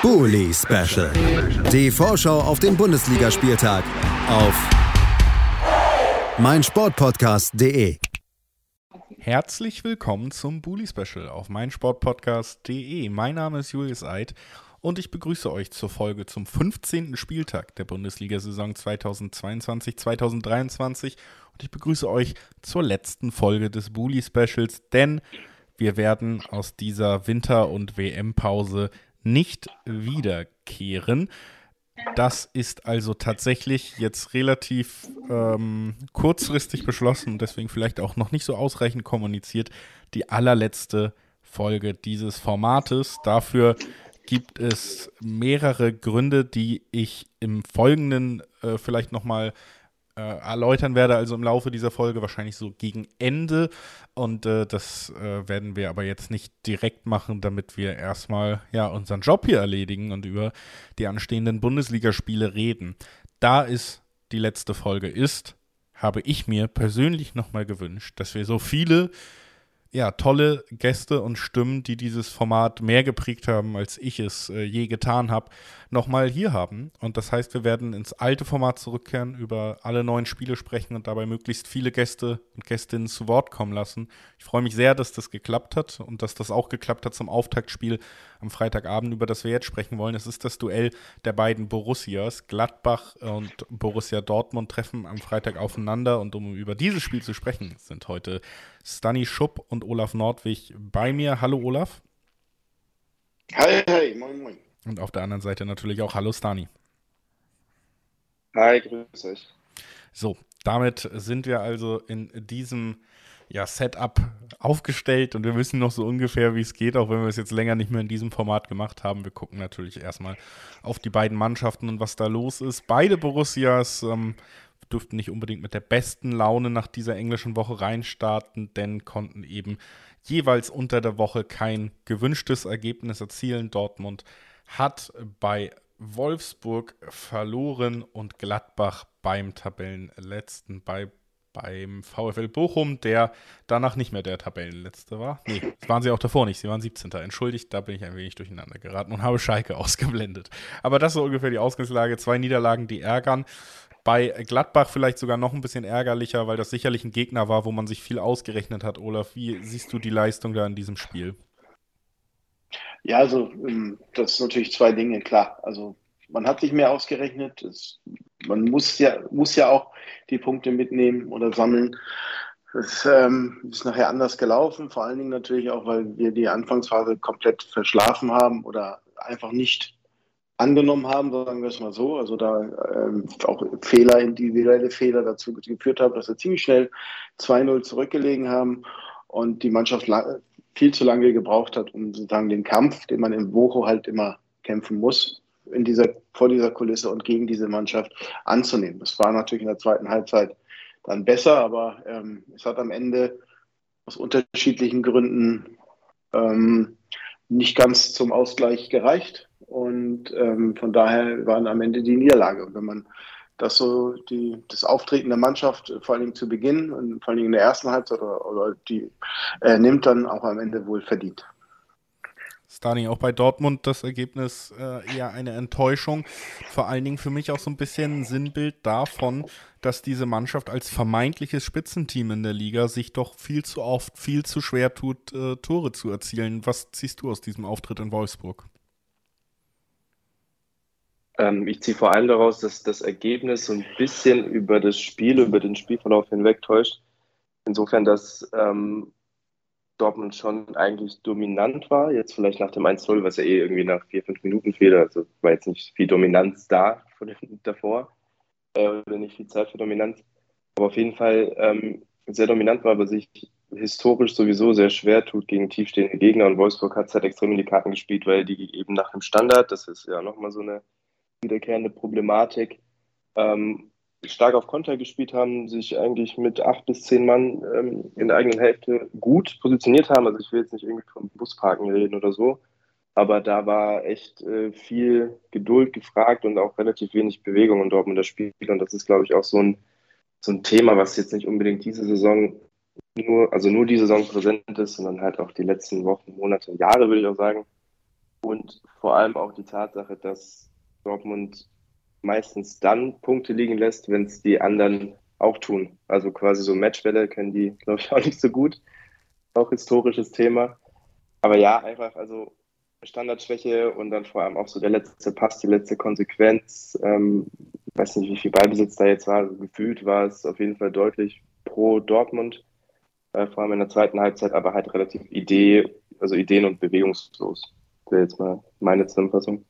Bully Special. Die Vorschau auf den Bundesligaspieltag auf meinsportpodcast.de. Herzlich willkommen zum Bully Special auf meinsportpodcast.de. Mein Name ist Julius Eid und ich begrüße euch zur Folge zum 15. Spieltag der Bundesliga-Saison 2022-2023 und ich begrüße euch zur letzten Folge des Bully Specials, denn wir werden aus dieser Winter- und WM-Pause nicht wiederkehren. Das ist also tatsächlich jetzt relativ ähm, kurzfristig beschlossen und deswegen vielleicht auch noch nicht so ausreichend kommuniziert. Die allerletzte Folge dieses Formates. Dafür gibt es mehrere Gründe, die ich im Folgenden äh, vielleicht nochmal äh, erläutern werde, also im Laufe dieser Folge, wahrscheinlich so gegen Ende. Und äh, das äh, werden wir aber jetzt nicht direkt machen, damit wir erstmal ja unseren Job hier erledigen und über die anstehenden Bundesligaspiele reden. Da es die letzte Folge ist, habe ich mir persönlich nochmal gewünscht, dass wir so viele ja, tolle Gäste und Stimmen, die dieses Format mehr geprägt haben, als ich es äh, je getan habe, nochmal hier haben. Und das heißt, wir werden ins alte Format zurückkehren, über alle neuen Spiele sprechen und dabei möglichst viele Gäste und Gästinnen zu Wort kommen lassen. Ich freue mich sehr, dass das geklappt hat und dass das auch geklappt hat zum Auftaktspiel am Freitagabend, über das wir jetzt sprechen wollen. Es ist das Duell der beiden Borussias. Gladbach und Borussia Dortmund treffen am Freitag aufeinander und um über dieses Spiel zu sprechen, sind heute Stani Schupp und Olaf Nordwig bei mir. Hallo Olaf. Hi, hi, moin, moin. Und auf der anderen Seite natürlich auch Hallo Stani. Hi, grüß euch. So, damit sind wir also in diesem ja, Setup aufgestellt und wir wissen noch so ungefähr, wie es geht, auch wenn wir es jetzt länger nicht mehr in diesem Format gemacht haben. Wir gucken natürlich erstmal auf die beiden Mannschaften und was da los ist. Beide Borussias ähm, dürften nicht unbedingt mit der besten Laune nach dieser englischen Woche reinstarten, denn konnten eben jeweils unter der Woche kein gewünschtes Ergebnis erzielen. Dortmund hat bei Wolfsburg verloren und Gladbach beim Tabellenletzten, bei beim VfL Bochum, der danach nicht mehr der Tabellenletzte war. Nee, das waren sie auch davor nicht. Sie waren 17. Entschuldigt, da bin ich ein wenig durcheinander geraten und habe Schalke ausgeblendet. Aber das ist ungefähr die Ausgangslage. Zwei Niederlagen, die ärgern. Bei Gladbach vielleicht sogar noch ein bisschen ärgerlicher, weil das sicherlich ein Gegner war, wo man sich viel ausgerechnet hat. Olaf, wie siehst du die Leistung da in diesem Spiel? Ja, also ähm, das sind natürlich zwei Dinge, klar. Also man hat sich mehr ausgerechnet. Es, man muss ja, muss ja auch die Punkte mitnehmen oder sammeln. Es ähm, ist nachher anders gelaufen, vor allen Dingen natürlich auch, weil wir die Anfangsphase komplett verschlafen haben oder einfach nicht angenommen haben, sagen wir es mal so. Also da ähm, auch Fehler, individuelle Fehler dazu geführt haben, dass wir ziemlich schnell 2-0 zurückgelegen haben und die Mannschaft viel zu lange gebraucht hat, um sozusagen den Kampf, den man in Bocho halt immer kämpfen muss, in dieser, vor dieser Kulisse und gegen diese Mannschaft anzunehmen. Das war natürlich in der zweiten Halbzeit dann besser, aber ähm, es hat am Ende aus unterschiedlichen Gründen ähm, nicht ganz zum Ausgleich gereicht. Und ähm, von daher waren am Ende die Niederlage. Und wenn man das so die, das Auftreten der Mannschaft vor allen Dingen zu Beginn und vor allen Dingen in der ersten Halbzeit oder, oder die äh, nimmt dann auch am Ende wohl verdient. Stani, auch bei Dortmund das Ergebnis äh, eher eine Enttäuschung. Vor allen Dingen für mich auch so ein bisschen ein Sinnbild davon, dass diese Mannschaft als vermeintliches Spitzenteam in der Liga sich doch viel zu oft, viel zu schwer tut, äh, Tore zu erzielen. Was ziehst du aus diesem Auftritt in Wolfsburg? Ähm, ich ziehe vor allem daraus, dass das Ergebnis so ein bisschen über das Spiel, über den Spielverlauf hinweg täuscht. Insofern, dass ähm, Dortmund schon eigentlich dominant war, jetzt vielleicht nach dem 1-0, was ja eh irgendwie nach vier, fünf Minuten fehlt, also war jetzt nicht viel Dominanz da von dem, davor, äh, oder nicht viel Zeit für Dominanz, aber auf jeden Fall ähm, sehr dominant war, aber sich historisch sowieso sehr schwer tut gegen tiefstehende Gegner. Und Wolfsburg hat es halt extrem in die Karten gespielt, weil die eben nach dem Standard, das ist ja nochmal so eine wiederkehrende Problematik, ähm, stark auf Konter gespielt haben, sich eigentlich mit acht bis zehn Mann ähm, in der eigenen Hälfte gut positioniert haben. Also ich will jetzt nicht irgendwie vom Busparken reden oder so, aber da war echt äh, viel Geduld gefragt und auch relativ wenig Bewegung in Dortmunder Spiel. Und das ist, glaube ich, auch so ein, so ein Thema, was jetzt nicht unbedingt diese Saison nur, also nur die Saison präsent ist, sondern halt auch die letzten Wochen, Monate, Jahre, würde ich auch sagen. und vor allem auch die Tatsache, dass Dortmund meistens dann Punkte liegen lässt, wenn es die anderen auch tun. Also quasi so Matchbälle können die, glaube ich, auch nicht so gut. Auch historisches Thema. Aber ja, einfach, also Standardschwäche und dann vor allem auch so der letzte Pass, die letzte Konsequenz. Ähm, weiß nicht, wie viel Ballbesitz da jetzt war. Gefühlt war es auf jeden Fall deutlich pro Dortmund, äh, vor allem in der zweiten Halbzeit, aber halt relativ Idee, also ideen- und bewegungslos. Das wäre jetzt mal meine Zusammenfassung.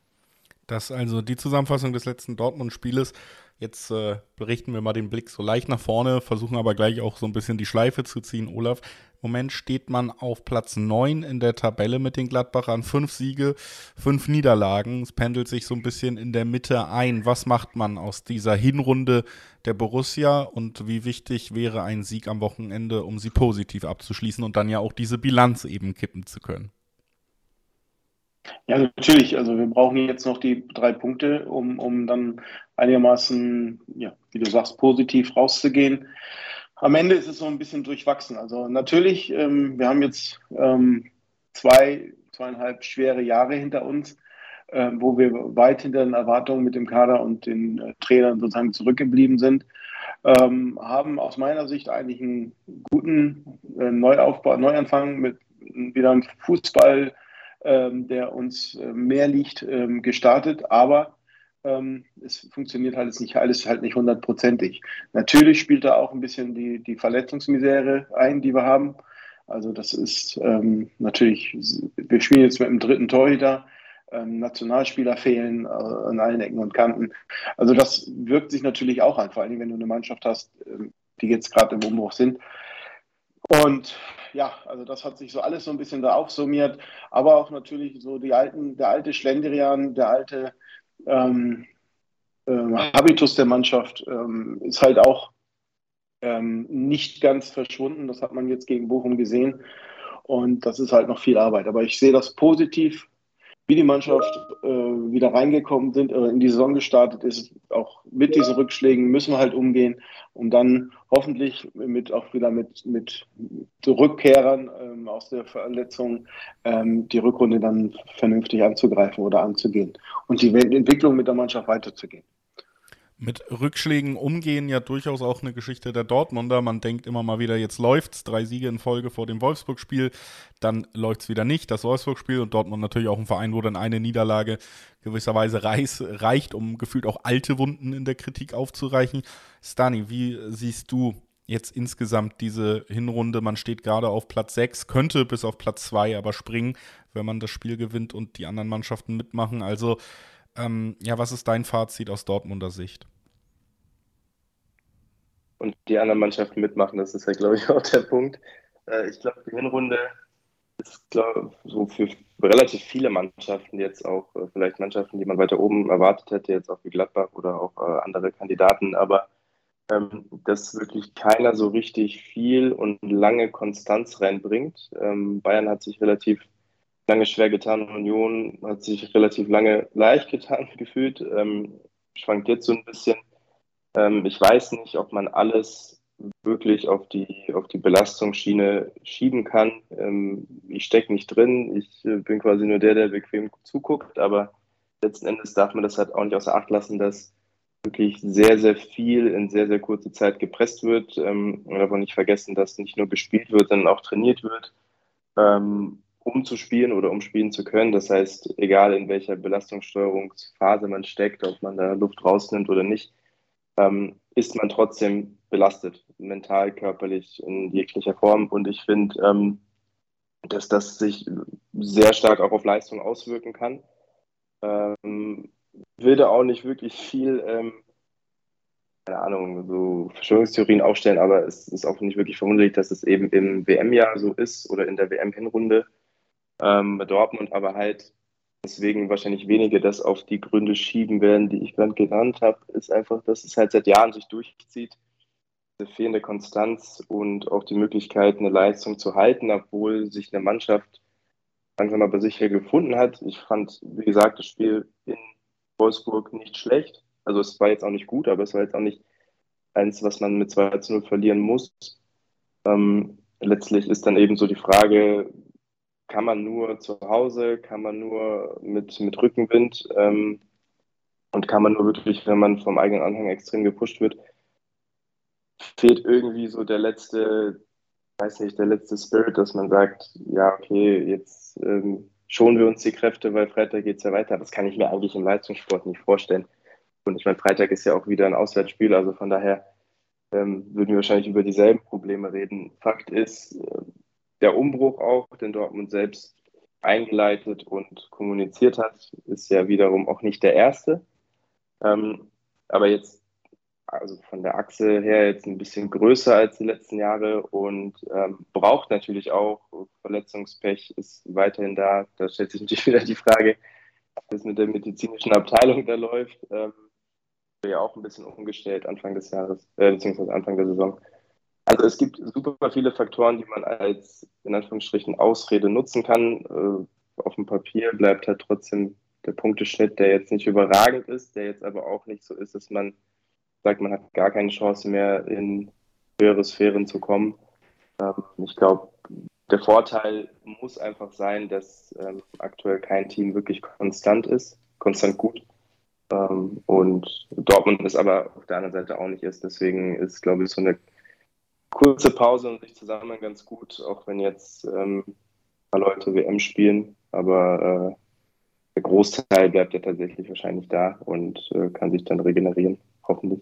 Das also die Zusammenfassung des letzten Dortmund-Spieles. Jetzt äh, berichten wir mal den Blick so leicht nach vorne, versuchen aber gleich auch so ein bisschen die Schleife zu ziehen. Olaf, im Moment steht man auf Platz 9 in der Tabelle mit den Gladbachern. Fünf Siege, fünf Niederlagen. Es pendelt sich so ein bisschen in der Mitte ein. Was macht man aus dieser Hinrunde der Borussia und wie wichtig wäre ein Sieg am Wochenende, um sie positiv abzuschließen und dann ja auch diese Bilanz eben kippen zu können? Ja, natürlich. Also wir brauchen jetzt noch die drei Punkte, um, um dann einigermaßen, ja, wie du sagst, positiv rauszugehen. Am Ende ist es so ein bisschen durchwachsen. Also natürlich, ähm, wir haben jetzt ähm, zwei, zweieinhalb schwere Jahre hinter uns, äh, wo wir weit hinter den Erwartungen mit dem Kader und den äh, Trainern sozusagen zurückgeblieben sind. Ähm, haben aus meiner Sicht eigentlich einen guten äh, Neuaufbau, Neuanfang mit wieder einem Fußball der uns äh, mehr liegt, ähm, gestartet, aber ähm, es funktioniert halt nicht alles halt nicht hundertprozentig. Natürlich spielt da auch ein bisschen die, die Verletzungsmisere ein, die wir haben. Also das ist ähm, natürlich, wir spielen jetzt mit dem dritten Torhüter, ähm, Nationalspieler fehlen äh, an allen Ecken und Kanten. Also das wirkt sich natürlich auch an, vor allem wenn du eine Mannschaft hast, äh, die jetzt gerade im Umbruch sind. Und ja, also das hat sich so alles so ein bisschen da aufsummiert, aber auch natürlich so die alten, der alte Schlendrian, der alte ähm, äh, Habitus der Mannschaft ähm, ist halt auch ähm, nicht ganz verschwunden. Das hat man jetzt gegen Bochum gesehen. Und das ist halt noch viel Arbeit. Aber ich sehe das positiv wie die Mannschaft äh, wieder reingekommen sind, äh, in die Saison gestartet ist, auch mit diesen Rückschlägen müssen wir halt umgehen, um dann hoffentlich mit auch wieder mit, mit Rückkehrern ähm, aus der Verletzung ähm, die Rückrunde dann vernünftig anzugreifen oder anzugehen und die Entwicklung mit der Mannschaft weiterzugehen mit Rückschlägen umgehen ja durchaus auch eine Geschichte der Dortmunder. Man denkt immer mal wieder, jetzt läuft's, drei Siege in Folge vor dem Wolfsburg-Spiel, dann läuft's wieder nicht, das Wolfsburg-Spiel und Dortmund natürlich auch ein Verein, wo dann eine Niederlage gewisserweise reiß, reicht, um gefühlt auch alte Wunden in der Kritik aufzureichen. Stani, wie siehst du jetzt insgesamt diese Hinrunde? Man steht gerade auf Platz 6, könnte bis auf Platz 2 aber springen, wenn man das Spiel gewinnt und die anderen Mannschaften mitmachen. Also ähm, ja, was ist dein Fazit aus Dortmunder Sicht? Und die anderen Mannschaften mitmachen, das ist ja, glaube ich, auch der Punkt. Äh, ich glaube, die Hinrunde ist, glaube so für relativ viele Mannschaften jetzt auch, äh, vielleicht Mannschaften, die man weiter oben erwartet hätte, jetzt auch wie Gladbach oder auch äh, andere Kandidaten, aber ähm, dass wirklich keiner so richtig viel und lange Konstanz reinbringt. Ähm, Bayern hat sich relativ lange schwer getan. Union hat sich relativ lange leicht getan gefühlt. Ähm, schwankt jetzt so ein bisschen. Ähm, ich weiß nicht, ob man alles wirklich auf die, auf die Belastungsschiene schieben kann. Ähm, ich stecke nicht drin. Ich äh, bin quasi nur der, der bequem zuguckt. Aber letzten Endes darf man das halt auch nicht außer Acht lassen, dass wirklich sehr, sehr viel in sehr, sehr kurzer Zeit gepresst wird. Ähm, und aber nicht vergessen, dass nicht nur gespielt wird, sondern auch trainiert wird. Ähm, um zu spielen oder um spielen zu können. Das heißt, egal in welcher Belastungssteuerungsphase man steckt, ob man da Luft rausnimmt oder nicht, ähm, ist man trotzdem belastet, mental, körperlich, in jeglicher Form. Und ich finde, ähm, dass das sich sehr stark auch auf Leistung auswirken kann. Ähm, will da auch nicht wirklich viel, ähm, keine Ahnung, so Verschwörungstheorien aufstellen, aber es ist auch nicht wirklich verwunderlich, dass es eben im WM-Jahr so ist oder in der WM-Hinrunde ähm, Dortmund, aber halt deswegen wahrscheinlich wenige das auf die Gründe schieben werden, die ich gerade genannt habe, ist einfach, dass es halt seit Jahren sich durchzieht. Diese fehlende Konstanz und auch die Möglichkeit, eine Leistung zu halten, obwohl sich eine Mannschaft langsam aber sicher gefunden hat. Ich fand, wie gesagt, das Spiel in Wolfsburg nicht schlecht. Also es war jetzt auch nicht gut, aber es war jetzt auch nicht eins, was man mit 2 zu 0 verlieren muss. Ähm, letztlich ist dann eben so die Frage, kann man nur zu Hause, kann man nur mit, mit Rückenwind ähm, und kann man nur wirklich, wenn man vom eigenen Anhang extrem gepusht wird, fehlt irgendwie so der letzte, weiß nicht, der letzte Spirit, dass man sagt, ja, okay, jetzt ähm, schonen wir uns die Kräfte, weil Freitag geht es ja weiter. Das kann ich mir eigentlich im Leistungssport nicht vorstellen. Und ich meine, Freitag ist ja auch wieder ein Auswärtsspiel, also von daher ähm, würden wir wahrscheinlich über dieselben Probleme reden. Fakt ist, der Umbruch auch, den Dortmund selbst eingeleitet und kommuniziert hat, ist ja wiederum auch nicht der erste. Ähm, aber jetzt, also von der Achse her, jetzt ein bisschen größer als die letzten Jahre und ähm, braucht natürlich auch, Verletzungspech ist weiterhin da. Da stellt sich natürlich wieder die Frage, was mit der medizinischen Abteilung da läuft. Ähm, ja auch ein bisschen umgestellt Anfang des Jahres, äh, beziehungsweise Anfang der Saison. Also es gibt super viele Faktoren, die man als in Anführungsstrichen Ausrede nutzen kann. Äh, auf dem Papier bleibt halt trotzdem der Punkteschnitt, der jetzt nicht überragend ist, der jetzt aber auch nicht so ist, dass man sagt, man hat gar keine Chance mehr in höhere Sphären zu kommen. Ähm, ich glaube, der Vorteil muss einfach sein, dass ähm, aktuell kein Team wirklich konstant ist, konstant gut. Ähm, und Dortmund ist aber auf der anderen Seite auch nicht ist. Deswegen ist, glaube ich, so eine kurze Pause und sich zusammen ganz gut, auch wenn jetzt ähm, ein paar Leute WM spielen. Aber äh, der Großteil bleibt ja tatsächlich wahrscheinlich da und äh, kann sich dann regenerieren, hoffentlich.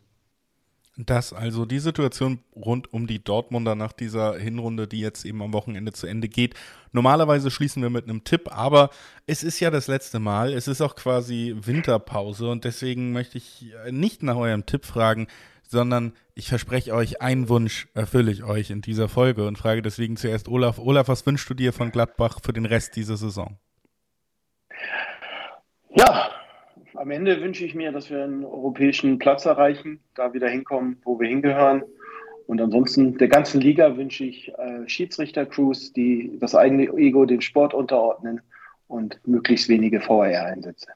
Dass also die Situation rund um die Dortmunder nach dieser Hinrunde, die jetzt eben am Wochenende zu Ende geht, normalerweise schließen wir mit einem Tipp, aber es ist ja das letzte Mal, es ist auch quasi Winterpause und deswegen möchte ich nicht nach eurem Tipp fragen, sondern ich verspreche euch, einen Wunsch erfülle ich euch in dieser Folge und frage deswegen zuerst Olaf. Olaf, was wünschst du dir von Gladbach für den Rest dieser Saison? Ja, am Ende wünsche ich mir, dass wir einen europäischen Platz erreichen, da wieder hinkommen, wo wir hingehören. Und ansonsten der ganzen Liga wünsche ich äh, Schiedsrichter-Crews, die das eigene Ego dem Sport unterordnen und möglichst wenige VR-Einsätze.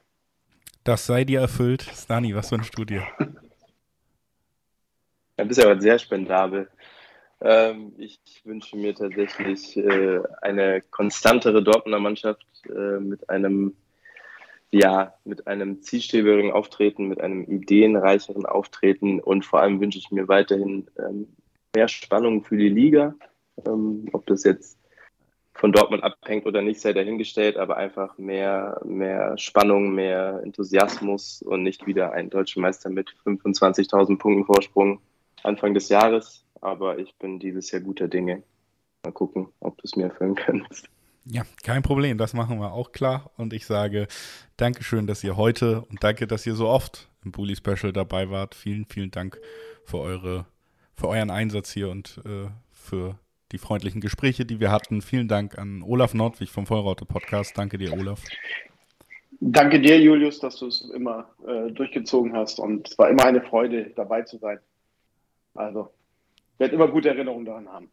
Das sei dir erfüllt. Stani, was wünschst du dir? Ja, bist aber sehr spendabel. Ähm, ich wünsche mir tatsächlich äh, eine konstantere Dortmunder Mannschaft äh, mit einem ja, mit einem zielstrebigeren Auftreten, mit einem ideenreicheren Auftreten und vor allem wünsche ich mir weiterhin ähm, mehr Spannung für die Liga. Ähm, ob das jetzt von Dortmund abhängt oder nicht, sei dahingestellt, aber einfach mehr, mehr Spannung, mehr Enthusiasmus und nicht wieder ein deutscher Meister mit 25.000 Punkten Vorsprung Anfang des Jahres. Aber ich bin dieses Jahr guter Dinge. Mal gucken, ob du es mir erfüllen kannst. Ja, kein Problem, das machen wir auch klar. Und ich sage Dankeschön, dass ihr heute und danke, dass ihr so oft im Bully Special dabei wart. Vielen, vielen Dank für eure, für euren Einsatz hier und äh, für die freundlichen Gespräche, die wir hatten. Vielen Dank an Olaf Nordwig vom Vollraute Podcast. Danke dir, Olaf. Danke dir, Julius, dass du es immer äh, durchgezogen hast. Und es war immer eine Freude, dabei zu sein. Also, ich werde immer gute Erinnerungen daran haben.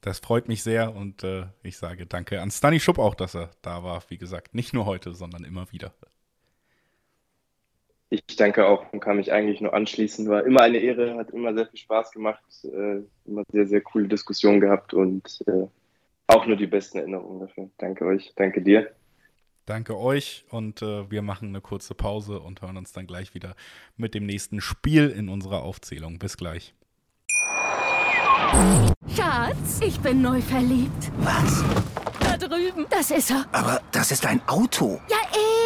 Das freut mich sehr und äh, ich sage danke an Stani Schupp auch, dass er da war. Wie gesagt, nicht nur heute, sondern immer wieder. Ich danke auch und kann mich eigentlich nur anschließen. War immer eine Ehre, hat immer sehr viel Spaß gemacht, äh, immer sehr, sehr coole Diskussionen gehabt und äh, auch nur die besten Erinnerungen dafür. Danke euch, danke dir. Danke euch und äh, wir machen eine kurze Pause und hören uns dann gleich wieder mit dem nächsten Spiel in unserer Aufzählung. Bis gleich. Schatz, ich bin neu verliebt. Was? Da drüben. Das ist er. Aber das ist ein Auto. Ja,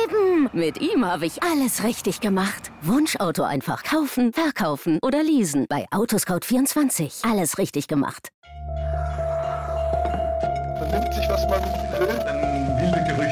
eben. Mit ihm habe ich alles richtig gemacht. Wunschauto einfach kaufen, verkaufen oder leasen. Bei Autoscout24. Alles richtig gemacht. Vernimmt sich, was man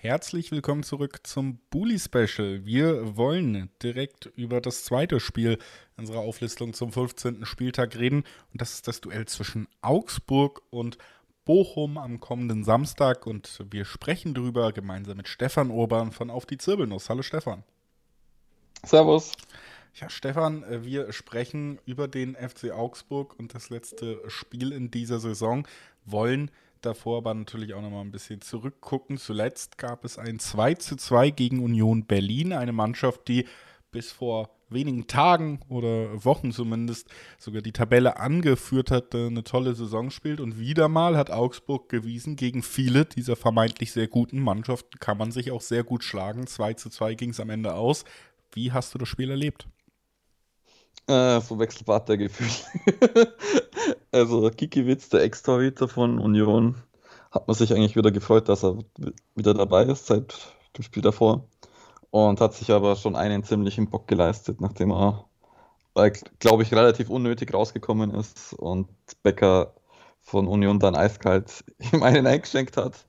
Herzlich willkommen zurück zum Bully Special. Wir wollen direkt über das zweite Spiel unserer Auflistung zum 15. Spieltag reden. Und das ist das Duell zwischen Augsburg und Bochum am kommenden Samstag. Und wir sprechen darüber gemeinsam mit Stefan Urban von Auf die Zirbelnuss. Hallo Stefan. Servus. Ja, Stefan, wir sprechen über den FC Augsburg und das letzte Spiel in dieser Saison, wollen davor aber natürlich auch nochmal ein bisschen zurückgucken. Zuletzt gab es ein 2 zu 2 gegen Union Berlin, eine Mannschaft, die bis vor wenigen Tagen oder Wochen zumindest sogar die Tabelle angeführt hat, eine tolle Saison spielt. Und wieder mal hat Augsburg gewiesen, gegen viele dieser vermeintlich sehr guten Mannschaften kann man sich auch sehr gut schlagen. 2 zu 2 ging es am Ende aus. Wie hast du das Spiel erlebt? Äh, so Wechselbad der Gefühle. also Kikiewicz, der Ex-Torhüter von Union, hat man sich eigentlich wieder gefreut, dass er wieder dabei ist seit dem Spiel davor. Und hat sich aber schon einen ziemlichen Bock geleistet, nachdem er, äh, glaube ich, relativ unnötig rausgekommen ist und Becker von Union dann eiskalt ihm einen eingeschenkt hat.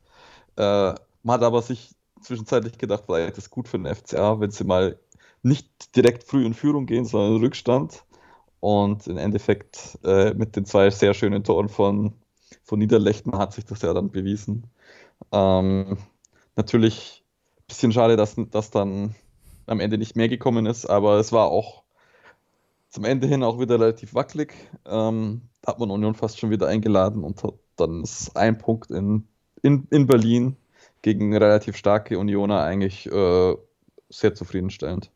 Äh, man hat aber sich zwischenzeitlich gedacht, vielleicht ist es gut für den FCA, wenn sie mal nicht direkt früh in Führung gehen, sondern in Rückstand. Und im Endeffekt äh, mit den zwei sehr schönen Toren von, von Niederlechner hat sich das ja dann bewiesen. Ähm, natürlich ein bisschen schade, dass, dass dann am Ende nicht mehr gekommen ist, aber es war auch zum Ende hin auch wieder relativ wackelig. Ähm, hat man Union fast schon wieder eingeladen und hat dann ist ein Punkt in, in, in Berlin gegen relativ starke Unioner eigentlich äh, sehr zufriedenstellend.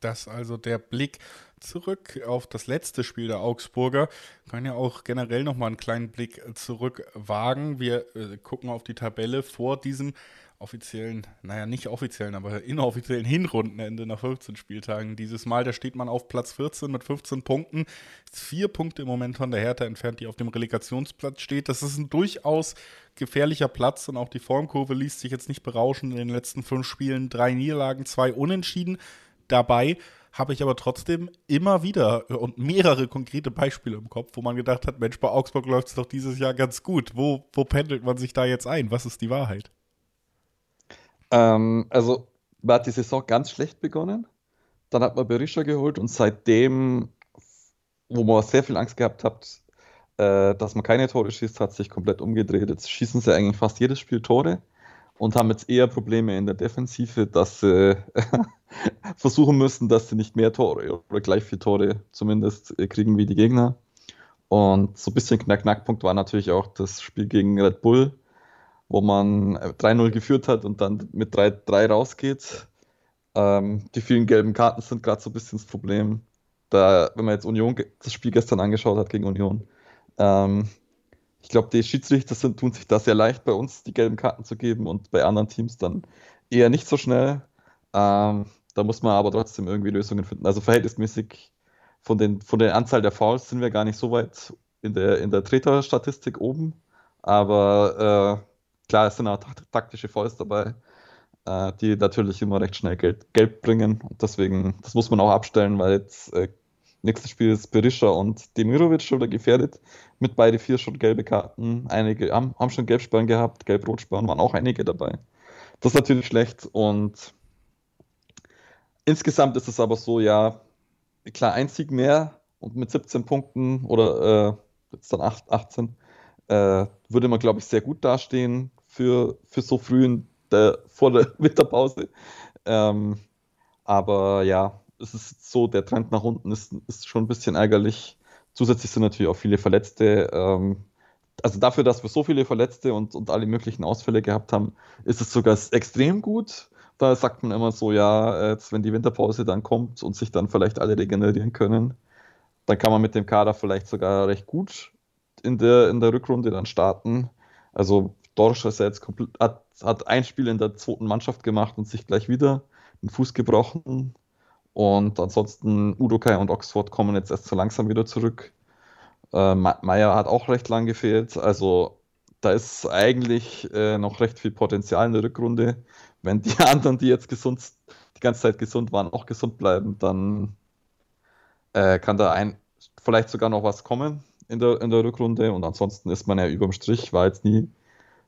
Das also der Blick zurück auf das letzte Spiel der Augsburger. Wir können ja auch generell nochmal einen kleinen Blick zurück wagen. Wir äh, gucken auf die Tabelle vor diesem offiziellen, naja, nicht offiziellen, aber inoffiziellen Hinrundenende nach 15 Spieltagen. Dieses Mal, da steht man auf Platz 14 mit 15 Punkten. Vier Punkte im Moment von der Hertha entfernt, die auf dem Relegationsplatz steht. Das ist ein durchaus gefährlicher Platz und auch die Formkurve liest sich jetzt nicht berauschen in den letzten fünf Spielen. Drei Niederlagen, zwei Unentschieden dabei habe ich aber trotzdem immer wieder und mehrere konkrete Beispiele im Kopf, wo man gedacht hat, Mensch, bei Augsburg läuft es doch dieses Jahr ganz gut. Wo, wo pendelt man sich da jetzt ein? Was ist die Wahrheit? Ähm, also, man hat die Saison ganz schlecht begonnen. Dann hat man Berisha geholt und seitdem, wo man sehr viel Angst gehabt hat, äh, dass man keine Tore schießt, hat sich komplett umgedreht. Jetzt schießen sie eigentlich fast jedes Spiel Tore und haben jetzt eher Probleme in der Defensive, dass sie versuchen müssen, dass sie nicht mehr Tore oder gleich viele Tore zumindest äh, kriegen wie die Gegner. Und so ein bisschen Knack-Knackpunkt war natürlich auch das Spiel gegen Red Bull, wo man 3-0 äh, geführt hat und dann mit 3-3 rausgeht. Ähm, die vielen gelben Karten sind gerade so ein bisschen das Problem. Da, wenn man jetzt Union das Spiel gestern angeschaut hat gegen Union, ähm, ich glaube, die Schiedsrichter sind, tun sich da sehr leicht, bei uns die gelben Karten zu geben und bei anderen Teams dann eher nicht so schnell. Ähm, da muss man aber trotzdem irgendwie Lösungen finden. Also verhältnismäßig von, den, von der Anzahl der Fouls sind wir gar nicht so weit in der, in der Treterstatistik oben. Aber äh, klar, es sind auch taktische Fouls dabei, äh, die natürlich immer recht schnell Geld, Geld bringen. Und deswegen, das muss man auch abstellen, weil jetzt äh, Nächstes Spiel ist Berisha und Demirovic schon wieder gefährdet. Mit beide vier schon gelbe Karten. Einige haben, haben schon Gelbsperren gehabt. Gelb-Rot-Sperren waren auch einige dabei. Das ist natürlich schlecht. Und insgesamt ist es aber so, ja, klar, ein Sieg mehr und mit 17 Punkten oder äh, jetzt dann 8, 18 äh, würde man, glaube ich, sehr gut dastehen für, für so früh in der, vor der Winterpause. Ähm, aber ja, es ist so, der Trend nach unten ist, ist schon ein bisschen ärgerlich. Zusätzlich sind natürlich auch viele Verletzte. Ähm, also dafür, dass wir so viele Verletzte und, und alle möglichen Ausfälle gehabt haben, ist es sogar extrem gut. Da sagt man immer so, ja, jetzt, wenn die Winterpause dann kommt und sich dann vielleicht alle regenerieren können, dann kann man mit dem Kader vielleicht sogar recht gut in der, in der Rückrunde dann starten. Also Dorsch ist ja jetzt komplett, hat, hat ein Spiel in der zweiten Mannschaft gemacht und sich gleich wieder den Fuß gebrochen. Und ansonsten Udokai und Oxford kommen jetzt erst so langsam wieder zurück. Äh, Meier hat auch recht lang gefehlt. Also da ist eigentlich äh, noch recht viel Potenzial in der Rückrunde. Wenn die anderen, die jetzt gesund, die ganze Zeit gesund waren, auch gesund bleiben, dann äh, kann da ein, vielleicht sogar noch was kommen in der, in der Rückrunde. Und ansonsten ist man ja überm Strich, war jetzt nie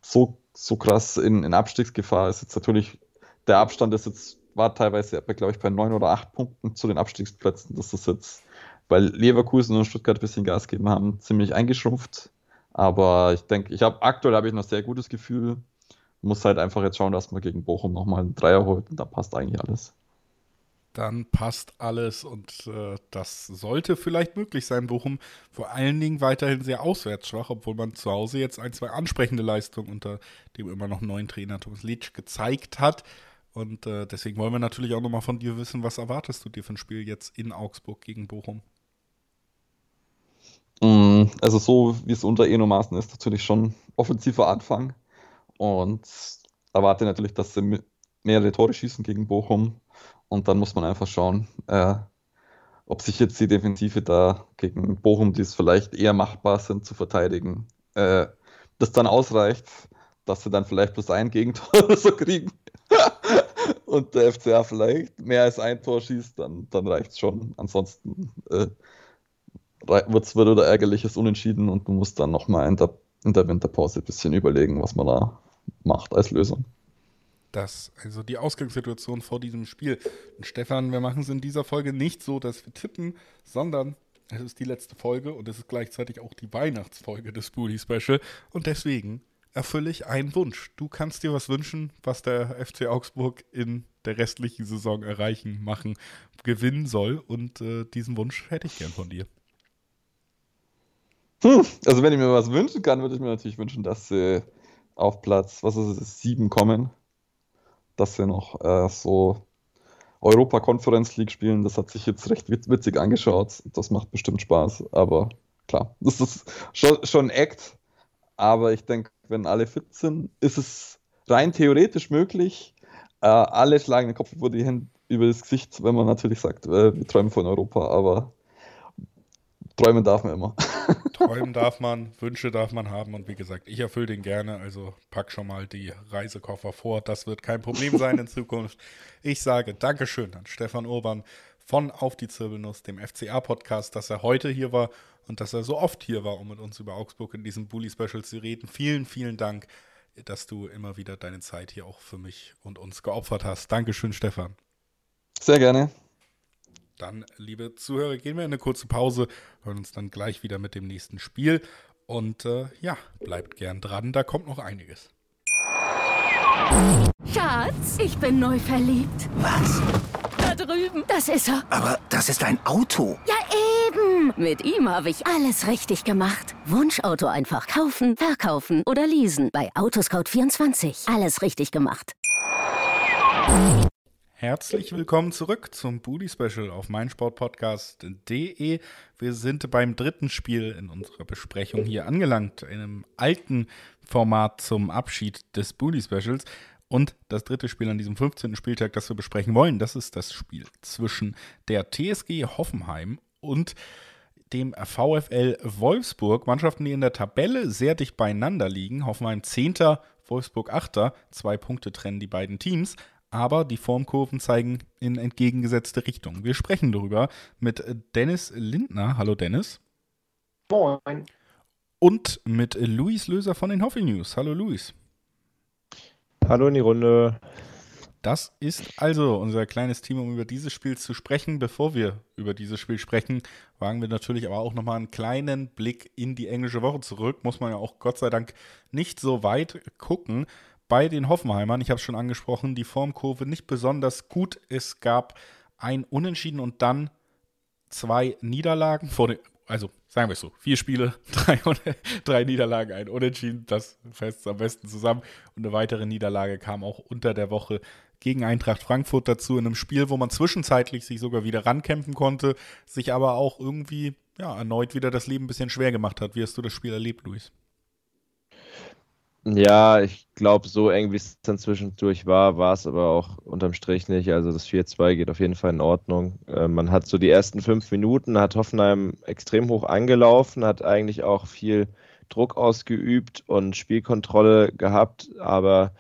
so, so krass in, in Abstiegsgefahr. Ist jetzt natürlich, der Abstand ist jetzt war teilweise, glaube ich, bei neun oder acht Punkten zu den Abstiegsplätzen. Das ist jetzt, weil Leverkusen und Stuttgart ein bisschen Gas gegeben haben, ziemlich eingeschrumpft. Aber ich denke, ich habe aktuell habe ich noch sehr gutes Gefühl. Muss halt einfach jetzt schauen, dass man gegen Bochum nochmal einen Dreier holt und da passt eigentlich alles. dann passt alles und äh, das sollte vielleicht möglich sein. Bochum vor allen Dingen weiterhin sehr auswärtsschwach, obwohl man zu Hause jetzt ein, zwei ansprechende Leistungen unter dem immer noch neuen Trainer Thomas Litsch gezeigt hat. Und äh, deswegen wollen wir natürlich auch nochmal von dir wissen, was erwartest du dir für ein Spiel jetzt in Augsburg gegen Bochum? Mm, also so wie es unter Eno Maaßen ist, natürlich schon offensiver Anfang. Und erwarte natürlich, dass sie mehrere Tore schießen gegen Bochum. Und dann muss man einfach schauen, äh, ob sich jetzt die Defensive da gegen Bochum, die es vielleicht eher machbar sind zu verteidigen, äh, das dann ausreicht, dass sie dann vielleicht plus ein Gegentor oder so kriegen und der FCA vielleicht mehr als ein Tor schießt, dann, dann reicht es schon. Ansonsten äh, wird es wieder ärgerliches Unentschieden und man muss dann nochmal in der, in der Winterpause ein bisschen überlegen, was man da macht als Lösung das, also die Ausgangssituation vor diesem Spiel. Und Stefan, wir machen es in dieser Folge nicht so, dass wir tippen, sondern es ist die letzte Folge und es ist gleichzeitig auch die Weihnachtsfolge des Bully Special. Und deswegen erfülle ich einen Wunsch. Du kannst dir was wünschen, was der FC Augsburg in der restlichen Saison erreichen, machen, gewinnen soll. Und äh, diesen Wunsch hätte ich gern von dir. Hm, also wenn ich mir was wünschen kann, würde ich mir natürlich wünschen, dass sie auf Platz, was ist es, sieben kommen dass sie noch äh, so Europa Conference League spielen. Das hat sich jetzt recht witzig angeschaut. Das macht bestimmt Spaß. Aber klar, das ist schon, schon ein Act. Aber ich denke, wenn alle fit sind, ist es rein theoretisch möglich. Äh, alle schlagen den Kopf über, die Hände, über das Gesicht, wenn man natürlich sagt, äh, wir träumen von Europa. Aber träumen darf man immer. Träumen darf man, Wünsche darf man haben und wie gesagt, ich erfülle den gerne, also pack schon mal die Reisekoffer vor. Das wird kein Problem sein in Zukunft. Ich sage Dankeschön an Stefan Urban von Auf die Zirbelnuss, dem FCA-Podcast, dass er heute hier war und dass er so oft hier war, um mit uns über Augsburg in diesem Bully-Special zu reden. Vielen, vielen Dank, dass du immer wieder deine Zeit hier auch für mich und uns geopfert hast. Dankeschön, Stefan. Sehr gerne. Dann, liebe Zuhörer, gehen wir in eine kurze Pause, hören uns dann gleich wieder mit dem nächsten Spiel. Und äh, ja, bleibt gern dran, da kommt noch einiges. Schatz, ich bin neu verliebt. Was? Da drüben. Das ist er. Aber das ist ein Auto. Ja, eben. Mit ihm habe ich alles richtig gemacht. Wunschauto einfach kaufen, verkaufen oder leasen. Bei Autoscout24. Alles richtig gemacht. Herzlich willkommen zurück zum Booty Special auf meinsportpodcast.de. Wir sind beim dritten Spiel in unserer Besprechung hier angelangt, in einem alten Format zum Abschied des Booty Specials. Und das dritte Spiel an diesem 15. Spieltag, das wir besprechen wollen, das ist das Spiel zwischen der TSG Hoffenheim und dem VfL Wolfsburg. Mannschaften, die in der Tabelle sehr dicht beieinander liegen. Hoffenheim 10., Wolfsburg 8. Zwei Punkte trennen die beiden Teams aber die Formkurven zeigen in entgegengesetzte Richtungen. Wir sprechen darüber mit Dennis Lindner. Hallo Dennis. Moin. Und mit Luis Löser von den Hoffi News. Hallo Luis. Hallo in die Runde. Das ist also unser kleines Team, um über dieses Spiel zu sprechen. Bevor wir über dieses Spiel sprechen, wagen wir natürlich aber auch nochmal einen kleinen Blick in die englische Woche zurück. Muss man ja auch Gott sei Dank nicht so weit gucken bei den Hoffenheimern, ich habe es schon angesprochen, die Formkurve nicht besonders gut. Es gab ein Unentschieden und dann zwei Niederlagen vor also sagen wir es so, vier Spiele, drei, drei Niederlagen, ein Unentschieden, das fest am besten zusammen. Und eine weitere Niederlage kam auch unter der Woche gegen Eintracht Frankfurt dazu, in einem Spiel, wo man zwischenzeitlich sich sogar wieder rankämpfen konnte, sich aber auch irgendwie ja, erneut wieder das Leben ein bisschen schwer gemacht hat. Wie hast du das Spiel erlebt, Luis? Ja, ich glaube, so eng wie es dann zwischendurch war, war es aber auch unterm Strich nicht. Also das 4-2 geht auf jeden Fall in Ordnung. Äh, man hat so die ersten fünf Minuten, hat Hoffenheim extrem hoch angelaufen, hat eigentlich auch viel Druck ausgeübt und Spielkontrolle gehabt, aber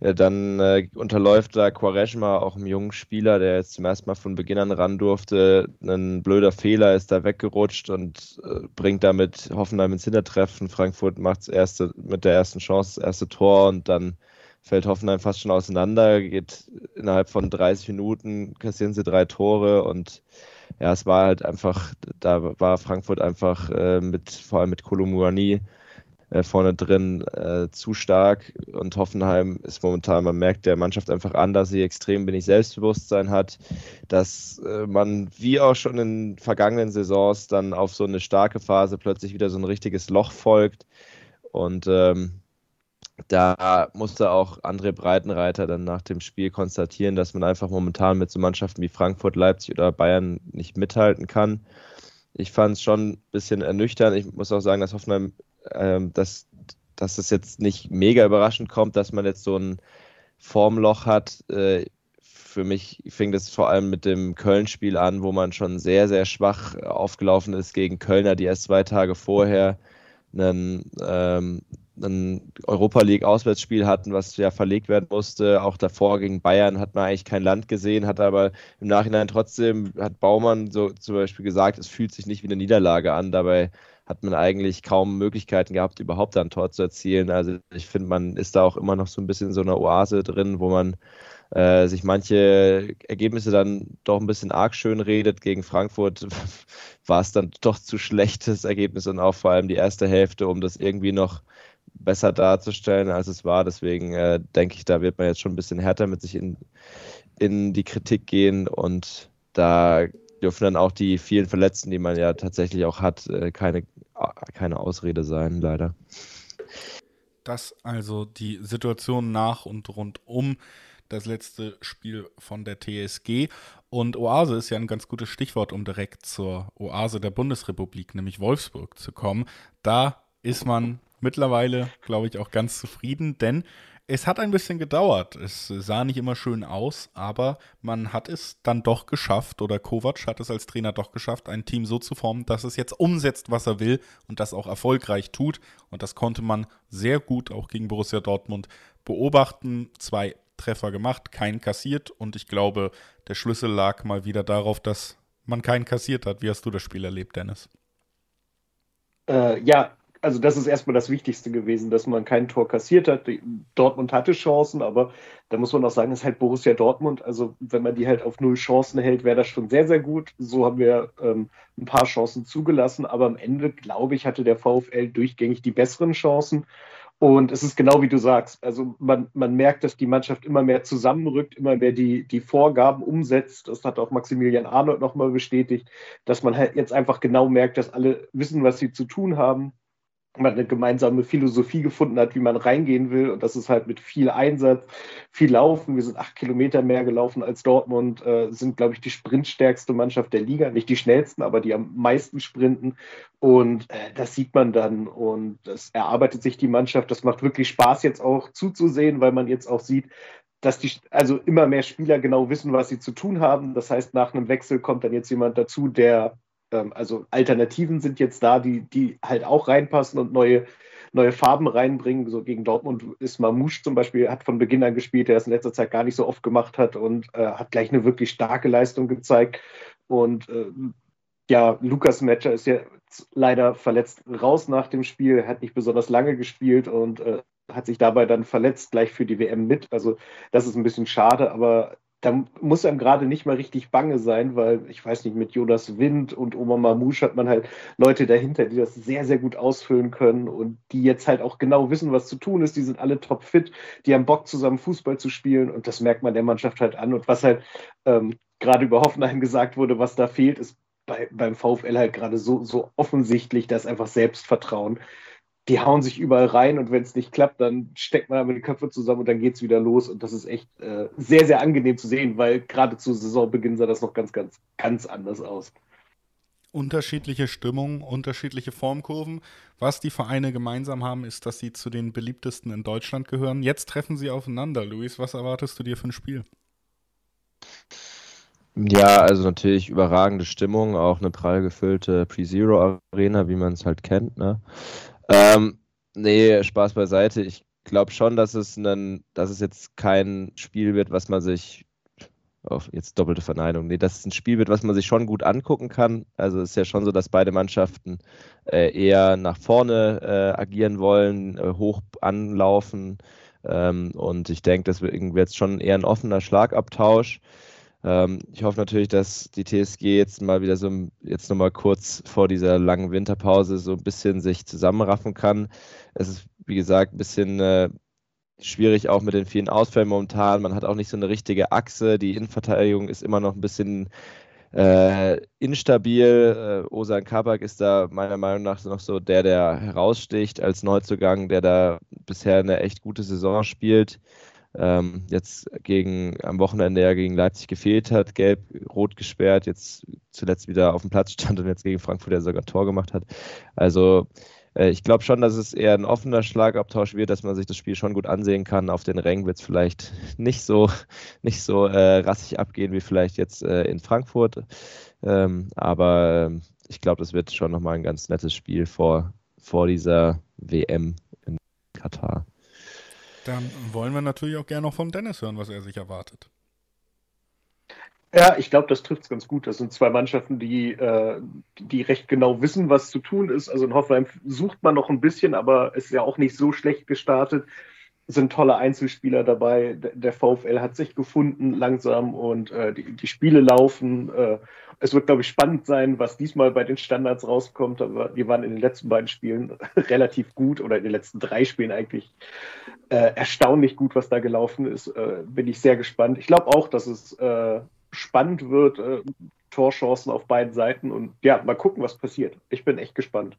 äh, dann äh, unterläuft da Quaresma auch einem jungen Spieler, der jetzt zum ersten Mal von Beginn an ran durfte. Ein blöder Fehler ist da weggerutscht und äh, bringt damit Hoffenheim ins Hintertreffen. Frankfurt macht erste, mit der ersten Chance das erste Tor und dann fällt Hoffenheim fast schon auseinander, geht innerhalb von 30 Minuten, kassieren sie drei Tore und ja, es war halt einfach, da war Frankfurt einfach äh, mit, vor allem mit Kolomouani äh, vorne drin äh, zu stark und Hoffenheim ist momentan, man merkt der Mannschaft einfach an, dass sie extrem wenig Selbstbewusstsein hat, dass äh, man wie auch schon in vergangenen Saisons dann auf so eine starke Phase plötzlich wieder so ein richtiges Loch folgt und ähm, da musste auch André Breitenreiter dann nach dem Spiel konstatieren, dass man einfach momentan mit so Mannschaften wie Frankfurt, Leipzig oder Bayern nicht mithalten kann. Ich fand es schon ein bisschen ernüchternd. Ich muss auch sagen, dass Hoffenheim ähm, dass, dass es jetzt nicht mega überraschend kommt, dass man jetzt so ein Formloch hat. Äh, für mich fing das vor allem mit dem Köln-Spiel an, wo man schon sehr, sehr schwach aufgelaufen ist gegen Kölner, die erst zwei Tage vorher einen, ähm, ein Europa League Auswärtsspiel hatten, was ja verlegt werden musste. Auch davor gegen Bayern hat man eigentlich kein Land gesehen, hat aber im Nachhinein trotzdem, hat Baumann so zum Beispiel gesagt, es fühlt sich nicht wie eine Niederlage an. Dabei hat man eigentlich kaum Möglichkeiten gehabt, überhaupt ein Tor zu erzielen. Also ich finde, man ist da auch immer noch so ein bisschen in so einer Oase drin, wo man äh, sich manche Ergebnisse dann doch ein bisschen arg schön redet. Gegen Frankfurt war es dann doch zu schlechtes Ergebnis und auch vor allem die erste Hälfte, um das irgendwie noch besser darzustellen, als es war. Deswegen äh, denke ich, da wird man jetzt schon ein bisschen härter mit sich in, in die Kritik gehen und da dürfen dann auch die vielen Verletzten, die man ja tatsächlich auch hat, äh, keine, keine Ausrede sein, leider. Das also die Situation nach und rund um das letzte Spiel von der TSG. Und Oase ist ja ein ganz gutes Stichwort, um direkt zur Oase der Bundesrepublik, nämlich Wolfsburg, zu kommen. Da ist man mittlerweile, glaube ich, auch ganz zufrieden, denn es hat ein bisschen gedauert. Es sah nicht immer schön aus, aber man hat es dann doch geschafft, oder Kovac hat es als Trainer doch geschafft, ein Team so zu formen, dass es jetzt umsetzt, was er will und das auch erfolgreich tut. Und das konnte man sehr gut auch gegen Borussia Dortmund beobachten. Zwei Treffer gemacht, keinen kassiert und ich glaube, der Schlüssel lag mal wieder darauf, dass man keinen kassiert hat. Wie hast du das Spiel erlebt, Dennis? Äh, ja, also das ist erstmal das Wichtigste gewesen, dass man kein Tor kassiert hat. Dortmund hatte Chancen, aber da muss man auch sagen, es ist halt Borussia Dortmund. Also wenn man die halt auf null Chancen hält, wäre das schon sehr, sehr gut. So haben wir ähm, ein paar Chancen zugelassen, aber am Ende, glaube ich, hatte der VfL durchgängig die besseren Chancen. Und es ist genau wie du sagst. Also man, man merkt, dass die Mannschaft immer mehr zusammenrückt, immer mehr die, die Vorgaben umsetzt. Das hat auch Maximilian Arnold nochmal bestätigt, dass man halt jetzt einfach genau merkt, dass alle wissen, was sie zu tun haben man eine gemeinsame Philosophie gefunden hat, wie man reingehen will. Und das ist halt mit viel Einsatz, viel Laufen. Wir sind acht Kilometer mehr gelaufen als Dortmund, äh, sind, glaube ich, die sprintstärkste Mannschaft der Liga. Nicht die schnellsten, aber die am meisten sprinten. Und äh, das sieht man dann. Und das erarbeitet sich die Mannschaft. Das macht wirklich Spaß, jetzt auch zuzusehen, weil man jetzt auch sieht, dass die, also immer mehr Spieler genau wissen, was sie zu tun haben. Das heißt, nach einem Wechsel kommt dann jetzt jemand dazu, der ähm, also Alternativen sind jetzt da, die, die halt auch reinpassen und neue, neue Farben reinbringen. So gegen Dortmund ist Mamouche zum Beispiel, hat von Beginn an gespielt, der es in letzter Zeit gar nicht so oft gemacht hat und äh, hat gleich eine wirklich starke Leistung gezeigt. Und äh, ja, Lukas Matcher ist ja leider verletzt raus nach dem Spiel, hat nicht besonders lange gespielt und äh, hat sich dabei dann verletzt, gleich für die WM mit. Also das ist ein bisschen schade, aber da muss einem gerade nicht mal richtig bange sein, weil ich weiß nicht, mit Jonas Wind und Oma Mamouche hat man halt Leute dahinter, die das sehr, sehr gut ausfüllen können und die jetzt halt auch genau wissen, was zu tun ist. Die sind alle topfit, die haben Bock, zusammen Fußball zu spielen und das merkt man der Mannschaft halt an. Und was halt ähm, gerade über Hoffenheim gesagt wurde, was da fehlt, ist bei, beim VfL halt gerade so, so offensichtlich, dass einfach Selbstvertrauen die hauen sich überall rein und wenn es nicht klappt, dann steckt man aber die Köpfe zusammen und dann geht es wieder los. Und das ist echt äh, sehr, sehr angenehm zu sehen, weil gerade zu Saisonbeginn sah das noch ganz, ganz, ganz anders aus. Unterschiedliche Stimmung, unterschiedliche Formkurven. Was die Vereine gemeinsam haben, ist, dass sie zu den beliebtesten in Deutschland gehören. Jetzt treffen sie aufeinander. Luis, was erwartest du dir für ein Spiel? Ja, also natürlich überragende Stimmung, auch eine prall gefüllte Pre-Zero-Arena, wie man es halt kennt. Ne? Ähm, nee, Spaß beiseite. Ich glaube schon, dass es, einen, dass es jetzt kein Spiel wird, was man sich auf jetzt doppelte Verneinung. Nee, dass es ein Spiel wird, was man sich schon gut angucken kann. Also es ist ja schon so, dass beide Mannschaften äh, eher nach vorne äh, agieren wollen, äh, hoch anlaufen. Ähm, und ich denke, das wird jetzt schon eher ein offener Schlagabtausch. Ähm, ich hoffe natürlich, dass die TSG jetzt mal wieder so jetzt nochmal kurz vor dieser langen Winterpause so ein bisschen sich zusammenraffen kann. Es ist, wie gesagt, ein bisschen äh, schwierig auch mit den vielen Ausfällen momentan. Man hat auch nicht so eine richtige Achse. Die Innenverteidigung ist immer noch ein bisschen äh, instabil. Äh, Osan Kabak ist da meiner Meinung nach noch so der, der heraussticht als Neuzugang, der da bisher eine echt gute Saison spielt ähm, jetzt gegen am Wochenende ja gegen Leipzig gefehlt hat, gelb-rot gesperrt, jetzt zuletzt wieder auf dem Platz stand und jetzt gegen Frankfurt ja sogar ein Tor gemacht hat. Also äh, ich glaube schon, dass es eher ein offener Schlagabtausch wird, dass man sich das Spiel schon gut ansehen kann. Auf den Rängen wird es vielleicht nicht so, nicht so äh, rassig abgehen wie vielleicht jetzt äh, in Frankfurt. Ähm, aber ähm, ich glaube, das wird schon nochmal ein ganz nettes Spiel vor, vor dieser WM in Katar. Dann wollen wir natürlich auch gerne noch von Dennis hören, was er sich erwartet. Ja, ich glaube, das trifft es ganz gut. Das sind zwei Mannschaften, die, äh, die recht genau wissen, was zu tun ist. Also in Hoffenheim sucht man noch ein bisschen, aber es ist ja auch nicht so schlecht gestartet. Es sind tolle Einzelspieler dabei. Der VfL hat sich gefunden langsam und äh, die, die, Spiele laufen. Äh, es wird, glaube ich, spannend sein, was diesmal bei den Standards rauskommt. Aber die waren in den letzten beiden Spielen relativ gut oder in den letzten drei Spielen eigentlich äh, erstaunlich gut, was da gelaufen ist. Äh, bin ich sehr gespannt. Ich glaube auch, dass es äh, spannend wird. Äh, Torchancen auf beiden Seiten und ja, mal gucken, was passiert. Ich bin echt gespannt.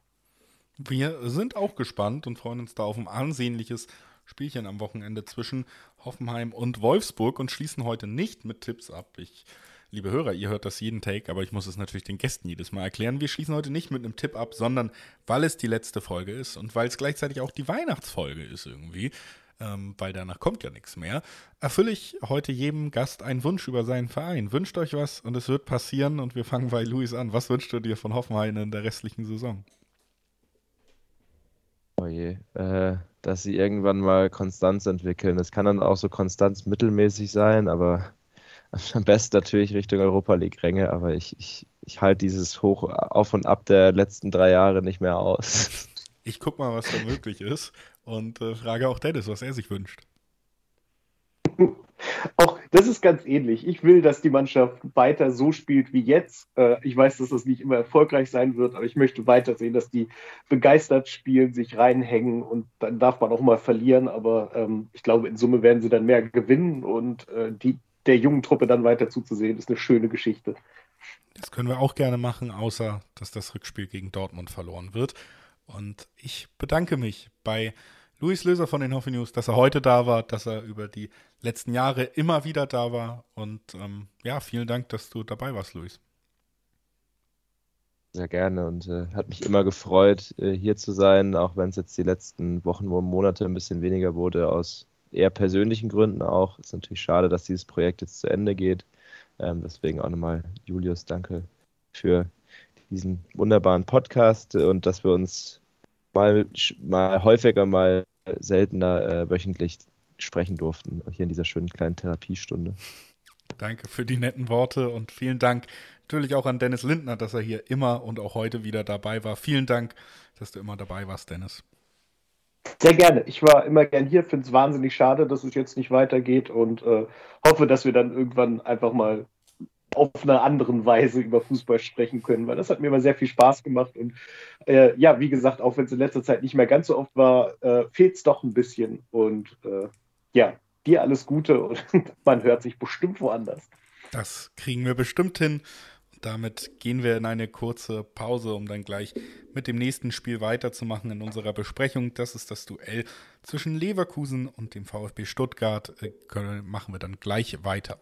Wir sind auch gespannt und freuen uns da auf ein ansehnliches Spielchen am Wochenende zwischen Hoffenheim und Wolfsburg und schließen heute nicht mit Tipps ab. Ich, liebe Hörer, ihr hört das jeden Take, aber ich muss es natürlich den Gästen jedes Mal erklären. Wir schließen heute nicht mit einem Tipp ab, sondern weil es die letzte Folge ist und weil es gleichzeitig auch die Weihnachtsfolge ist irgendwie, ähm, weil danach kommt ja nichts mehr, erfülle ich heute jedem Gast einen Wunsch über seinen Verein. Wünscht euch was und es wird passieren und wir fangen bei Luis an. Was wünschst du dir von Hoffenheim in der restlichen Saison? Oh je, äh, dass sie irgendwann mal Konstanz entwickeln. Das kann dann auch so Konstanz mittelmäßig sein, aber am besten natürlich Richtung Europa League-Ränge, aber ich, ich, ich halte dieses Hoch auf und ab der letzten drei Jahre nicht mehr aus. Ich guck mal, was da möglich ist und äh, frage auch Dennis, was er sich wünscht. Auch das ist ganz ähnlich. Ich will, dass die Mannschaft weiter so spielt wie jetzt. Äh, ich weiß, dass das nicht immer erfolgreich sein wird, aber ich möchte weiter sehen, dass die begeistert spielen, sich reinhängen und dann darf man auch mal verlieren. Aber ähm, ich glaube, in Summe werden sie dann mehr gewinnen und äh, die, der jungen Truppe dann weiter zuzusehen, ist eine schöne Geschichte. Das können wir auch gerne machen, außer dass das Rückspiel gegen Dortmund verloren wird. Und ich bedanke mich bei Luis Löser von den Hoffe News, dass er heute da war, dass er über die letzten Jahre immer wieder da war. Und ähm, ja, vielen Dank, dass du dabei warst, Luis. Sehr gerne und äh, hat mich immer gefreut, äh, hier zu sein, auch wenn es jetzt die letzten Wochen und Monate ein bisschen weniger wurde, aus eher persönlichen Gründen auch. Ist natürlich schade, dass dieses Projekt jetzt zu Ende geht. Ähm, deswegen auch nochmal, Julius, danke für diesen wunderbaren Podcast und dass wir uns mal, mal häufiger, mal seltener äh, wöchentlich sprechen durften, hier in dieser schönen kleinen Therapiestunde. Danke für die netten Worte und vielen Dank natürlich auch an Dennis Lindner, dass er hier immer und auch heute wieder dabei war. Vielen Dank, dass du immer dabei warst, Dennis. Sehr gerne. Ich war immer gern hier, finde es wahnsinnig schade, dass es jetzt nicht weitergeht und äh, hoffe, dass wir dann irgendwann einfach mal auf einer anderen Weise über Fußball sprechen können, weil das hat mir immer sehr viel Spaß gemacht. Und äh, ja, wie gesagt, auch wenn es in letzter Zeit nicht mehr ganz so oft war, äh, fehlt es doch ein bisschen. Und äh, ja, dir alles Gute und man hört sich bestimmt woanders. Das kriegen wir bestimmt hin. Und damit gehen wir in eine kurze Pause, um dann gleich mit dem nächsten Spiel weiterzumachen in unserer Besprechung. Das ist das Duell zwischen Leverkusen und dem VfB Stuttgart. Äh, machen wir dann gleich weiter.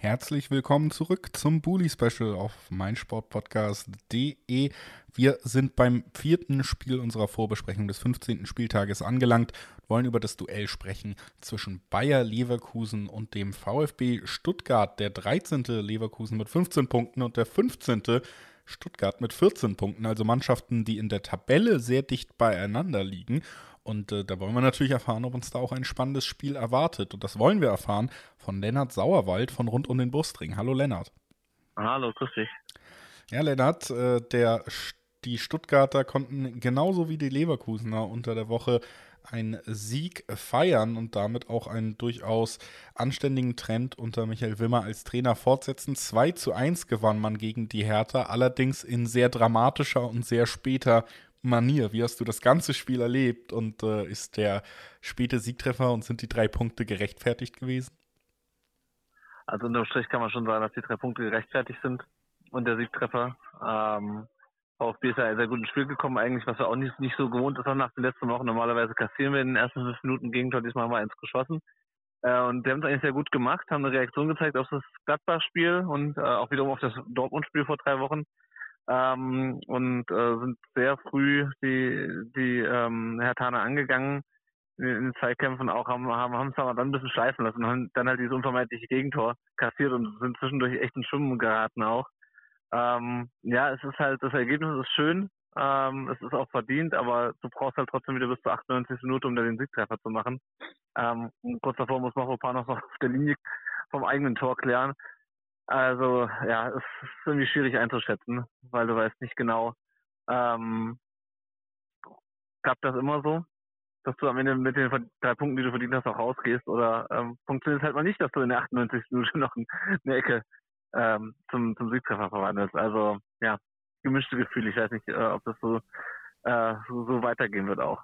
Herzlich willkommen zurück zum Bully Special auf meinsportpodcast.de. Wir sind beim vierten Spiel unserer Vorbesprechung des 15. Spieltages angelangt wollen über das Duell sprechen zwischen Bayer Leverkusen und dem VfB Stuttgart. Der 13. Leverkusen mit 15 Punkten und der 15. Stuttgart mit 14 Punkten. Also Mannschaften, die in der Tabelle sehr dicht beieinander liegen. Und äh, da wollen wir natürlich erfahren, ob uns da auch ein spannendes Spiel erwartet. Und das wollen wir erfahren von Lennart Sauerwald von Rund um den Brustring. Hallo Lennart. Hallo, grüß dich. Ja, Lennart, äh, der, die Stuttgarter konnten genauso wie die Leverkusener unter der Woche einen Sieg feiern und damit auch einen durchaus anständigen Trend unter Michael Wimmer als Trainer fortsetzen. 2 zu 1 gewann man gegen die Hertha, allerdings in sehr dramatischer und sehr später Manier. Wie hast du das ganze Spiel erlebt und äh, ist der späte Siegtreffer und sind die drei Punkte gerechtfertigt gewesen? Also unterm Strich kann man schon sagen, dass die drei Punkte gerechtfertigt sind und der Siegtreffer. Ähm, VfB ist ja sehr gut ins Spiel gekommen, eigentlich, was wir auch nicht, nicht so gewohnt ist nach den letzten Wochen. Normalerweise kassieren wir in den ersten fünf Minuten Gegentor, diesmal haben wir eins geschossen. Äh, und die haben es eigentlich sehr gut gemacht, haben eine Reaktion gezeigt auf das Gladbach-Spiel und äh, auch wiederum auf das Dortmund-Spiel vor drei Wochen ähm, und äh, sind sehr früh die, die ähm, Hertaner angegangen in, den Zweikämpfen auch haben haben haben es dann ein bisschen schleifen lassen und dann halt dieses unvermeidliche Gegentor kassiert und sind zwischendurch echt in Schwimmen geraten auch. Ähm, ja, es ist halt, das Ergebnis ist schön, ähm, es ist auch verdient, aber du brauchst halt trotzdem wieder bis zur 98. Minute, um da den Siegtreffer zu machen. Ähm, kurz davor muss Machopar noch auf der Linie vom eigenen Tor klären. Also ja, es ist irgendwie schwierig einzuschätzen, weil du weißt nicht genau, ähm, klappt das immer so, dass du am Ende mit den drei Punkten, die du verdient hast, auch rausgehst oder ähm, funktioniert es halt mal nicht, dass du in der 98. Minute noch eine Ecke ähm, zum, zum Siegtreffer verwandelst. Also ja, gemischte Gefühle. Ich weiß nicht, äh, ob das so, äh, so, weitergehen wird auch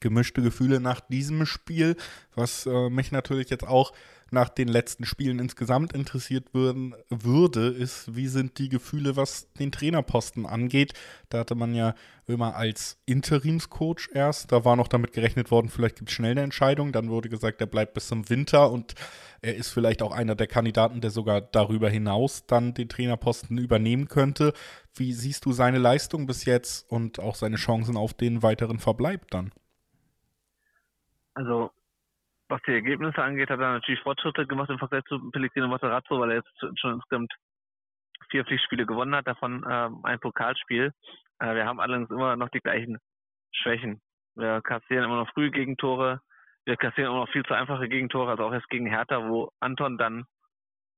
gemischte Gefühle nach diesem Spiel, was äh, mich natürlich jetzt auch nach den letzten Spielen insgesamt interessiert würden, würde, ist, wie sind die Gefühle, was den Trainerposten angeht. Da hatte man ja immer als Interimscoach erst, da war noch damit gerechnet worden, vielleicht gibt es schnell eine Entscheidung. Dann wurde gesagt, er bleibt bis zum Winter und er ist vielleicht auch einer der Kandidaten, der sogar darüber hinaus dann den Trainerposten übernehmen könnte. Wie siehst du seine Leistung bis jetzt und auch seine Chancen auf den weiteren Verbleib dann? Also, was die Ergebnisse angeht, hat er natürlich Fortschritte gemacht im Vergleich zu Pellegrino Materazzo, weil er jetzt schon insgesamt vier Pflichtspiele gewonnen hat, davon ähm, ein Pokalspiel. Äh, wir haben allerdings immer noch die gleichen Schwächen. Wir kassieren immer noch frühe Gegentore, wir kassieren immer noch viel zu einfache Gegentore, also auch erst gegen Hertha, wo Anton dann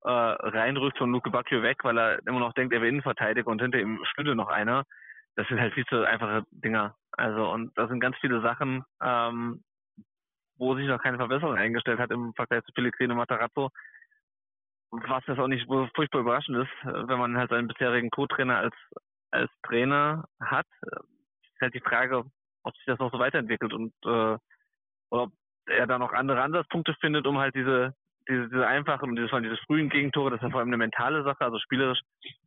äh, reinrückt von Luke Bacchio weg, weil er immer noch denkt, er wäre Innenverteidiger und hinter ihm stünde noch einer. Das sind halt viel zu einfache Dinger. Also und da sind ganz viele Sachen, ähm, wo sich noch keine Verbesserung eingestellt hat im Vergleich zu Pellegrino Matarazzo. Was das auch nicht furchtbar überraschend ist, wenn man halt seinen bisherigen Co-Trainer als, als Trainer hat, ist halt die Frage, ob sich das noch so weiterentwickelt und äh, oder ob er da noch andere Ansatzpunkte findet, um halt diese diese, diese einfachen und diese, diese frühen Gegentore, das ist ja vor allem eine mentale Sache. Also spielerisch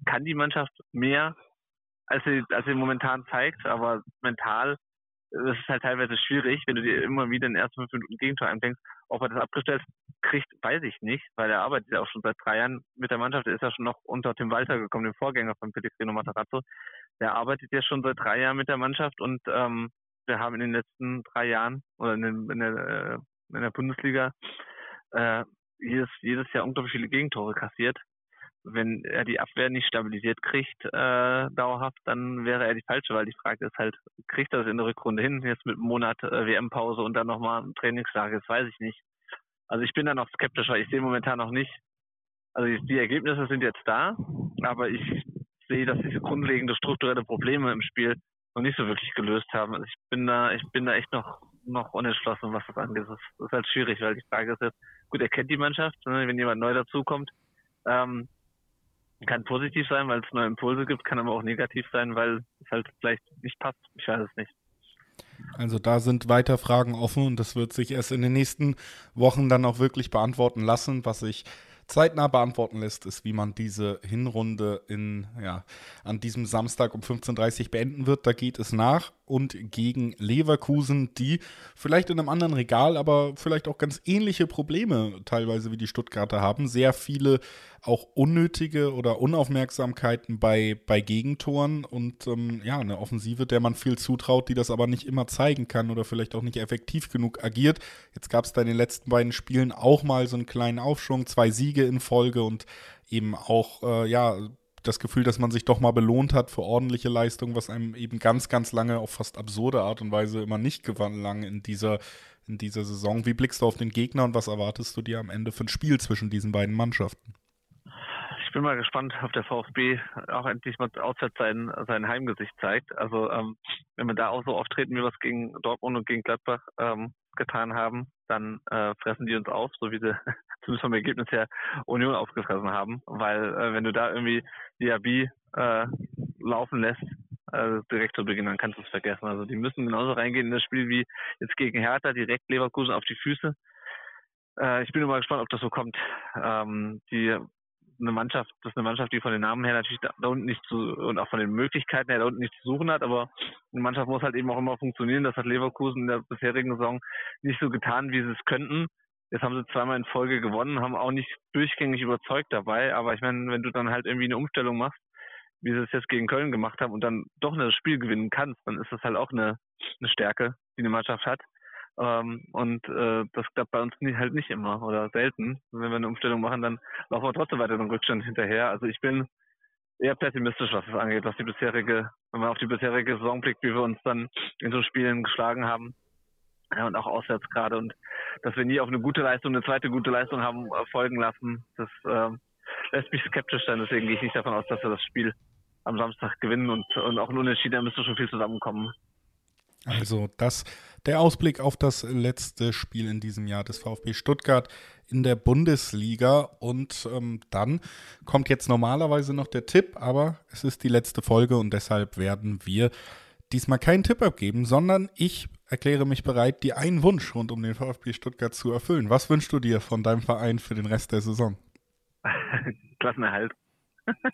kann die Mannschaft mehr, als sie, als sie momentan zeigt, aber mental das ist halt teilweise schwierig, wenn du dir immer wieder in den ersten fünf Minuten Gegentor eindenkst. Ob er das abgestellt kriegt, weiß ich nicht, weil er arbeitet ja auch schon seit drei Jahren mit der Mannschaft. Er ist ja schon noch unter Tim Walter gekommen, dem Vorgänger von Pellegrino Matarazzo. Der arbeitet ja schon seit drei Jahren mit der Mannschaft und ähm, wir haben in den letzten drei Jahren oder in, den, in, der, äh, in der Bundesliga äh, jedes, jedes Jahr unglaublich viele Gegentore kassiert wenn er die Abwehr nicht stabilisiert kriegt, äh, dauerhaft, dann wäre er die falsche, weil die Frage ist halt, kriegt er das in der Rückrunde hin, jetzt mit einem Monat äh, WM-Pause und dann nochmal ein Trainingstag, das weiß ich nicht. Also ich bin da noch skeptischer, ich sehe momentan noch nicht, also die, die Ergebnisse sind jetzt da, aber ich sehe, dass diese grundlegende strukturelle Probleme im Spiel noch nicht so wirklich gelöst haben. Also ich bin da, ich bin da echt noch, noch unentschlossen, was das angeht. Das, ist halt schwierig, weil die Frage ist jetzt, gut, er kennt die Mannschaft, ne, wenn jemand neu dazukommt, ähm, kann positiv sein, weil es neue Impulse gibt, kann aber auch negativ sein, weil es halt vielleicht nicht passt. Ich weiß es nicht. Also da sind weiter Fragen offen und das wird sich erst in den nächsten Wochen dann auch wirklich beantworten lassen. Was sich zeitnah beantworten lässt, ist, wie man diese Hinrunde in, ja, an diesem Samstag um 15.30 Uhr beenden wird. Da geht es nach und gegen Leverkusen, die vielleicht in einem anderen Regal, aber vielleicht auch ganz ähnliche Probleme teilweise wie die Stuttgarter haben. Sehr viele auch unnötige oder Unaufmerksamkeiten bei, bei Gegentoren und ähm, ja, eine Offensive, der man viel zutraut, die das aber nicht immer zeigen kann oder vielleicht auch nicht effektiv genug agiert. Jetzt gab es da in den letzten beiden Spielen auch mal so einen kleinen Aufschwung, zwei Siege in Folge und eben auch, äh, ja, das Gefühl, dass man sich doch mal belohnt hat für ordentliche Leistung, was einem eben ganz, ganz lange auf fast absurde Art und Weise immer nicht gewann in dieser, in dieser Saison. Wie blickst du auf den Gegner und was erwartest du dir am Ende für ein Spiel zwischen diesen beiden Mannschaften? Ich bin mal gespannt, ob der VfB auch endlich mal auswärts sein, sein Heimgesicht zeigt. Also ähm, wenn wir da auch so auftreten, wie es gegen Dortmund und gegen Gladbach ähm, getan haben, dann äh, fressen die uns auf, so wie sie zumindest vom Ergebnis her Union aufgefressen haben. Weil äh, wenn du da irgendwie Diaby äh, laufen lässt, äh, direkt zu Beginn, dann kannst du es vergessen. Also die müssen genauso reingehen in das Spiel wie jetzt gegen Hertha, direkt Leverkusen auf die Füße. Äh, ich bin immer gespannt, ob das so kommt. Ähm, die eine Mannschaft, das ist eine Mannschaft, die von den Namen her natürlich da, unten nicht zu und auch von den Möglichkeiten her da unten nicht zu suchen hat, aber eine Mannschaft muss halt eben auch immer funktionieren. Das hat Leverkusen in der bisherigen Saison nicht so getan, wie sie es könnten. Jetzt haben sie zweimal in Folge gewonnen, haben auch nicht durchgängig überzeugt dabei, aber ich meine, wenn du dann halt irgendwie eine Umstellung machst, wie sie es jetzt gegen Köln gemacht haben und dann doch ein Spiel gewinnen kannst, dann ist das halt auch eine, eine Stärke, die eine Mannschaft hat. Ähm, und äh, das klappt bei uns nie, halt nicht immer oder selten. Wenn wir eine Umstellung machen, dann laufen wir trotzdem weiter den Rückstand hinterher. Also ich bin eher pessimistisch, was das angeht, was die bisherige, wenn man auf die bisherige Saison blickt, wie wir uns dann in so Spielen geschlagen haben. Ja, und auch auswärts gerade. Und dass wir nie auf eine gute Leistung, eine zweite gute Leistung haben äh, folgen lassen, das äh, lässt mich skeptisch sein. Deswegen gehe ich nicht davon aus, dass wir das Spiel am Samstag gewinnen und, und auch ein Unentschieden, da müsste schon viel zusammenkommen. Also das der Ausblick auf das letzte Spiel in diesem Jahr des VfB Stuttgart in der Bundesliga. Und ähm, dann kommt jetzt normalerweise noch der Tipp, aber es ist die letzte Folge und deshalb werden wir diesmal keinen Tipp abgeben, sondern ich erkläre mich bereit, dir einen Wunsch rund um den VfB Stuttgart zu erfüllen. Was wünschst du dir von deinem Verein für den Rest der Saison? Klassenerhalt.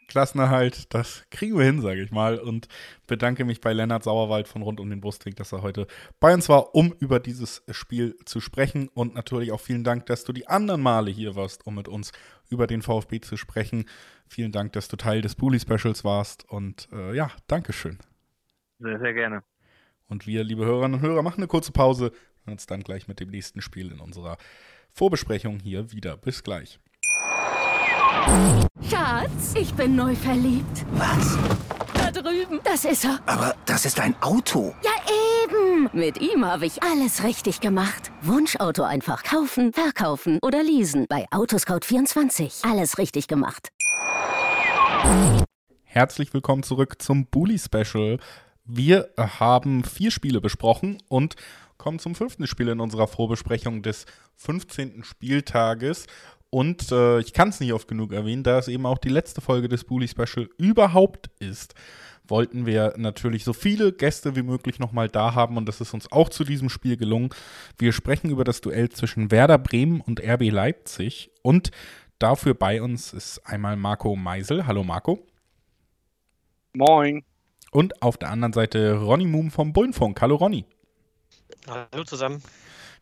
Klassenerhalt, das kriegen wir hin, sage ich mal. Und bedanke mich bei Lennart Sauerwald von Rund um den Brustring, dass er heute bei uns war, um über dieses Spiel zu sprechen. Und natürlich auch vielen Dank, dass du die anderen Male hier warst, um mit uns über den VfB zu sprechen. Vielen Dank, dass du Teil des Bully Specials warst. Und äh, ja, Dankeschön. Sehr, sehr gerne. Und wir, liebe Hörerinnen und Hörer, machen eine kurze Pause und uns dann gleich mit dem nächsten Spiel in unserer Vorbesprechung hier wieder. Bis gleich. Schatz, ich bin neu verliebt. Was? Da drüben. Das ist er. Aber das ist ein Auto. Ja, eben. Mit ihm habe ich alles richtig gemacht. Wunschauto einfach kaufen, verkaufen oder leasen. Bei Autoscout24. Alles richtig gemacht. Herzlich willkommen zurück zum Bully Special. Wir haben vier Spiele besprochen und kommen zum fünften Spiel in unserer Vorbesprechung des 15. Spieltages. Und äh, ich kann es nicht oft genug erwähnen, da es eben auch die letzte Folge des Bully Special überhaupt ist, wollten wir natürlich so viele Gäste wie möglich nochmal da haben und das ist uns auch zu diesem Spiel gelungen. Wir sprechen über das Duell zwischen Werder Bremen und RB Leipzig und dafür bei uns ist einmal Marco Meisel. Hallo Marco. Moin. Und auf der anderen Seite Ronny Moom vom Bullenfunk. Hallo Ronny. Hallo zusammen.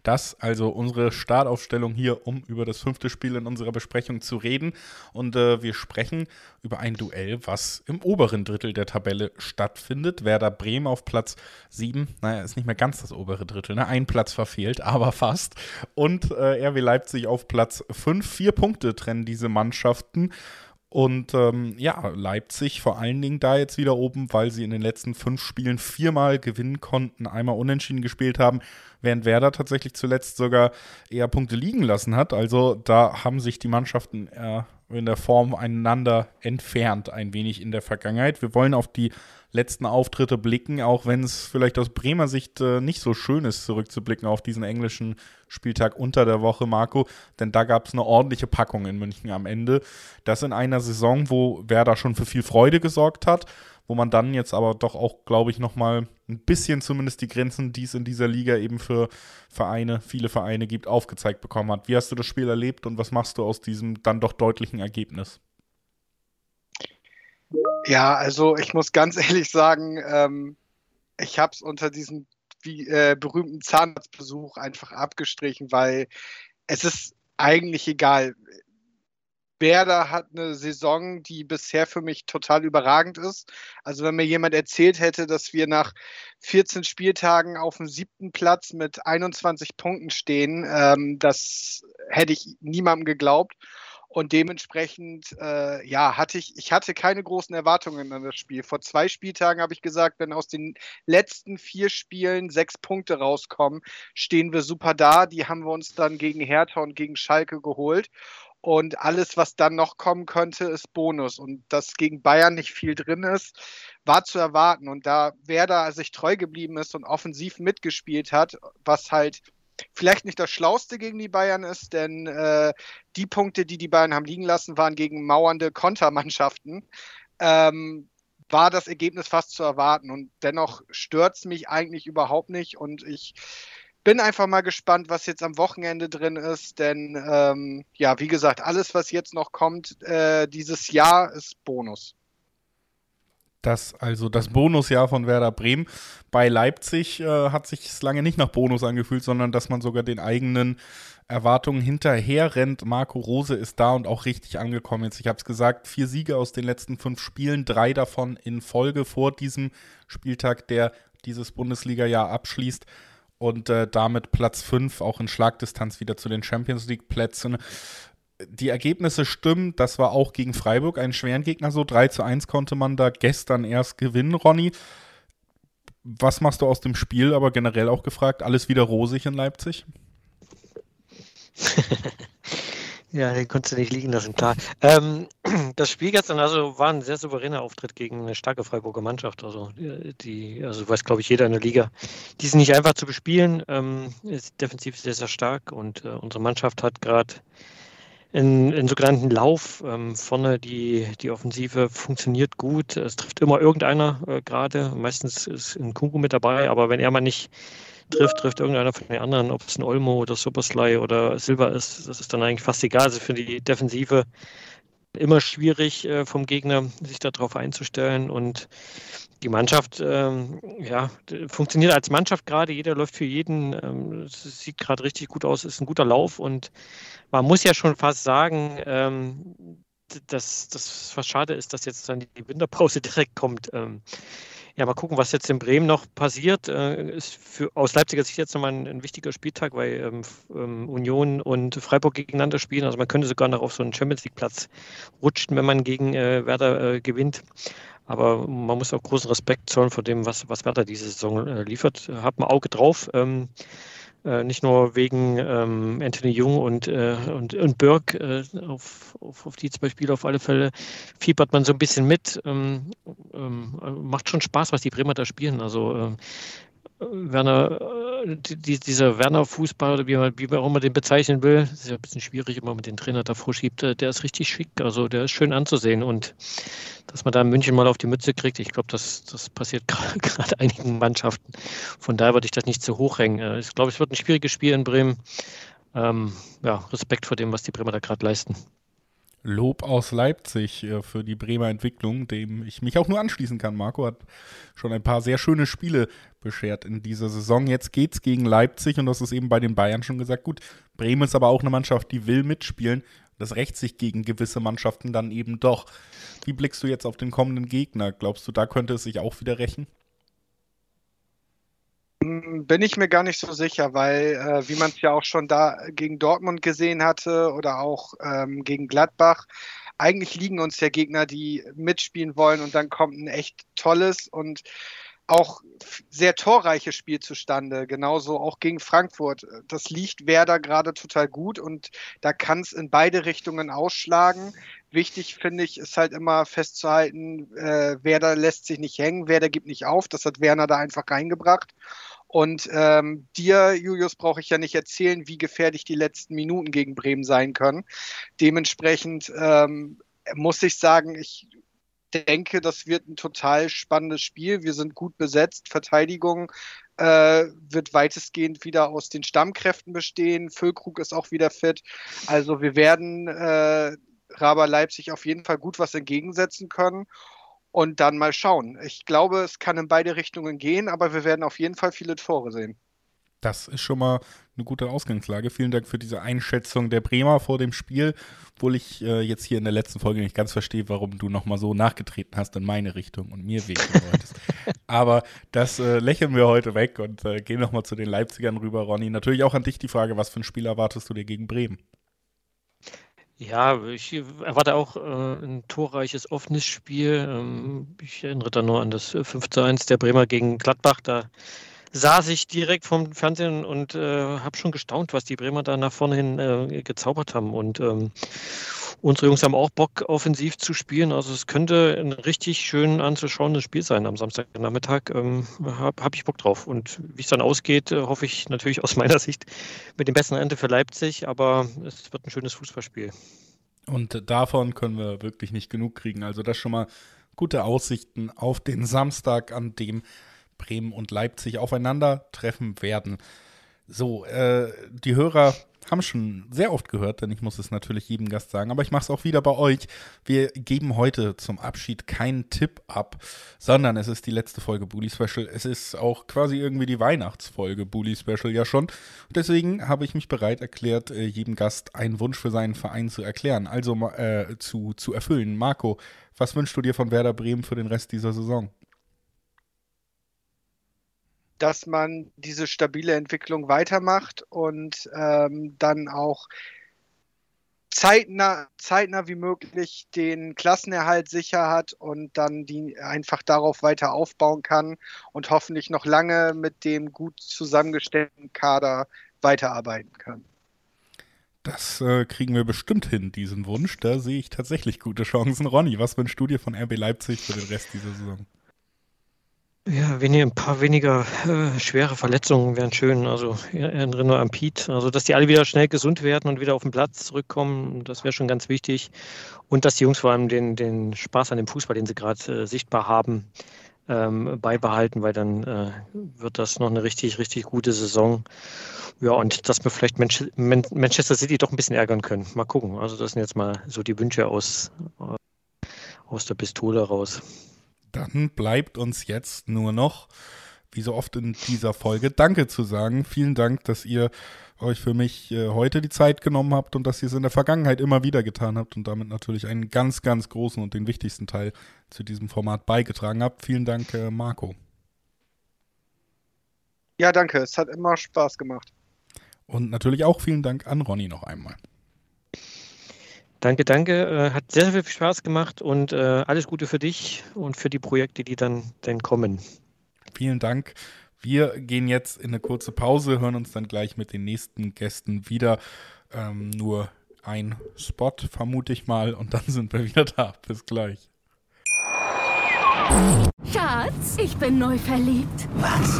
Das also unsere Startaufstellung hier, um über das fünfte Spiel in unserer Besprechung zu reden. Und äh, wir sprechen über ein Duell, was im oberen Drittel der Tabelle stattfindet. Werder Bremen auf Platz 7. Naja, ist nicht mehr ganz das obere Drittel, ne? Ein Platz verfehlt, aber fast. Und äh, RW Leipzig auf Platz 5. Vier Punkte trennen diese Mannschaften. Und ähm, ja, Leipzig vor allen Dingen da jetzt wieder oben, weil sie in den letzten fünf Spielen viermal gewinnen konnten, einmal unentschieden gespielt haben, während Werder tatsächlich zuletzt sogar eher Punkte liegen lassen hat. Also da haben sich die Mannschaften äh, in der Form einander entfernt, ein wenig in der Vergangenheit. Wir wollen auf die letzten Auftritte blicken, auch wenn es vielleicht aus Bremer Sicht äh, nicht so schön ist, zurückzublicken auf diesen englischen Spieltag unter der Woche, Marco. Denn da gab es eine ordentliche Packung in München am Ende. Das in einer Saison, wo Werder schon für viel Freude gesorgt hat, wo man dann jetzt aber doch auch, glaube ich, nochmal ein bisschen zumindest die Grenzen, die es in dieser Liga eben für Vereine, viele Vereine gibt, aufgezeigt bekommen hat. Wie hast du das Spiel erlebt und was machst du aus diesem dann doch deutlichen Ergebnis? Ja, also ich muss ganz ehrlich sagen, ähm, ich habe es unter diesem wie, äh, berühmten Zahnarztbesuch einfach abgestrichen, weil es ist eigentlich egal. Werder hat eine Saison, die bisher für mich total überragend ist. Also wenn mir jemand erzählt hätte, dass wir nach 14 Spieltagen auf dem siebten Platz mit 21 Punkten stehen, ähm, das hätte ich niemandem geglaubt. Und dementsprechend, äh, ja, hatte ich, ich hatte keine großen Erwartungen an das Spiel. Vor zwei Spieltagen habe ich gesagt, wenn aus den letzten vier Spielen sechs Punkte rauskommen, stehen wir super da. Die haben wir uns dann gegen Hertha und gegen Schalke geholt. Und alles, was dann noch kommen könnte, ist Bonus. Und dass gegen Bayern nicht viel drin ist, war zu erwarten. Und da Werder sich treu geblieben ist und offensiv mitgespielt hat, was halt vielleicht nicht das Schlauste gegen die Bayern ist, denn äh, die Punkte, die die Bayern haben liegen lassen, waren gegen mauernde Kontermannschaften. Ähm, war das Ergebnis fast zu erwarten. Und dennoch stört es mich eigentlich überhaupt nicht. Und ich bin einfach mal gespannt, was jetzt am Wochenende drin ist, denn ähm, ja, wie gesagt, alles, was jetzt noch kommt, äh, dieses Jahr ist Bonus. Das, also das Bonusjahr von Werder Bremen. Bei Leipzig äh, hat sich lange nicht nach Bonus angefühlt, sondern dass man sogar den eigenen Erwartungen hinterher rennt. Marco Rose ist da und auch richtig angekommen jetzt. Ich habe es gesagt, vier Siege aus den letzten fünf Spielen, drei davon in Folge vor diesem Spieltag, der dieses Bundesliga-Jahr abschließt und äh, damit Platz 5 auch in Schlagdistanz wieder zu den Champions League Plätzen. Die Ergebnisse stimmen, das war auch gegen Freiburg ein schweren Gegner so. 3 zu 1 konnte man da gestern erst gewinnen, Ronny. Was machst du aus dem Spiel, aber generell auch gefragt, alles wieder rosig in Leipzig? Ja, den konntest du nicht liegen lassen, klar. Ähm, das Spiel gestern also war ein sehr souveräner Auftritt gegen eine starke Freiburger Mannschaft. Also die, also weiß glaube ich jeder in der Liga. Die sind nicht einfach zu bespielen, ähm, ist defensiv sehr, sehr stark und äh, unsere Mannschaft hat gerade in, in sogenannten Lauf ähm, vorne die, die Offensive funktioniert gut. Es trifft immer irgendeiner äh, gerade. Meistens ist ein Kunku mit dabei, aber wenn er mal nicht trifft, trifft irgendeiner von den anderen, ob es ein Olmo oder Supersly oder Silva ist, das ist dann eigentlich fast egal. Also für die Defensive immer schwierig äh, vom Gegner, sich darauf einzustellen. Und die Mannschaft ähm, ja, funktioniert als Mannschaft gerade, jeder läuft für jeden, ähm, sieht gerade richtig gut aus, ist ein guter Lauf. Und man muss ja schon fast sagen, ähm, dass das was schade ist, dass jetzt dann die Winterpause direkt kommt. Ähm, ja, mal gucken, was jetzt in Bremen noch passiert. Äh, ist für, aus Leipziger Sicht jetzt nochmal ein, ein wichtiger Spieltag, weil ähm, ähm, Union und Freiburg gegeneinander spielen. Also man könnte sogar noch auf so einen Champions League-Platz rutschen, wenn man gegen äh, Werder äh, gewinnt. Aber man muss auch großen Respekt zollen vor dem, was, was Werder diese Saison äh, liefert. Hat ein Auge drauf. Ähm, äh, nicht nur wegen ähm, Anthony Jung und, äh, und, und Burke, äh, auf, auf, auf, die zwei Spiele auf alle Fälle fiebert man so ein bisschen mit. Ähm, ähm, macht schon Spaß, was die Bremer da spielen. Also ähm, Werner, äh, die, dieser Werner-Fußball, oder wie man, wie man auch immer den bezeichnen will, ist ja ein bisschen schwierig, immer mit den Trainer davor schiebt, äh, der ist richtig schick, also der ist schön anzusehen und dass man da in München mal auf die Mütze kriegt, ich glaube, das, das passiert gerade einigen Mannschaften. Von daher würde ich das nicht zu hoch hängen. Äh, ich glaube, es wird ein schwieriges Spiel in Bremen. Ähm, ja, Respekt vor dem, was die Bremer da gerade leisten. Lob aus Leipzig äh, für die Bremer Entwicklung, dem ich mich auch nur anschließen kann. Marco hat schon ein paar sehr schöne Spiele beschert in dieser Saison. Jetzt geht's gegen Leipzig und das ist eben bei den Bayern schon gesagt. Gut, Bremen ist aber auch eine Mannschaft, die will mitspielen. Das rächt sich gegen gewisse Mannschaften dann eben doch. Wie blickst du jetzt auf den kommenden Gegner? Glaubst du, da könnte es sich auch wieder rächen? Bin ich mir gar nicht so sicher, weil, äh, wie man es ja auch schon da gegen Dortmund gesehen hatte oder auch ähm, gegen Gladbach, eigentlich liegen uns ja Gegner, die mitspielen wollen und dann kommt ein echt tolles und auch sehr torreiches Spiel zustande. Genauso auch gegen Frankfurt. Das liegt Werder gerade total gut und da kann es in beide Richtungen ausschlagen. Wichtig finde ich, ist halt immer festzuhalten, äh, Werder lässt sich nicht hängen, Werder gibt nicht auf. Das hat Werner da einfach reingebracht. Und ähm, dir, Julius, brauche ich ja nicht erzählen, wie gefährlich die letzten Minuten gegen Bremen sein können. Dementsprechend ähm, muss ich sagen, ich denke, das wird ein total spannendes Spiel. Wir sind gut besetzt. Verteidigung äh, wird weitestgehend wieder aus den Stammkräften bestehen. Füllkrug ist auch wieder fit. Also wir werden äh, Raber Leipzig auf jeden Fall gut was entgegensetzen können. Und dann mal schauen. Ich glaube, es kann in beide Richtungen gehen, aber wir werden auf jeden Fall viele Tore sehen. Das ist schon mal eine gute Ausgangslage. Vielen Dank für diese Einschätzung der Bremer vor dem Spiel, obwohl ich äh, jetzt hier in der letzten Folge nicht ganz verstehe, warum du nochmal so nachgetreten hast in meine Richtung und mir wehtun wolltest. Aber das äh, lächeln wir heute weg und äh, gehen nochmal zu den Leipzigern rüber, Ronny. Natürlich auch an dich die Frage, was für ein Spiel erwartest du dir gegen Bremen? Ja, ich erwarte auch äh, ein torreiches, offenes Spiel. Ähm, ich erinnere da nur an das 5 zu 1 der Bremer gegen Gladbach. Da saß ich direkt vom Fernsehen und äh, habe schon gestaunt, was die Bremer da nach vorne hin äh, gezaubert haben. Und ähm, unsere Jungs haben auch Bock, offensiv zu spielen. Also es könnte ein richtig schön anzuschauendes Spiel sein am Samstagnachmittag. Ähm, habe hab ich Bock drauf. Und wie es dann ausgeht, äh, hoffe ich natürlich aus meiner Sicht mit dem besten Ende für Leipzig. Aber es wird ein schönes Fußballspiel. Und davon können wir wirklich nicht genug kriegen. Also das schon mal gute Aussichten auf den Samstag, an dem Bremen und Leipzig aufeinandertreffen werden. So, äh, die Hörer haben schon sehr oft gehört, denn ich muss es natürlich jedem Gast sagen, aber ich mache es auch wieder bei euch. Wir geben heute zum Abschied keinen Tipp ab, sondern es ist die letzte Folge Bully Special. Es ist auch quasi irgendwie die Weihnachtsfolge Bully Special ja schon. deswegen habe ich mich bereit erklärt, äh, jedem Gast einen Wunsch für seinen Verein zu erklären, also äh, zu, zu erfüllen. Marco, was wünschst du dir von Werder Bremen für den Rest dieser Saison? Dass man diese stabile Entwicklung weitermacht und ähm, dann auch zeitnah, zeitnah wie möglich den Klassenerhalt sicher hat und dann die einfach darauf weiter aufbauen kann und hoffentlich noch lange mit dem gut zusammengestellten Kader weiterarbeiten kann. Das äh, kriegen wir bestimmt hin, diesen Wunsch. Da sehe ich tatsächlich gute Chancen. Ronny, was wünschst du dir von RB Leipzig für den Rest dieser Saison? Ja, wenig, ein paar weniger äh, schwere Verletzungen wären schön. Also erinnere nur an Pete. Also dass die alle wieder schnell gesund werden und wieder auf den Platz zurückkommen, das wäre schon ganz wichtig. Und dass die Jungs vor allem den, den Spaß an dem Fußball, den sie gerade äh, sichtbar haben, ähm, beibehalten, weil dann äh, wird das noch eine richtig, richtig gute Saison. Ja, und dass wir vielleicht Manch Manchester City doch ein bisschen ärgern können. Mal gucken. Also das sind jetzt mal so die Wünsche aus, aus der Pistole raus. Dann bleibt uns jetzt nur noch, wie so oft in dieser Folge, Danke zu sagen. Vielen Dank, dass ihr euch für mich äh, heute die Zeit genommen habt und dass ihr es in der Vergangenheit immer wieder getan habt und damit natürlich einen ganz, ganz großen und den wichtigsten Teil zu diesem Format beigetragen habt. Vielen Dank, äh, Marco. Ja, danke. Es hat immer Spaß gemacht. Und natürlich auch vielen Dank an Ronny noch einmal. Danke, danke. Äh, hat sehr, sehr viel Spaß gemacht und äh, alles Gute für dich und für die Projekte, die dann, dann kommen. Vielen Dank. Wir gehen jetzt in eine kurze Pause, hören uns dann gleich mit den nächsten Gästen wieder. Ähm, nur ein Spot, vermute ich mal, und dann sind wir wieder da. Bis gleich. Schatz, ich bin neu verliebt. Was?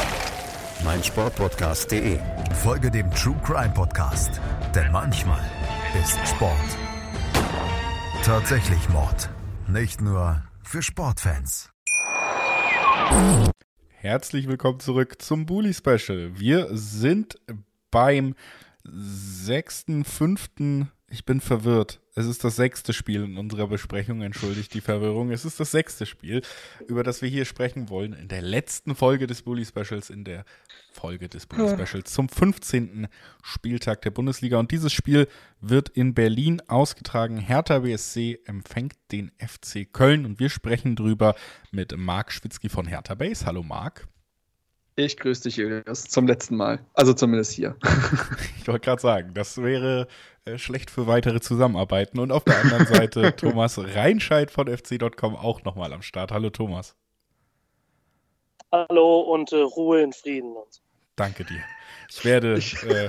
meinsportpodcast.de. Folge dem True Crime Podcast, denn manchmal ist Sport tatsächlich Mord. Nicht nur für Sportfans. Herzlich willkommen zurück zum Bully Special. Wir sind beim sechsten, fünften, ich bin verwirrt. Es ist das sechste Spiel in unserer Besprechung, entschuldigt die Verwirrung. Es ist das sechste Spiel, über das wir hier sprechen wollen. In der letzten Folge des Bully Specials, in der Folge des Bully Specials zum 15. Spieltag der Bundesliga. Und dieses Spiel wird in Berlin ausgetragen. Hertha BSC empfängt den FC Köln und wir sprechen drüber mit Marc Schwitzky von Hertha Base. Hallo Marc. Ich grüße dich, Julius, zum letzten Mal. Also zumindest hier. ich wollte gerade sagen, das wäre äh, schlecht für weitere Zusammenarbeiten. Und auf der anderen Seite Thomas Reinscheid von fc.com auch nochmal am Start. Hallo Thomas. Hallo und äh, Ruhe in Frieden. Danke dir. Ich werde, äh,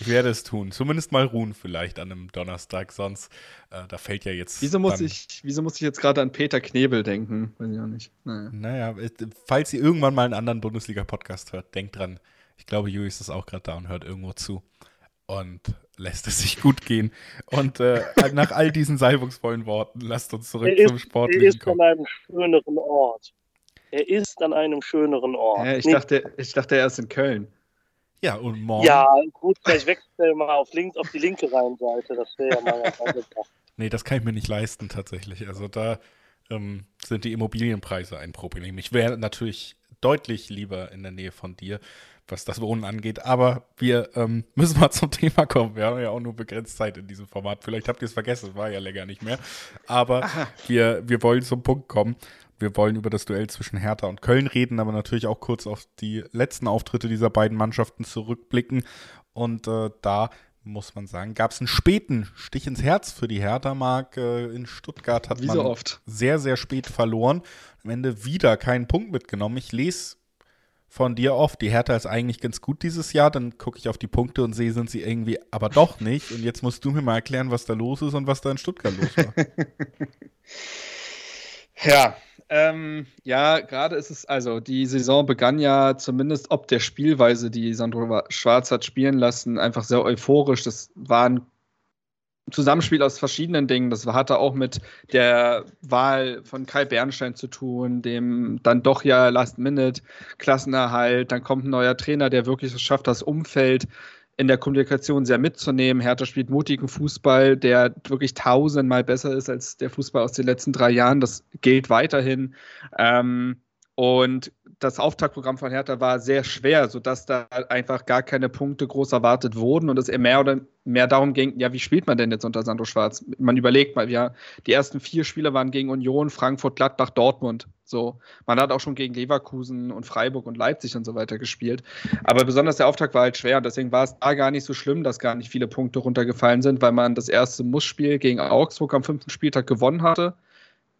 Ich werde es tun. Zumindest mal ruhen vielleicht an einem Donnerstag, sonst äh, da fällt ja jetzt. Wieso muss, ich, wieso muss ich jetzt gerade an Peter Knebel denken? Weiß ich auch nicht. Naja. naja, falls ihr irgendwann mal einen anderen Bundesliga-Podcast hört, denkt dran. Ich glaube, Julius ist auch gerade da und hört irgendwo zu. Und lässt es sich gut gehen. Und äh, nach all diesen salbungsvollen Worten, lasst uns zurück er zum ist, Sportlichen Er ist kommen. an einem schöneren Ort. Er ist an einem schöneren Ort. Ja, ich, dachte, ich dachte, er ist in Köln. Ja, und morgen. ja, gut, vielleicht wechselt er mal auf links, auf die linke Rheinseite. Das wäre ja mal. Nee, das kann ich mir nicht leisten, tatsächlich. Also da ähm, sind die Immobilienpreise ein Problem. Ich wäre natürlich deutlich lieber in der Nähe von dir, was das Wohnen angeht. Aber wir ähm, müssen mal zum Thema kommen. Wir haben ja auch nur begrenzt Zeit in diesem Format. Vielleicht habt ihr es vergessen, es war ja länger nicht mehr. Aber wir, wir wollen zum Punkt kommen. Wir wollen über das Duell zwischen Hertha und Köln reden, aber natürlich auch kurz auf die letzten Auftritte dieser beiden Mannschaften zurückblicken. Und äh, da muss man sagen, gab es einen späten Stich ins Herz für die Hertha, Marc. Äh, in Stuttgart hat Wie man so oft. sehr, sehr spät verloren. Am Ende wieder keinen Punkt mitgenommen. Ich lese von dir oft, die Hertha ist eigentlich ganz gut dieses Jahr. Dann gucke ich auf die Punkte und sehe, sind sie irgendwie aber doch nicht. Und jetzt musst du mir mal erklären, was da los ist und was da in Stuttgart los war. Ja, ähm, ja, gerade ist es, also die Saison begann ja zumindest ob der Spielweise, die Sandro Schwarz hat spielen lassen, einfach sehr euphorisch. Das war ein Zusammenspiel aus verschiedenen Dingen. Das hatte auch mit der Wahl von Kai Bernstein zu tun, dem dann doch ja Last-Minute-Klassenerhalt. Dann kommt ein neuer Trainer, der wirklich es schafft, das Umfeld in der Kommunikation sehr mitzunehmen. Hertha spielt mutigen Fußball, der wirklich tausendmal besser ist als der Fußball aus den letzten drei Jahren. Das gilt weiterhin. Ähm, und das Auftaktprogramm von Hertha war sehr schwer, sodass da einfach gar keine Punkte groß erwartet wurden und es eher mehr oder mehr darum ging, ja, wie spielt man denn jetzt unter Sandro Schwarz? Man überlegt mal, ja, die ersten vier Spiele waren gegen Union, Frankfurt, Gladbach, Dortmund. So, man hat auch schon gegen Leverkusen und Freiburg und Leipzig und so weiter gespielt. Aber besonders der Auftakt war halt schwer und deswegen war es da gar nicht so schlimm, dass gar nicht viele Punkte runtergefallen sind, weil man das erste Mussspiel gegen Augsburg am fünften Spieltag gewonnen hatte.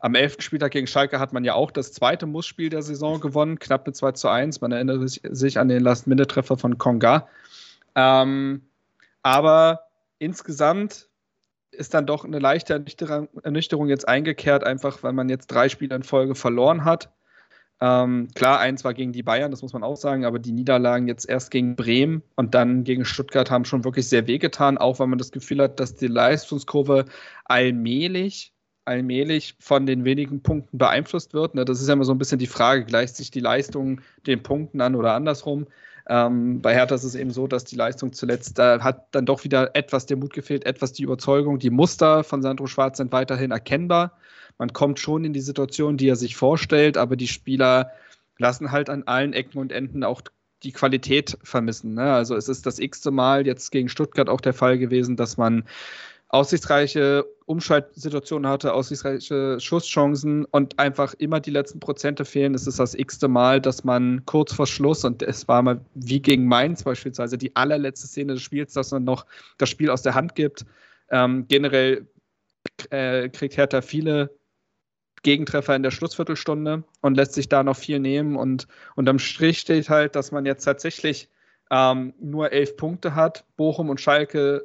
Am elften Spieltag gegen Schalke hat man ja auch das zweite Mussspiel der Saison gewonnen, knapp mit 2 zu 1. Man erinnert sich, an den Last-Minute-Treffer von Konga. Ähm, aber insgesamt ist dann doch eine leichte Ernüchterung, Ernüchterung jetzt eingekehrt, einfach weil man jetzt drei Spiele in Folge verloren hat. Ähm, klar, eins war gegen die Bayern, das muss man auch sagen, aber die Niederlagen jetzt erst gegen Bremen und dann gegen Stuttgart haben schon wirklich sehr wehgetan, auch weil man das Gefühl hat, dass die Leistungskurve allmählich allmählich von den wenigen Punkten beeinflusst wird. Ne? Das ist ja immer so ein bisschen die Frage, gleicht sich die Leistung den Punkten an oder andersrum? Ähm, bei Hertha ist es eben so, dass die Leistung zuletzt, da hat dann doch wieder etwas der Mut gefehlt, etwas die Überzeugung. Die Muster von Sandro Schwarz sind weiterhin erkennbar. Man kommt schon in die Situation, die er sich vorstellt, aber die Spieler lassen halt an allen Ecken und Enden auch die Qualität vermissen. Ne? Also es ist das x-te Mal jetzt gegen Stuttgart auch der Fall gewesen, dass man aussichtsreiche Umschaltsituationen hatte, aussichtsreiche Schusschancen und einfach immer die letzten Prozente fehlen. Es ist das x-te Mal, dass man kurz vor Schluss, und es war mal wie gegen Mainz beispielsweise, die allerletzte Szene des Spiels, dass man noch das Spiel aus der Hand gibt. Ähm, generell äh, kriegt Hertha viele Gegentreffer in der Schlussviertelstunde und lässt sich da noch viel nehmen. Und unterm Strich steht halt, dass man jetzt tatsächlich ähm, nur elf Punkte hat. Bochum und Schalke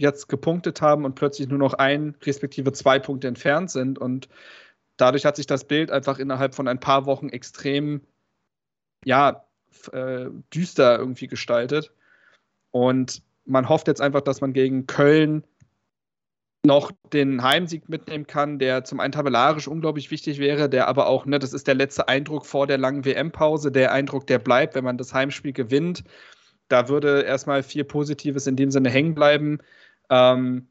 jetzt gepunktet haben und plötzlich nur noch ein, respektive zwei Punkte entfernt sind. Und dadurch hat sich das Bild einfach innerhalb von ein paar Wochen extrem, ja, äh, düster irgendwie gestaltet. Und man hofft jetzt einfach, dass man gegen Köln noch den Heimsieg mitnehmen kann, der zum einen tabellarisch unglaublich wichtig wäre, der aber auch, ne, das ist der letzte Eindruck vor der langen WM-Pause, der Eindruck, der bleibt, wenn man das Heimspiel gewinnt. Da würde erstmal viel Positives in dem Sinne hängen bleiben. Ähm,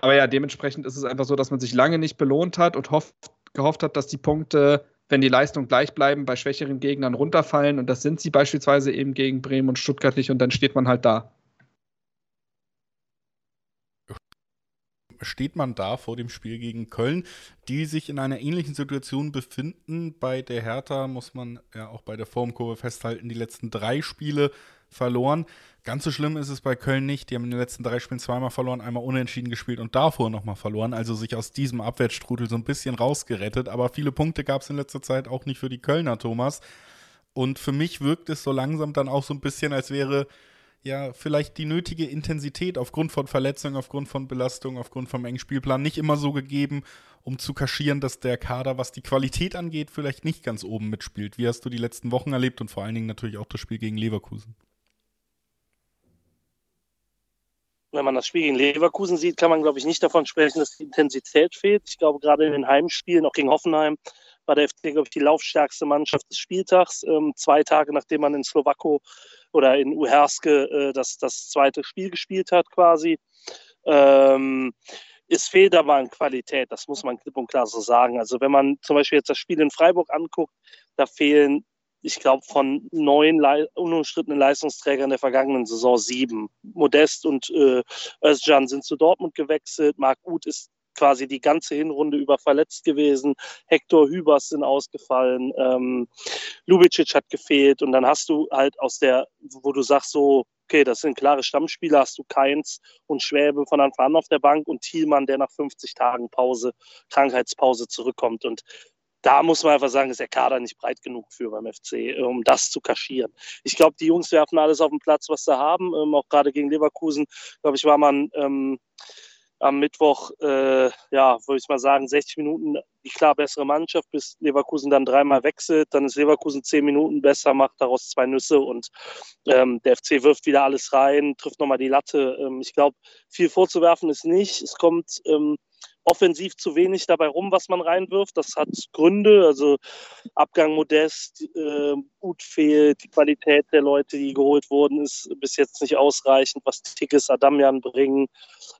aber ja, dementsprechend ist es einfach so, dass man sich lange nicht belohnt hat und hofft, gehofft hat, dass die Punkte, wenn die Leistungen gleich bleiben, bei schwächeren Gegnern runterfallen. Und das sind sie beispielsweise eben gegen Bremen und Stuttgart nicht. Und dann steht man halt da. steht man da vor dem Spiel gegen Köln, die sich in einer ähnlichen Situation befinden. Bei der Hertha muss man ja auch bei der Formkurve festhalten, die letzten drei Spiele verloren. Ganz so schlimm ist es bei Köln nicht. Die haben in den letzten drei Spielen zweimal verloren, einmal unentschieden gespielt und davor nochmal verloren. Also sich aus diesem Abwärtsstrudel so ein bisschen rausgerettet. Aber viele Punkte gab es in letzter Zeit auch nicht für die Kölner, Thomas. Und für mich wirkt es so langsam dann auch so ein bisschen, als wäre ja vielleicht die nötige Intensität aufgrund von Verletzungen, aufgrund von Belastung, aufgrund vom engen Spielplan nicht immer so gegeben, um zu kaschieren, dass der Kader, was die Qualität angeht, vielleicht nicht ganz oben mitspielt. Wie hast du die letzten Wochen erlebt und vor allen Dingen natürlich auch das Spiel gegen Leverkusen? Wenn man das Spiel gegen Leverkusen sieht, kann man, glaube ich, nicht davon sprechen, dass die Intensität fehlt. Ich glaube, gerade in den Heimspielen, auch gegen Hoffenheim, war der FC, glaube ich, die laufstärkste Mannschaft des Spieltags. Ähm, zwei Tage nachdem man in Slowako oder in Uherske äh, das, das zweite Spiel gespielt hat, quasi. Ähm, es fehlt aber an Qualität, das muss man klipp und klar so sagen. Also wenn man zum Beispiel jetzt das Spiel in Freiburg anguckt, da fehlen, ich glaube, von neun Le unumstrittenen Leistungsträgern der vergangenen Saison sieben. Modest und äh, Özcan sind zu Dortmund gewechselt, Marc Uth ist quasi die ganze Hinrunde über verletzt gewesen. Hector Hübers sind ausgefallen. Ähm, Lubicic hat gefehlt. Und dann hast du halt aus der, wo du sagst so, okay, das sind klare Stammspieler, hast du Keins und Schwäbe von Anfang an auf der Bank und Thielmann, der nach 50 Tagen Pause, Krankheitspause zurückkommt. Und da muss man einfach sagen, ist der Kader nicht breit genug für beim FC, um das zu kaschieren. Ich glaube, die Jungs werfen alles auf den Platz, was sie haben. Ähm, auch gerade gegen Leverkusen, glaube ich, war man ähm, am Mittwoch, äh, ja, würde ich mal sagen, 60 Minuten die klar bessere Mannschaft, bis Leverkusen dann dreimal wechselt. Dann ist Leverkusen zehn Minuten besser, macht daraus zwei Nüsse und ähm, der FC wirft wieder alles rein, trifft nochmal die Latte. Ähm, ich glaube, viel vorzuwerfen ist nicht. Es kommt ähm, offensiv zu wenig dabei rum, was man reinwirft. Das hat Gründe, also Abgang Modest, äh, gut fehlt, die Qualität der Leute, die geholt wurden, ist bis jetzt nicht ausreichend, was Tigges Adamian bringen.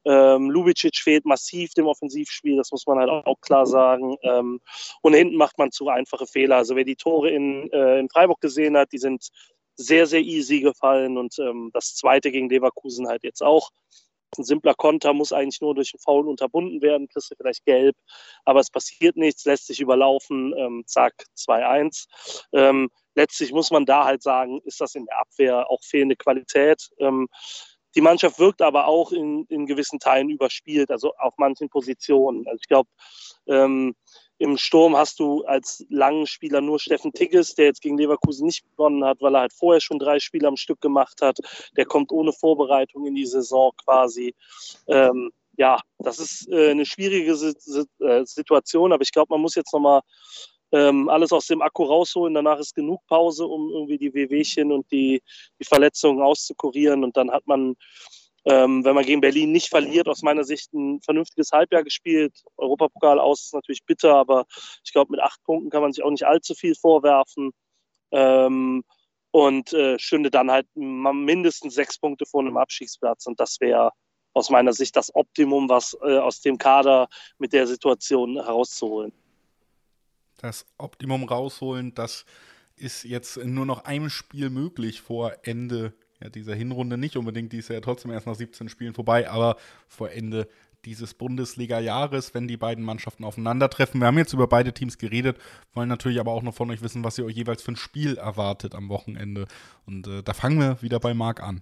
Ähm, Lubicic fehlt massiv dem Offensivspiel, das muss man halt auch klar sagen. Ähm, und hinten macht man zu einfache Fehler. Also wer die Tore in, äh, in Freiburg gesehen hat, die sind sehr, sehr easy gefallen und ähm, das zweite gegen Leverkusen halt jetzt auch. Ein simpler Konter muss eigentlich nur durch einen Foul unterbunden werden, kriegst du vielleicht gelb, aber es passiert nichts, lässt sich überlaufen, ähm, zack, 2-1. Ähm, letztlich muss man da halt sagen, ist das in der Abwehr auch fehlende Qualität. Ähm, die Mannschaft wirkt aber auch in, in gewissen Teilen überspielt, also auf manchen Positionen. Also ich glaube, ähm, im Sturm hast du als langen Spieler nur Steffen Tigges, der jetzt gegen Leverkusen nicht begonnen hat, weil er halt vorher schon drei Spiele am Stück gemacht hat. Der kommt ohne Vorbereitung in die Saison quasi. Ähm, ja, das ist äh, eine schwierige äh, Situation, aber ich glaube, man muss jetzt nochmal ähm, alles aus dem Akku rausholen. Danach ist genug Pause, um irgendwie die Wehwehchen und die, die Verletzungen auszukurieren. Und dann hat man ähm, wenn man gegen Berlin nicht verliert, aus meiner Sicht ein vernünftiges Halbjahr gespielt. Europapokal aus ist natürlich bitter, aber ich glaube, mit acht Punkten kann man sich auch nicht allzu viel vorwerfen. Ähm, und äh, stünde dann halt mindestens sechs Punkte vor einem Abstiegsplatz. Und das wäre aus meiner Sicht das Optimum, was äh, aus dem Kader mit der Situation herauszuholen. Das Optimum rausholen, das ist jetzt nur noch einem Spiel möglich vor Ende ja, dieser Hinrunde nicht unbedingt, die ist ja trotzdem erst nach 17 Spielen vorbei, aber vor Ende dieses Bundesliga-Jahres, wenn die beiden Mannschaften aufeinandertreffen. Wir haben jetzt über beide Teams geredet, wollen natürlich aber auch noch von euch wissen, was ihr euch jeweils für ein Spiel erwartet am Wochenende. Und äh, da fangen wir wieder bei Marc an.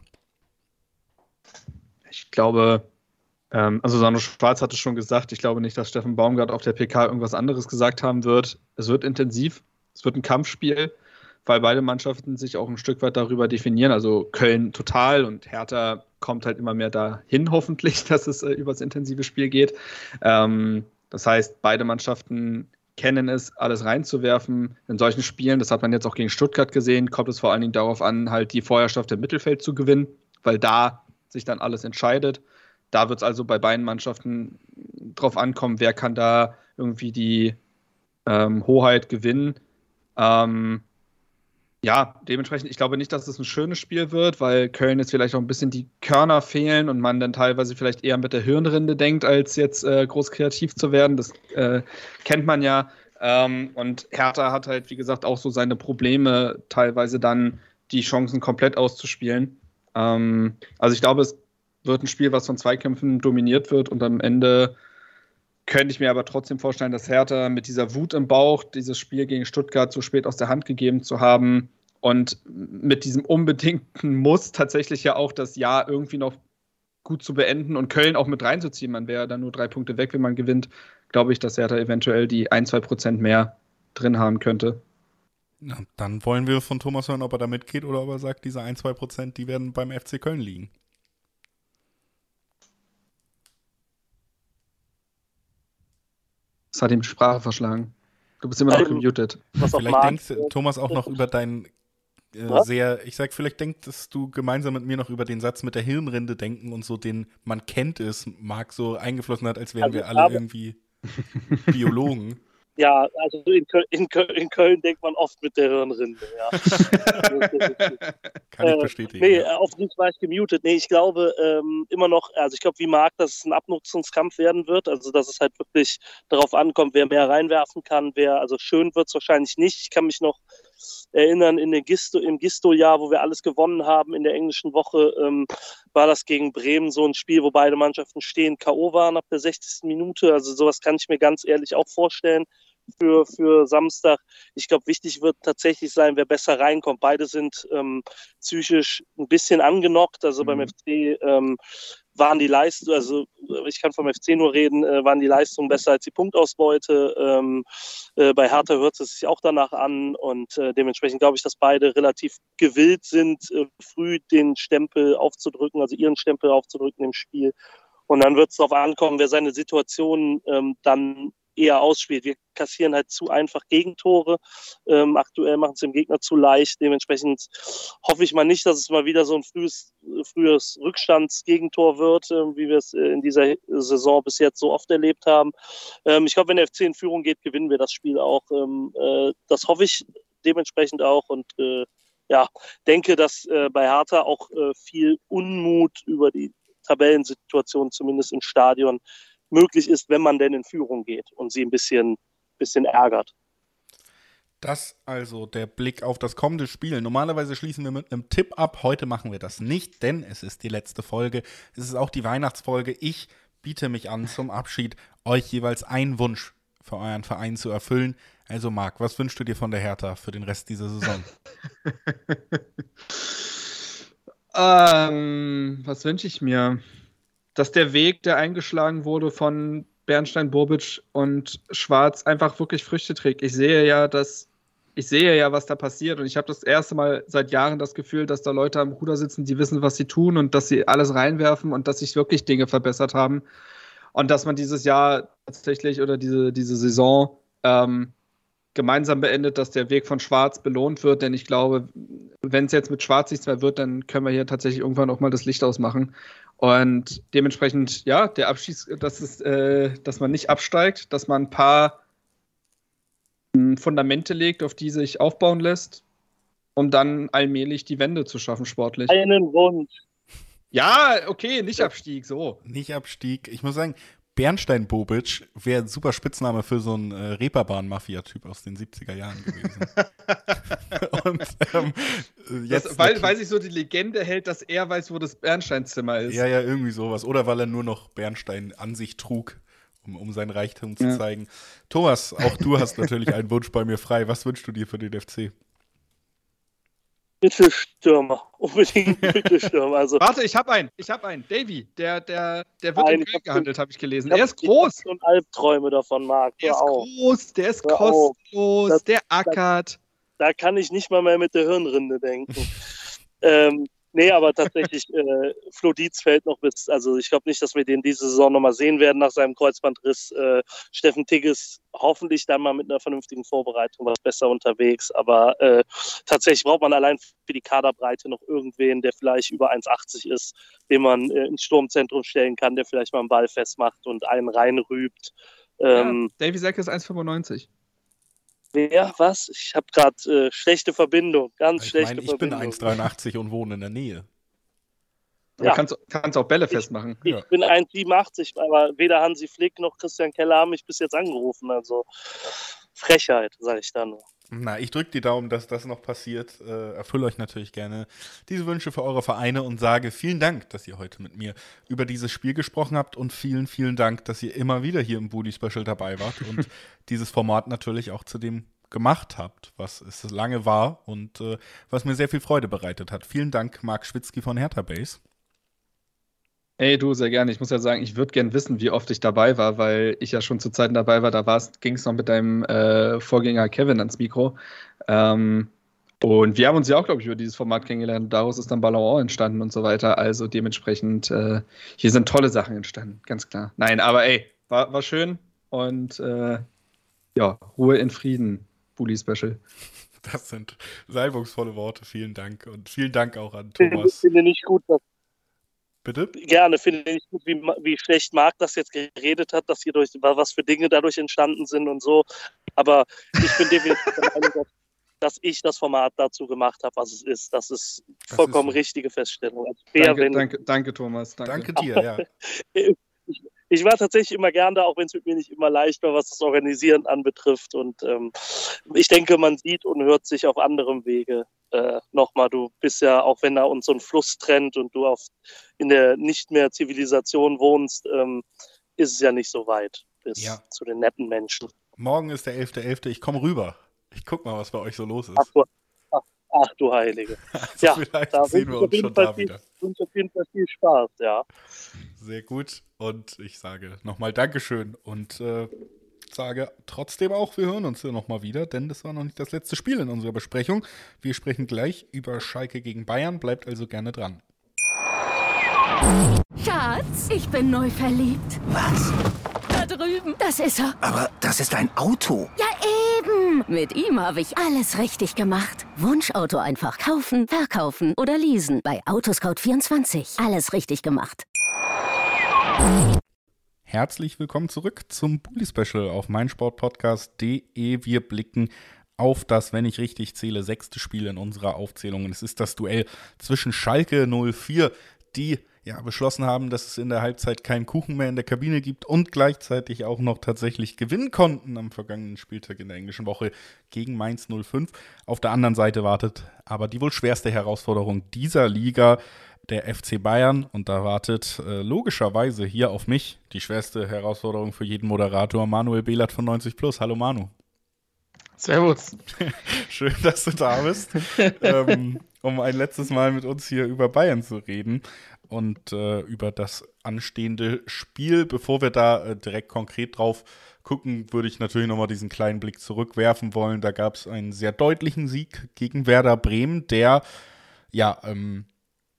Ich glaube, ähm, also Sandro Schwarz hatte schon gesagt, ich glaube nicht, dass Steffen Baumgart auf der PK irgendwas anderes gesagt haben wird. Es wird intensiv, es wird ein Kampfspiel weil beide Mannschaften sich auch ein Stück weit darüber definieren. Also Köln total und Hertha kommt halt immer mehr dahin, hoffentlich, dass es äh, über das intensive Spiel geht. Ähm, das heißt, beide Mannschaften kennen es, alles reinzuwerfen. In solchen Spielen, das hat man jetzt auch gegen Stuttgart gesehen, kommt es vor allen Dingen darauf an, halt die Vorherrschaft im Mittelfeld zu gewinnen, weil da sich dann alles entscheidet. Da wird es also bei beiden Mannschaften drauf ankommen, wer kann da irgendwie die ähm, Hoheit gewinnen. Ähm, ja, dementsprechend, ich glaube nicht, dass es ein schönes Spiel wird, weil Köln jetzt vielleicht auch ein bisschen die Körner fehlen und man dann teilweise vielleicht eher mit der Hirnrinde denkt, als jetzt äh, groß kreativ zu werden. Das äh, kennt man ja. Ähm, und Hertha hat halt, wie gesagt, auch so seine Probleme, teilweise dann die Chancen komplett auszuspielen. Ähm, also ich glaube, es wird ein Spiel, was von Zweikämpfen dominiert wird und am Ende könnte ich mir aber trotzdem vorstellen, dass Hertha mit dieser Wut im Bauch dieses Spiel gegen Stuttgart so spät aus der Hand gegeben zu haben und mit diesem unbedingten Muss tatsächlich ja auch das Jahr irgendwie noch gut zu beenden und Köln auch mit reinzuziehen. Man wäre dann nur drei Punkte weg, wenn man gewinnt. Glaube ich, dass Hertha eventuell die ein, zwei Prozent mehr drin haben könnte. Ja, dann wollen wir von Thomas hören, ob er da mitgeht oder ob er sagt, diese 1, 2 Prozent, die werden beim FC Köln liegen. Das hat ihm die Sprache verschlagen. Du bist immer noch Ähm, gemutet. Vielleicht denkst du, Thomas auch noch über deinen äh, sehr, ich sag, vielleicht denkst du gemeinsam mit mir noch über den Satz mit der Hirnrinde denken und so, den man kennt es, Marc so eingeflossen hat, als wären Also wir alle irgendwie Biologen. Ja, also in Köln, in, Köln, in Köln denkt man oft mit der Hirnrinde, ja. Kann ich Äh, bestätigen. Nee, ja. äh, auf dich war ich gemutet. Nee, ich glaube ähm, immer noch, also ich glaube wie Marc, dass es ein Abnutzungskampf werden wird. Also dass es halt wirklich darauf ankommt, wer mehr reinwerfen kann, wer, also schön wird es wahrscheinlich nicht. Ich kann mich noch erinnern, in den Gisto, im Gisto-Jahr, wo wir alles gewonnen haben in der englischen Woche, ähm, war das gegen Bremen so ein Spiel, wo beide Mannschaften stehen K.O. waren ab der 60. Minute. Also sowas kann ich mir ganz ehrlich auch vorstellen für, für Samstag. Ich glaube, wichtig wird tatsächlich sein, wer besser reinkommt. Beide sind ähm, psychisch ein bisschen angenockt. Also beim FC ähm, waren die Leistungen, also ich kann vom FC nur reden, äh, waren die Leistungen besser als die Punktausbeute. Ähm, äh, bei Hertha hört es sich auch danach an und äh, dementsprechend glaube ich, dass beide relativ gewillt sind, äh, früh den Stempel aufzudrücken, also ihren Stempel aufzudrücken im Spiel. Und dann wird es darauf ankommen, wer seine Situation ähm, dann eher ausspielt. Wir kassieren halt zu einfach Gegentore. Ähm, aktuell machen es dem Gegner zu leicht. Dementsprechend hoffe ich mal nicht, dass es mal wieder so ein frühes, frühes Rückstandsgegentor wird, äh, wie wir es äh, in dieser Saison bis jetzt so oft erlebt haben. Ähm, ich glaube, wenn der FC in Führung geht, gewinnen wir das Spiel auch. Ähm, äh, das hoffe ich dementsprechend auch und äh, ja, denke, dass äh, bei Hertha auch äh, viel Unmut über die Tabellensituation zumindest im Stadion möglich ist, wenn man denn in Führung geht und sie ein bisschen, bisschen ärgert. Das also der Blick auf das kommende Spiel. Normalerweise schließen wir mit einem Tipp ab. Heute machen wir das nicht, denn es ist die letzte Folge. Es ist auch die Weihnachtsfolge. Ich biete mich an zum Abschied, euch jeweils einen Wunsch für euren Verein zu erfüllen. Also Marc, was wünschst du dir von der Hertha für den Rest dieser Saison? Ähm, was wünsche ich mir? Dass der Weg, der eingeschlagen wurde von Bernstein, Bobic und Schwarz, einfach wirklich Früchte trägt. Ich sehe ja, dass ich sehe ja, was da passiert und ich habe das erste Mal seit Jahren das Gefühl, dass da Leute am Ruder sitzen, die wissen, was sie tun und dass sie alles reinwerfen und dass sich wirklich Dinge verbessert haben und dass man dieses Jahr tatsächlich oder diese, diese Saison ähm, gemeinsam beendet, dass der Weg von Schwarz belohnt wird, denn ich glaube, wenn es jetzt mit Schwarz nichts mehr wird, dann können wir hier tatsächlich irgendwann auch mal das Licht ausmachen. Und dementsprechend, ja, der Abschieß, dass, es, äh, dass man nicht absteigt, dass man ein paar mh, Fundamente legt, auf die sich aufbauen lässt, um dann allmählich die Wende zu schaffen, sportlich. Einen Wunsch. Ja, okay, nicht Abstieg, so. Nicht Abstieg. Ich muss sagen, Bernstein Bobic wäre ein super Spitzname für so einen äh, Reeperbahn-Mafia-Typ aus den 70er Jahren gewesen. Und ähm, jetzt das, weil, weil sich so die Legende hält, dass er weiß, wo das Bernsteinzimmer ist. Ja, ja, irgendwie sowas. Oder weil er nur noch Bernstein an sich trug, um, um sein Reichtum zu Ja. zeigen. Thomas, auch du hast natürlich einen Wunsch bei mir frei. Was wünschst du dir für den FC? Mittelstürmer. Unbedingt Mittelstürmer. Also, Warte, ich habe einen. Ich habe einen. Davy, der, der, der wird Nein, im ich Köln gehandelt, habe ich gelesen. Er ist groß. schon Albträume davon, Marc. Der ist auf. groß, der ist Hör kostenlos, Das- der ackert. Da kann ich nicht mal mehr mit der Hirnrinde denken. ähm, nee, aber tatsächlich, äh, Flo Dietz fällt noch bis, also ich glaube nicht, dass wir den diese Saison nochmal sehen werden nach seinem Kreuzbandriss. Äh, Steffen Tigges hoffentlich dann mal mit einer vernünftigen Vorbereitung was besser unterwegs. Aber äh, tatsächlich braucht man allein für die Kaderbreite noch irgendwen, der vielleicht über 1,80 ist, den man äh, ins Sturmzentrum stellen kann, der vielleicht mal einen Ball festmacht und einen reinrübt. Ähm, ja, Davy Sack ist 1,95. Wer? Was? Ich habe gerade äh, schlechte Verbindung. Ganz Ich schlechte meine, ich bin Verbindung. 1,83 und wohne in der Nähe. Aber Ja. kannst, kannst auch Bälle festmachen. Ich bin 1,87, aber weder Hansi Flick noch Christian Keller haben mich bis jetzt angerufen. Also Frechheit, sage ich dann. Na, ich drücke die Daumen, dass das noch passiert. Äh, erfülle euch natürlich gerne diese Wünsche für eure Vereine und sage vielen Dank, dass ihr heute mit mir über dieses Spiel gesprochen habt und vielen, vielen Dank, dass ihr immer wieder hier im Bully Special dabei wart und dieses Format natürlich auch zu dem gemacht habt, was es lange war und äh, was mir sehr viel Freude bereitet hat. Vielen Dank, Marc Schwitzky von Hertha Base. Ey, du, sehr gerne. Ich muss ja sagen, ich würde gerne wissen, wie oft ich dabei war, weil ich ja schon zu Zeiten dabei war. Da ging es noch mit deinem äh, Vorgänger Kevin ans Mikro. Ähm, und wir haben uns ja auch, glaube ich, über dieses Format kennengelernt. Daraus ist dann Ballon entstanden und so weiter. Also dementsprechend, äh, hier sind tolle Sachen entstanden, ganz klar. Nein, aber ey, war, war schön und äh, ja, Ruhe in Frieden, Bully Special. Das sind salbungsvolle Worte. Vielen Dank. Und vielen Dank auch an Thomas. Ich finde nicht gut, dass Bitte? Gerne, finde ich gut, wie, wie schlecht Marc das jetzt geredet hat, dass hier durch, was für Dinge dadurch entstanden sind und so. Aber ich bin definitiv der Meinung, dass, ich das Format dazu gemacht habe, was es ist. Das ist das vollkommen ist so. richtige Feststellung. Danke, danke, danke, Thomas. Danke, danke dir, ja. ich, ich war tatsächlich immer gern da, auch wenn es mit mir nicht immer leicht war, was das Organisieren anbetrifft. Und ähm, ich denke, man sieht und hört sich auf anderem Wege äh, nochmal. Du bist ja, auch wenn da uns so ein Fluss trennt und du auf, in der nicht mehr Zivilisation wohnst, ähm, ist es ja nicht so weit bis ja. zu den netten Menschen. Morgen ist der 11.11. .11. Ich komme rüber. Ich guck mal, was bei euch so los ist. Ach, du, ach, ach, du Heilige. also ja, vielleicht da sehen wir uns schon da viel, wieder. wünsche auf jeden Fall viel Spaß, ja. Sehr gut. Und ich sage nochmal Dankeschön und äh, sage trotzdem auch, wir hören uns hier nochmal wieder, denn das war noch nicht das letzte Spiel in unserer Besprechung. Wir sprechen gleich über Schalke gegen Bayern, bleibt also gerne dran. Schatz, ich bin neu verliebt. Was? Da drüben. Das ist er. Aber das ist ein Auto. Ja, eben. Mit ihm habe ich alles richtig gemacht. Wunschauto einfach kaufen, verkaufen oder leasen. Bei Autoscout24. Alles richtig gemacht. Herzlich willkommen zurück zum Bully Special auf meinsportpodcast.de. Wir blicken auf das, wenn ich richtig zähle, sechste Spiel in unserer Aufzählung. Es ist das Duell zwischen Schalke 04, die ja beschlossen haben, dass es in der Halbzeit keinen Kuchen mehr in der Kabine gibt und gleichzeitig auch noch tatsächlich gewinnen konnten am vergangenen Spieltag in der englischen Woche gegen Mainz 05. Auf der anderen Seite wartet aber die wohl schwerste Herausforderung dieser Liga der FC Bayern und da wartet äh, logischerweise hier auf mich die schwerste Herausforderung für jeden Moderator, Manuel Behlert von 90 Plus. Hallo Manu. Servus. Schön, dass du da bist, ähm, um ein letztes Mal mit uns hier über Bayern zu reden und äh, über das anstehende Spiel. Bevor wir da äh, direkt konkret drauf gucken, würde ich natürlich nochmal diesen kleinen Blick zurückwerfen wollen. Da gab es einen sehr deutlichen Sieg gegen Werder Bremen, der ja ähm,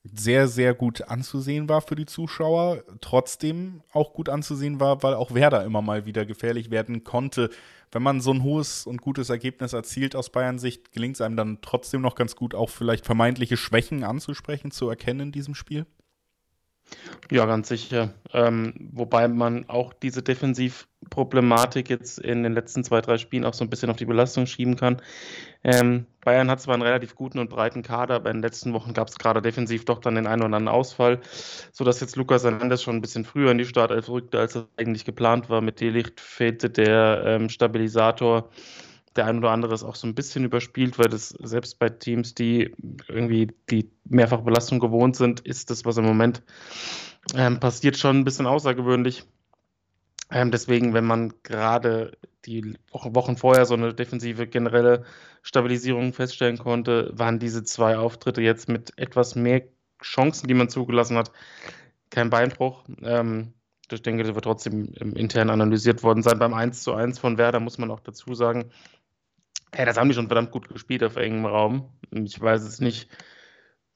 sehr, sehr gut anzusehen war für die Zuschauer, trotzdem auch gut anzusehen war, weil auch Werder immer mal wieder gefährlich werden konnte. Wenn man so ein hohes und gutes Ergebnis erzielt aus Bayern Sicht, gelingt es einem dann trotzdem noch ganz gut, auch vielleicht vermeintliche Schwächen anzusprechen, zu erkennen in diesem Spiel? Ja, ganz sicher. Ähm, wobei man auch diese Defensivproblematik jetzt in den letzten zwei, drei Spielen auch so ein bisschen auf die Belastung schieben kann. Ähm, Bayern hat zwar einen relativ guten und breiten Kader, aber in den letzten Wochen gab es gerade defensiv doch dann den einen oder anderen Ausfall, sodass jetzt Lukas Hernandez schon ein bisschen früher in die Startelf rückte, als es eigentlich geplant war. Mit Delicht fehlte der ähm, Stabilisator der ein oder andere ist auch so ein bisschen überspielt, weil das selbst bei Teams, die irgendwie die Mehrfachbelastung gewohnt sind, ist das, was im Moment ähm, passiert, schon ein bisschen außergewöhnlich. Ähm, deswegen, wenn man gerade die Wochen vorher so eine defensive generelle Stabilisierung feststellen konnte, waren diese zwei Auftritte jetzt mit etwas mehr Chancen, die man zugelassen hat, kein Beinbruch. Ähm, ich denke, das wird trotzdem intern analysiert worden sein. Beim 1 zu 1 von Werder muss man auch dazu sagen, ja, das haben die schon verdammt gut gespielt auf engem Raum. Ich weiß es nicht,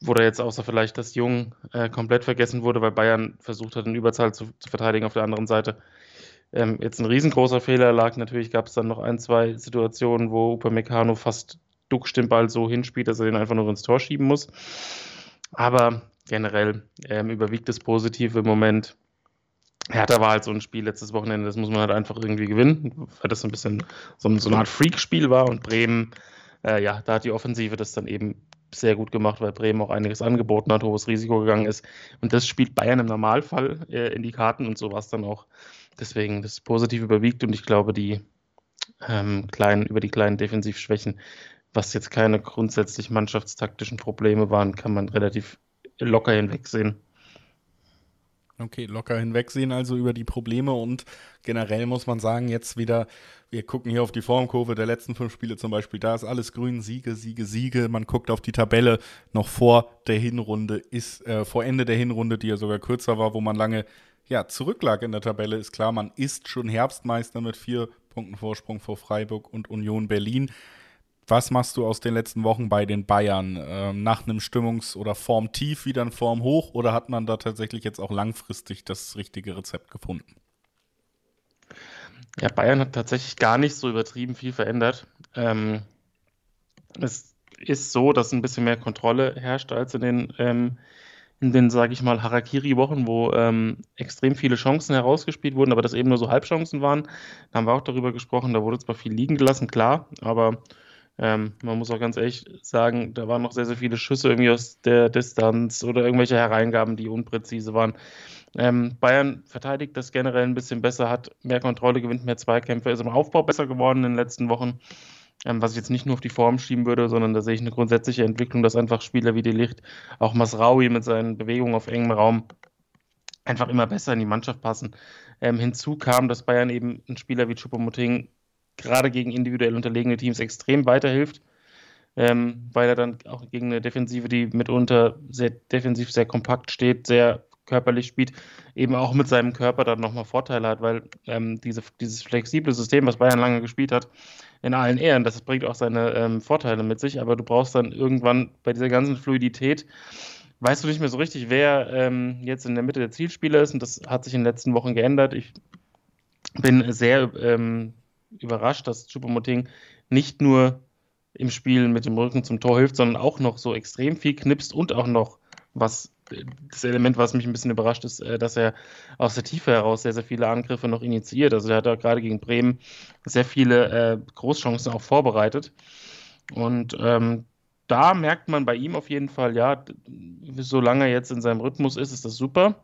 wo da jetzt außer vielleicht, dass Jung äh, komplett vergessen wurde, weil Bayern versucht hat, eine Überzahl zu, zu verteidigen auf der anderen Seite. Ähm, jetzt ein riesengroßer Fehler lag. Natürlich gab es dann noch ein, zwei Situationen, wo Upamecano fast duckt den Ball so hinspielt, dass er den einfach nur ins Tor schieben muss. Aber generell ähm, überwiegt das Positive im Moment. Hertha war halt so ein Spiel letztes Wochenende, das muss man halt einfach irgendwie gewinnen, weil das so ein bisschen so, so eine Art Freak-Spiel war und Bremen, äh, ja, da hat die Offensive das dann eben sehr gut gemacht, weil Bremen auch einiges angeboten hat, hohes Risiko gegangen ist. Und das spielt Bayern im Normalfall äh, in die Karten und so war es dann auch. Deswegen das Positive überwiegt und ich glaube, die ähm, kleinen, über die kleinen Defensivschwächen, was jetzt keine grundsätzlich mannschaftstaktischen Probleme waren, kann man relativ locker hinwegsehen. Okay, locker hinwegsehen also über die Probleme und generell muss man sagen, jetzt wieder, wir gucken hier auf die Formkurve der letzten fünf Spiele zum Beispiel, da ist alles grün, Siege, Siege, Siege. Man guckt auf die Tabelle noch vor der Hinrunde, ist äh, vor Ende der Hinrunde, die ja sogar kürzer war, wo man lange ja, zurücklag in der Tabelle, ist klar, man ist schon Herbstmeister mit vier Punkten Vorsprung vor Freiburg und Union Berlin. Was machst du aus den letzten Wochen bei den Bayern? Ähm, nach einem Stimmungs- oder Formtief wieder ein Form hoch oder hat man da tatsächlich jetzt auch langfristig das richtige Rezept gefunden? Ja, Bayern hat tatsächlich gar nicht so übertrieben viel verändert. Ähm, es ist so, dass ein bisschen mehr Kontrolle herrscht als in den, ähm, in den sage ich mal, Harakiri-Wochen, wo ähm, extrem viele Chancen herausgespielt wurden, aber das eben nur so Halbchancen waren. Da haben wir auch darüber gesprochen, da wurde zwar viel liegen gelassen, klar, aber ähm, man muss auch ganz ehrlich sagen, da waren noch sehr, sehr viele Schüsse irgendwie aus der Distanz oder irgendwelche Hereingaben, die unpräzise waren. Ähm, Bayern verteidigt das generell ein bisschen besser, hat mehr Kontrolle, gewinnt mehr Zweikämpfe, ist im Aufbau besser geworden in den letzten Wochen. Ähm, was ich jetzt nicht nur auf die Form schieben würde, sondern da sehe ich eine grundsätzliche Entwicklung, dass einfach Spieler wie die Licht, auch Masraui mit seinen Bewegungen auf engem Raum, einfach immer besser in die Mannschaft passen. Ähm, hinzu kam, dass Bayern eben einen Spieler wie Choupo-Moting gerade gegen individuell unterlegene Teams extrem weiterhilft, ähm, weil er dann auch gegen eine Defensive, die mitunter sehr defensiv sehr kompakt steht, sehr körperlich spielt, eben auch mit seinem Körper dann nochmal Vorteile hat, weil ähm, diese, dieses flexible System, was Bayern lange gespielt hat, in allen Ehren, das bringt auch seine ähm, Vorteile mit sich, aber du brauchst dann irgendwann bei dieser ganzen Fluidität, weißt du nicht mehr so richtig, wer ähm, jetzt in der Mitte der Zielspieler ist und das hat sich in den letzten Wochen geändert. Ich bin sehr ähm, überrascht, dass Choupo-Moting nicht nur im Spiel mit dem Rücken zum Tor hilft, sondern auch noch so extrem viel knipst und auch noch was das Element, was mich ein bisschen überrascht, ist, äh, dass er aus der Tiefe heraus sehr, sehr viele Angriffe noch initiiert. Also er hat auch gerade gegen Bremen sehr viele äh, Großchancen auch vorbereitet. Und ähm, da merkt man bei ihm auf jeden Fall, ja, solange er jetzt in seinem Rhythmus ist, ist das super.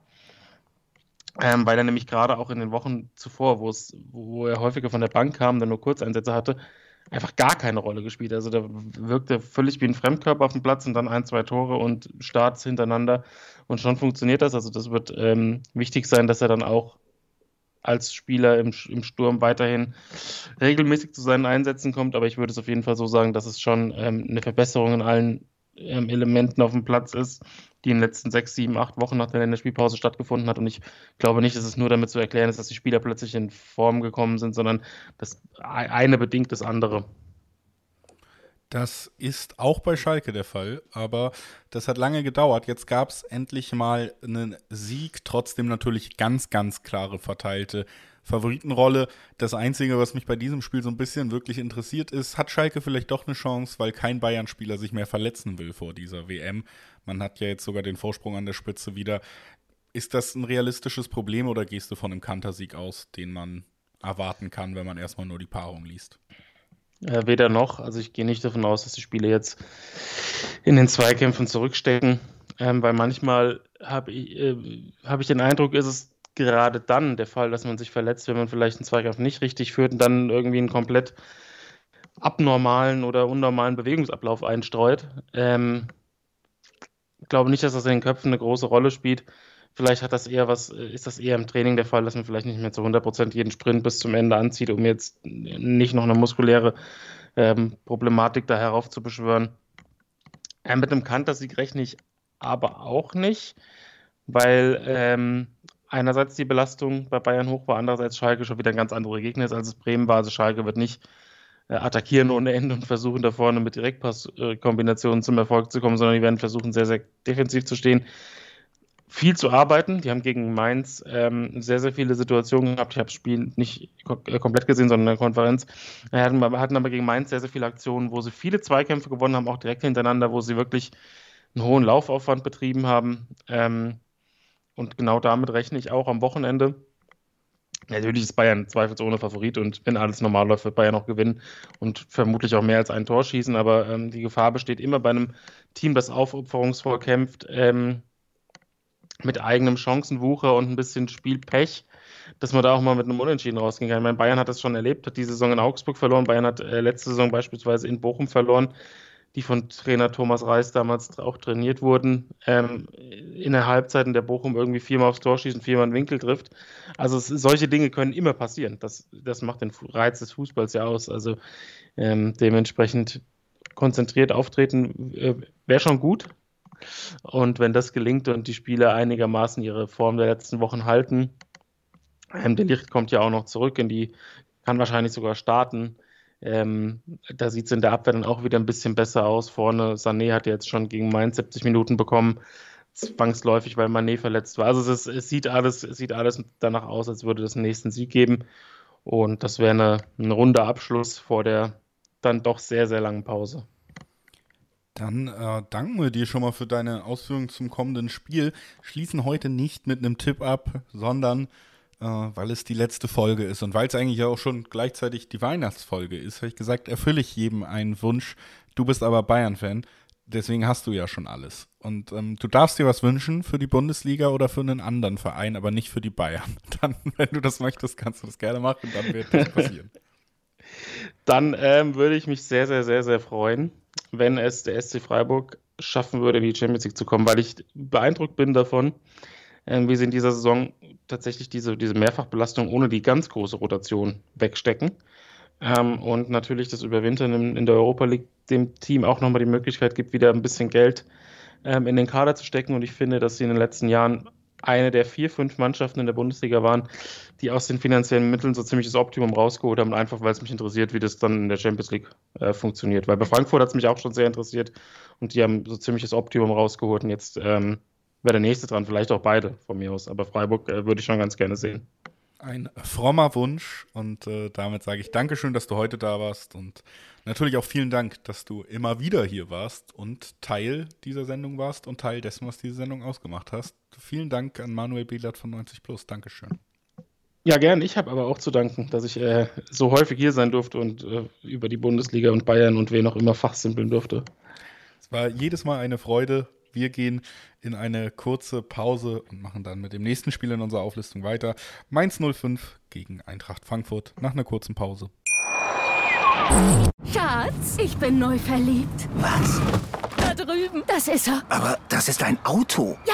Ähm, weil er nämlich gerade auch in den Wochen zuvor, wo, er häufiger von der Bank kam, dann nur Kurzeinsätze hatte, einfach gar keine Rolle gespielt. Also da wirkte völlig wie ein Fremdkörper auf dem Platz und dann ein, zwei Tore und Starts hintereinander und schon funktioniert das. Also das wird ähm, wichtig sein, dass er dann auch als Spieler im, im Sturm weiterhin regelmäßig zu seinen Einsätzen kommt. Aber ich würde es auf jeden Fall so sagen, dass es schon ähm, eine Verbesserung in allen Elementen auf dem Platz ist die in den letzten sechs, sieben, acht Wochen nach der Länderspielpause stattgefunden hat. Und ich glaube nicht, dass es nur damit zu erklären ist, dass die Spieler plötzlich in Form gekommen sind, sondern das eine bedingt das andere. Das ist auch bei Schalke der Fall, aber das hat lange gedauert. Jetzt gab es endlich mal einen Sieg, trotzdem natürlich ganz, ganz klare verteilte Favoritenrolle. Das Einzige, was mich bei diesem Spiel so ein bisschen wirklich interessiert ist, hat Schalke vielleicht doch eine Chance, weil kein Bayern-Spieler sich mehr verletzen will vor dieser WM. Man hat ja jetzt sogar den Vorsprung an der Spitze wieder. Ist das ein realistisches Problem oder gehst du von einem Kantersieg aus, den man erwarten kann, wenn man erstmal nur die Paarung liest? Äh, weder noch. Also ich gehe nicht davon aus, dass die Spiele jetzt in den Zweikämpfen zurückstecken, ähm, weil manchmal habe ich, äh, hab ich den Eindruck, ist es gerade dann der Fall, dass man sich verletzt, wenn man vielleicht einen Zweikampf nicht richtig führt und dann irgendwie einen komplett abnormalen oder unnormalen Bewegungsablauf einstreut. Ähm, ich glaube nicht, dass das in den Köpfen eine große Rolle spielt. Vielleicht hat das eher was, ist das eher im Training der Fall, dass man vielleicht nicht mehr zu 100% jeden Sprint bis zum Ende anzieht, um jetzt nicht noch eine muskuläre ähm, Problematik da heraufzubeschwören. Äh, mit einem Kantersieg rechne ich aber auch nicht, weil ähm, einerseits die Belastung bei Bayern hoch war, andererseits Schalke schon wieder ein ganz andere Gegner ist, als es Bremen war. Also Schalke wird nicht äh, attackieren ohne Ende und versuchen da vorne mit Direktpasskombinationen zum Erfolg zu kommen, sondern die werden versuchen, sehr, sehr defensiv zu stehen. Viel zu arbeiten. Die haben gegen Mainz ähm, sehr, sehr viele Situationen gehabt. Ich habe das Spiel nicht äh, komplett gesehen, sondern in der Konferenz. Wir hatten, hatten aber gegen Mainz sehr, sehr viele Aktionen, wo sie viele Zweikämpfe gewonnen haben, auch direkt hintereinander, wo sie wirklich einen hohen Laufaufwand betrieben haben. Ähm, und genau damit rechne ich auch am Wochenende. Natürlich ist Bayern zweifelsohne Favorit und wenn alles normal läuft, wird Bayern auch gewinnen und vermutlich auch mehr als ein Tor schießen. Aber ähm, die Gefahr besteht immer bei einem Team, das aufopferungsvoll kämpft, ähm, mit eigenem Chancenwucher und ein bisschen Spielpech, dass man da auch mal mit einem Unentschieden rausgehen kann. Ich meine, Bayern hat das schon erlebt, hat die Saison in Augsburg verloren, Bayern hat äh, letzte Saison beispielsweise in Bochum verloren. Die von Trainer Thomas Reis damals auch trainiert wurden, ähm, in der Halbzeit in der Bochum irgendwie viermal aufs Tor schießen, viermal einen Winkel trifft. Also es, solche Dinge können immer passieren. Das, das macht den Reiz des Fußballs ja aus. Also ähm, dementsprechend konzentriert auftreten äh, wäre schon gut. Und wenn das gelingt und die Spieler einigermaßen ihre Form der letzten Wochen halten, ähm, der Licht kommt ja auch noch zurück in die, kann wahrscheinlich sogar starten. Ähm, da sieht es in der Abwehr dann auch wieder ein bisschen besser aus. Vorne, Sané hat jetzt schon gegen Mainz 70 Minuten bekommen, zwangsläufig, weil Mané verletzt war. Also es, es, sieht alles, es sieht alles danach aus, als würde es einen nächsten Sieg geben. Und das wäre eine, ein runder Abschluss vor der dann doch sehr, sehr langen Pause. Dann äh, danken wir dir schon mal für deine Ausführungen zum kommenden Spiel. Schließen heute nicht mit einem Tipp ab, sondern äh, weil es die letzte Folge ist und weil es eigentlich auch schon gleichzeitig die Weihnachtsfolge ist, habe ich gesagt, erfülle ich jedem einen Wunsch. Du bist aber Bayern-Fan, deswegen hast du ja schon alles. Und ähm, du darfst dir was wünschen für die Bundesliga oder für einen anderen Verein, aber nicht für die Bayern. Dann, wenn du das möchtest, kannst du das gerne machen, dann wird das passieren. Dann ähm, würde ich mich sehr, sehr, sehr, sehr freuen, wenn es der SC Freiburg schaffen würde, in die Champions League zu kommen, weil ich beeindruckt bin davon, ähm, wie sie in dieser Saison tatsächlich diese, diese Mehrfachbelastung ohne die ganz große Rotation wegstecken. Ähm, und natürlich das Überwintern in, in, der Europa League dem Team auch nochmal die Möglichkeit gibt, wieder ein bisschen Geld ähm, in den Kader zu stecken. Und ich finde, dass sie in den letzten Jahren eine der vier, fünf Mannschaften in der Bundesliga waren, die aus den finanziellen Mitteln so ziemlich das Optimum rausgeholt haben, einfach weil es mich interessiert, wie das dann in der Champions League äh, funktioniert. Weil bei Frankfurt hat es mich auch schon sehr interessiert und die haben so ziemlich das Optimum rausgeholt und jetzt ähm, wäre der nächste dran, vielleicht auch beide von mir aus. Aber Freiburg äh, würde ich schon ganz gerne sehen. Ein frommer Wunsch und äh, damit sage ich Dankeschön, dass du heute da warst und natürlich auch vielen Dank, dass du immer wieder hier warst und Teil dieser Sendung warst und Teil dessen, was diese Sendung ausgemacht hast. Vielen Dank an Manuel Behlert von 90 Plus. Dankeschön. Ja, gern. Ich habe aber auch zu danken, dass ich äh, so häufig hier sein durfte und äh, über die Bundesliga und Bayern und wen auch immer fachsimpeln durfte. Es war jedes Mal eine Freude. Wir gehen in eine kurze Pause und machen dann mit dem nächsten Spiel in unserer Auflistung weiter. Mainz 05 gegen Eintracht Frankfurt nach einer kurzen Pause. Schatz, ich bin neu verliebt. Was? Da drüben. Das ist er. Aber das ist ein Auto. Ja,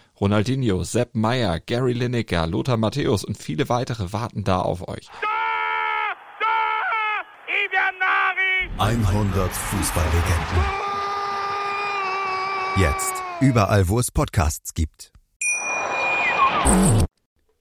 Ronaldinho, Sepp Meyer, Gary Lineker, Lothar Matthäus und viele weitere warten da auf euch. 100 Fußballlegenden. Jetzt überall, wo es Podcasts gibt.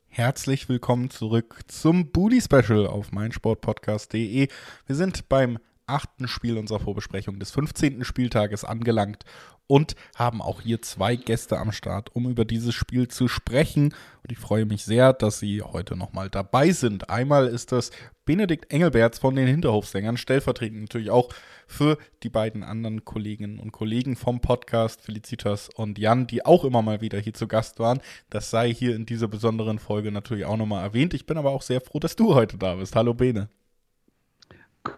Herzlich willkommen zurück zum Booty Special auf meinsportpodcast.de. Wir sind beim achten Spiel unserer Vorbesprechung des 15. Spieltages angelangt und haben auch hier zwei Gäste am Start, um über dieses Spiel zu sprechen. Und ich freue mich sehr, dass sie heute nochmal dabei sind. Einmal ist das Benedikt Engelberts von den Hinterhofsängern, stellvertretend natürlich auch für die beiden anderen Kolleginnen und Kollegen vom Podcast, Felicitas und Jan, die auch immer mal wieder hier zu Gast waren. Das sei hier in dieser besonderen Folge natürlich auch nochmal erwähnt. Ich bin aber auch sehr froh, dass du heute da bist. Hallo Bene.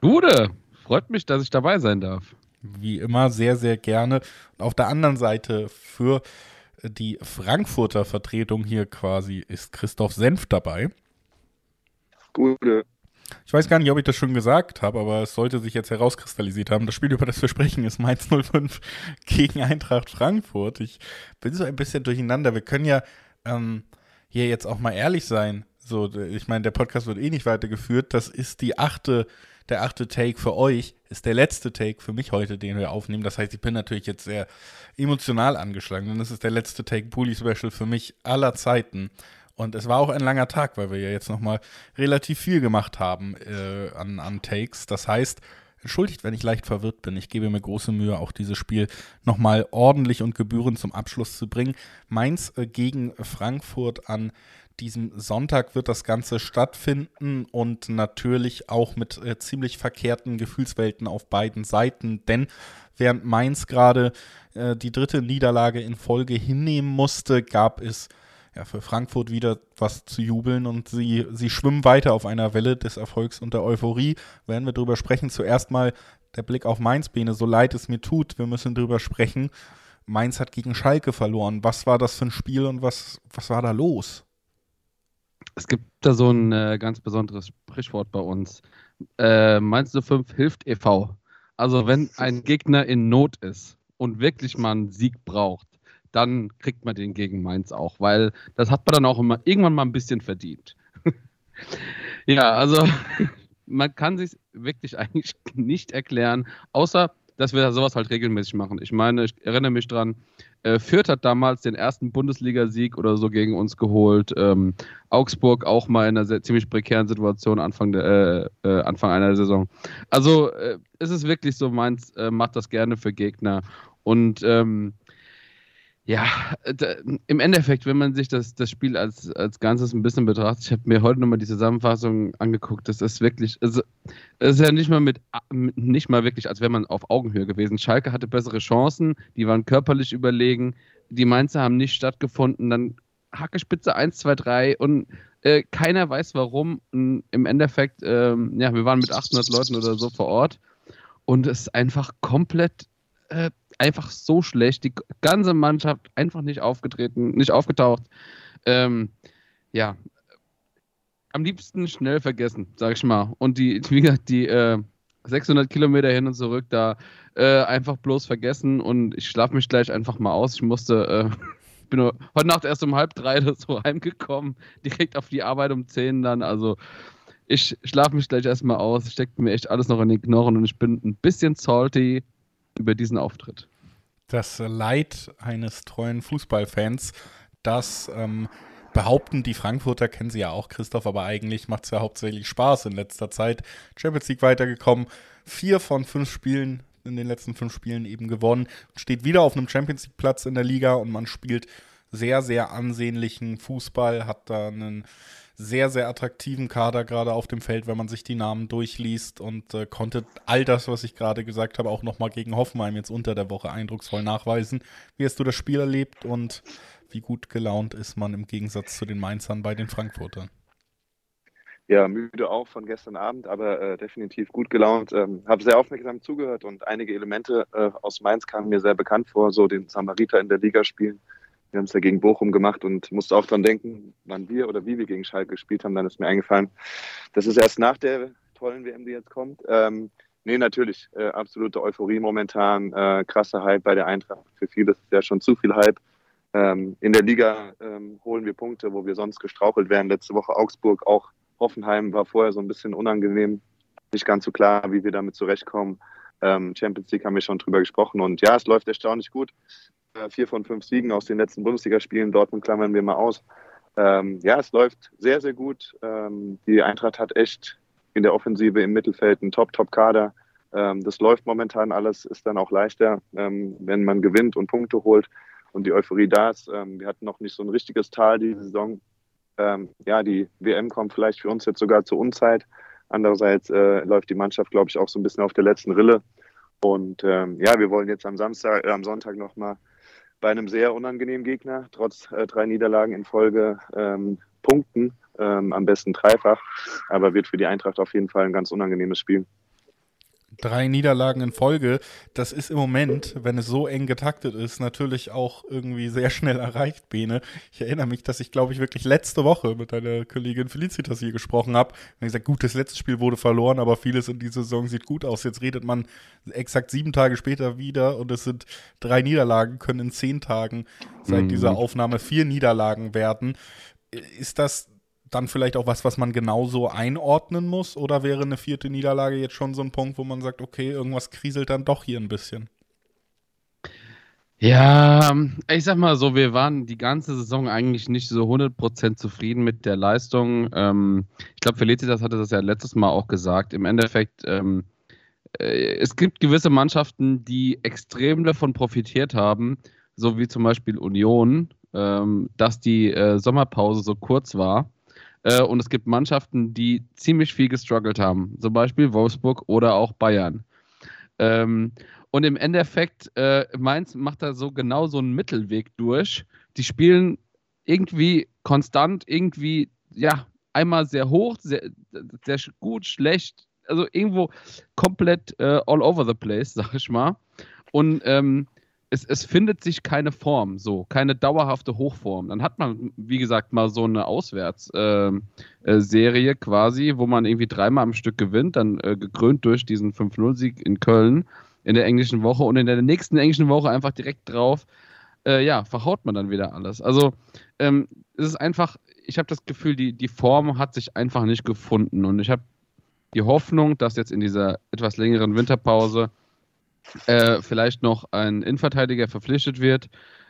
Gute, freut mich, dass ich dabei sein darf wie immer sehr, sehr gerne. Und auf der anderen Seite für die Frankfurter Vertretung hier quasi ist Christoph Senf dabei. Gute. Ich weiß gar nicht, ob ich das schon gesagt habe, aber es sollte sich jetzt herauskristallisiert haben. Das Spiel, über das wir sprechen, ist Mainz 05 gegen Eintracht Frankfurt. Ich bin so ein bisschen durcheinander. Wir können ja ähm, hier jetzt auch mal ehrlich sein. So, ich meine, der Podcast wird eh nicht weitergeführt. Das ist die achte der achte Take für euch ist der letzte Take für mich heute, den wir aufnehmen. Das heißt, ich bin natürlich jetzt sehr emotional angeschlagen, denn es ist der letzte Take Bully Special für mich aller Zeiten. Und es war auch ein langer Tag, weil wir ja jetzt nochmal relativ viel gemacht haben äh, an, an Takes. Das heißt, entschuldigt, wenn ich leicht verwirrt bin. Ich gebe mir große Mühe, auch dieses Spiel nochmal ordentlich und gebührend zum Abschluss zu bringen. Mainz äh, gegen Frankfurt an diesem Sonntag wird das Ganze stattfinden und natürlich auch mit äh, ziemlich verkehrten Gefühlswelten auf beiden Seiten, denn während Mainz gerade äh, die dritte Niederlage in Folge hinnehmen musste, gab es ja, für Frankfurt wieder was zu jubeln und sie, sie schwimmen weiter auf einer Welle des Erfolgs und der Euphorie. Werden wir drüber sprechen. Zuerst mal der Blick auf Mainz, Bene, so leid es mir tut, wir müssen drüber sprechen. Mainz hat gegen Schalke verloren. Was war das für ein Spiel und was, was war da los? Es gibt da so ein äh, ganz besonderes Sprichwort bei uns. Äh, Mainz 05 hilft e.V. Also wenn ein Gegner in Not ist und wirklich mal einen Sieg braucht, dann kriegt man den gegen Mainz auch, weil das hat man dann auch immer irgendwann mal ein bisschen verdient. ja, also man kann sich wirklich eigentlich nicht erklären, außer dass wir sowas halt regelmäßig machen. Ich meine, ich erinnere mich dran, äh, Fürth hat damals den ersten Bundesligasieg oder so gegen uns geholt. Ähm, Augsburg auch mal in einer sehr, ziemlich prekären Situation Anfang, der, äh, äh, Anfang einer Saison. Also äh, ist es wirklich so, Mainz äh, macht das gerne für Gegner. Und ähm, ja, da, im Endeffekt, wenn man sich das, das Spiel als, als Ganzes ein bisschen betrachtet, ich habe mir heute nochmal die Zusammenfassung angeguckt, das ist wirklich, also, es ist ja nicht mal mit, nicht mal wirklich, als wäre man auf Augenhöhe gewesen. Schalke hatte bessere Chancen, die waren körperlich überlegen, die Mainzer haben nicht stattgefunden, dann Hackespitze 1, 2, 3 und äh, keiner weiß warum. Und Im Endeffekt, ähm, ja, wir waren mit 800 Leuten oder so vor Ort und es ist einfach komplett äh, einfach so schlecht. Die ganze Mannschaft einfach nicht aufgetreten, nicht aufgetaucht. Ähm, ja, am liebsten schnell vergessen, sag ich mal. Und die, wie gesagt, die äh, 600 Kilometer hin und zurück da äh, einfach bloß vergessen und ich schlafe mich gleich einfach mal aus. Ich musste, äh, bin heute Nacht erst um halb drei oder so heimgekommen, direkt auf die Arbeit um 10 dann. Also ich schlafe mich gleich erstmal aus, steckt mir echt alles noch in den Knochen und ich bin ein bisschen salty über diesen Auftritt. Das Leid eines treuen Fußballfans, das ähm, behaupten die Frankfurter, kennen sie ja auch, Christoph, aber eigentlich macht es ja hauptsächlich Spaß in letzter Zeit. Champions League weitergekommen, vier von fünf Spielen in den letzten fünf Spielen eben gewonnen, steht wieder auf einem Champions League Platz in der Liga und man spielt sehr, sehr ansehnlichen Fußball, hat da einen sehr, sehr attraktiven Kader gerade auf dem Feld, wenn man sich die Namen durchliest und äh, konnte all das, was ich gerade gesagt habe, auch nochmal gegen Hoffenheim jetzt unter der Woche eindrucksvoll nachweisen. Wie hast du das Spiel erlebt und wie gut gelaunt ist man im Gegensatz zu den Mainzern bei den Frankfurtern? Ja, müde auch von gestern Abend, aber äh, definitiv gut gelaunt. Ähm, Habe sehr aufmerksam zugehört und einige Elemente äh, aus Mainz kamen mir sehr bekannt vor, so den Samariter in der Liga spielen wir haben es ja gegen Bochum gemacht und musste auch dran denken, wann wir oder wie wir gegen Schalke gespielt haben. Dann ist mir eingefallen, das ist erst nach der tollen WM, die jetzt kommt. Ähm, nee, natürlich, äh, absolute Euphorie momentan, äh, krasser Hype bei der Eintracht. Für viele ist es ja schon zu viel Hype. Ähm, in der Liga ähm, holen wir Punkte, wo wir sonst gestrauchelt wären. Letzte Woche Augsburg, auch Hoffenheim war vorher so ein bisschen unangenehm. Nicht ganz so klar, wie wir damit zurechtkommen. Ähm, Champions League haben wir schon drüber gesprochen und ja, es läuft erstaunlich gut. Äh, vier von fünf Siegen aus den letzten Bundesligaspielen. Dortmund klammern wir mal aus. Ähm, ja, es läuft sehr, sehr gut. Ähm, die Eintracht hat echt in der Offensive im Mittelfeld einen Top-Top-Kader. Ähm, das läuft momentan alles, ist dann auch leichter, ähm, wenn man gewinnt und Punkte holt und die Euphorie da ist. Ähm, wir hatten noch nicht so ein richtiges Tal diese Saison. Ähm, ja, die WM kommt vielleicht für uns jetzt sogar zur Unzeit. Andererseits äh, läuft die Mannschaft, glaube ich, auch so ein bisschen auf der letzten Rille. Und ja, wir wollen jetzt am Samstag, äh, am Sonntag nochmal bei einem sehr unangenehmen Gegner, trotz äh, drei Niederlagen in Folge ähm, punkten, ähm, am besten dreifach, aber wird für die Eintracht auf jeden Fall ein ganz unangenehmes Spiel drei Niederlagen in Folge, das ist im Moment, wenn es so eng getaktet ist, natürlich auch irgendwie sehr schnell erreicht, Bene. Ich erinnere mich, dass ich, glaube ich, wirklich letzte Woche mit deiner Kollegin Felicitas hier gesprochen habe. Und gesagt, gut, das letzte Spiel wurde verloren, aber vieles in dieser Saison sieht gut aus. Jetzt redet man exakt sieben Tage später wieder und es sind drei Niederlagen, können in zehn Tagen seit mhm. dieser Aufnahme vier Niederlagen werden. Ist das dann vielleicht auch was, was man genauso einordnen muss? Oder wäre eine vierte Niederlage jetzt schon so ein Punkt, wo man sagt, okay, irgendwas kriselt dann doch hier ein bisschen? Ja, ich sag mal so, wir waren die ganze Saison eigentlich nicht so 100% zufrieden mit der Leistung. Ähm, ich glaube, Felicitas hatte das ja letztes Mal auch gesagt. Im Endeffekt, ähm, äh, es gibt gewisse Mannschaften, die extrem davon profitiert haben, so wie zum Beispiel Union, ähm, dass die äh, Sommerpause so kurz war. Äh, und es gibt Mannschaften, die ziemlich viel gestruggelt haben. Zum Beispiel Wolfsburg oder auch Bayern. Ähm, und im Endeffekt, äh, Mainz macht da so genau so einen Mittelweg durch. Die spielen irgendwie konstant, irgendwie, ja, einmal sehr hoch, sehr, sehr gut, schlecht, also irgendwo komplett äh, all over the place, sag ich mal. Und ähm, es, es findet sich keine Form, so, keine dauerhafte Hochform. Dann hat man, wie gesagt, mal so eine Auswärtsserie äh, äh, quasi, wo man irgendwie dreimal am Stück gewinnt, dann äh, gekrönt durch diesen 5-0-Sieg in Köln in der englischen Woche und in der nächsten englischen Woche einfach direkt drauf, äh, ja, verhaut man dann wieder alles. Also ähm, es ist einfach, ich habe das Gefühl, die, die Form hat sich einfach nicht gefunden und ich habe die Hoffnung, dass jetzt in dieser etwas längeren Winterpause äh, vielleicht noch ein Innenverteidiger verpflichtet wird,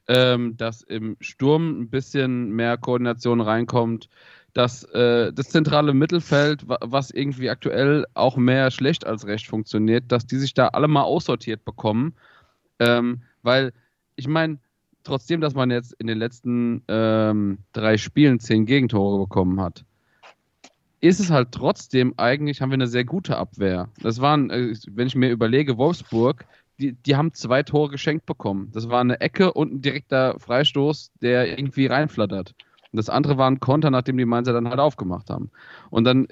ähm, dass im Sturm ein bisschen mehr Koordination reinkommt, dass äh, das zentrale Mittelfeld, was irgendwie aktuell auch mehr schlecht als recht funktioniert, dass die sich da alle mal aussortiert bekommen. Ähm, weil, ich meine, trotzdem, dass man jetzt in den letzten ähm, drei Spielen zehn Gegentore bekommen hat, ist es halt trotzdem eigentlich, haben wir eine sehr gute Abwehr. Das waren, äh, wenn ich mir überlege, Wolfsburg, die, die haben zwei Tore geschenkt bekommen. Das war eine Ecke und ein direkter Freistoß, der irgendwie reinflattert. Und das andere war ein Konter, nachdem die Mainzer dann halt aufgemacht haben. Und dann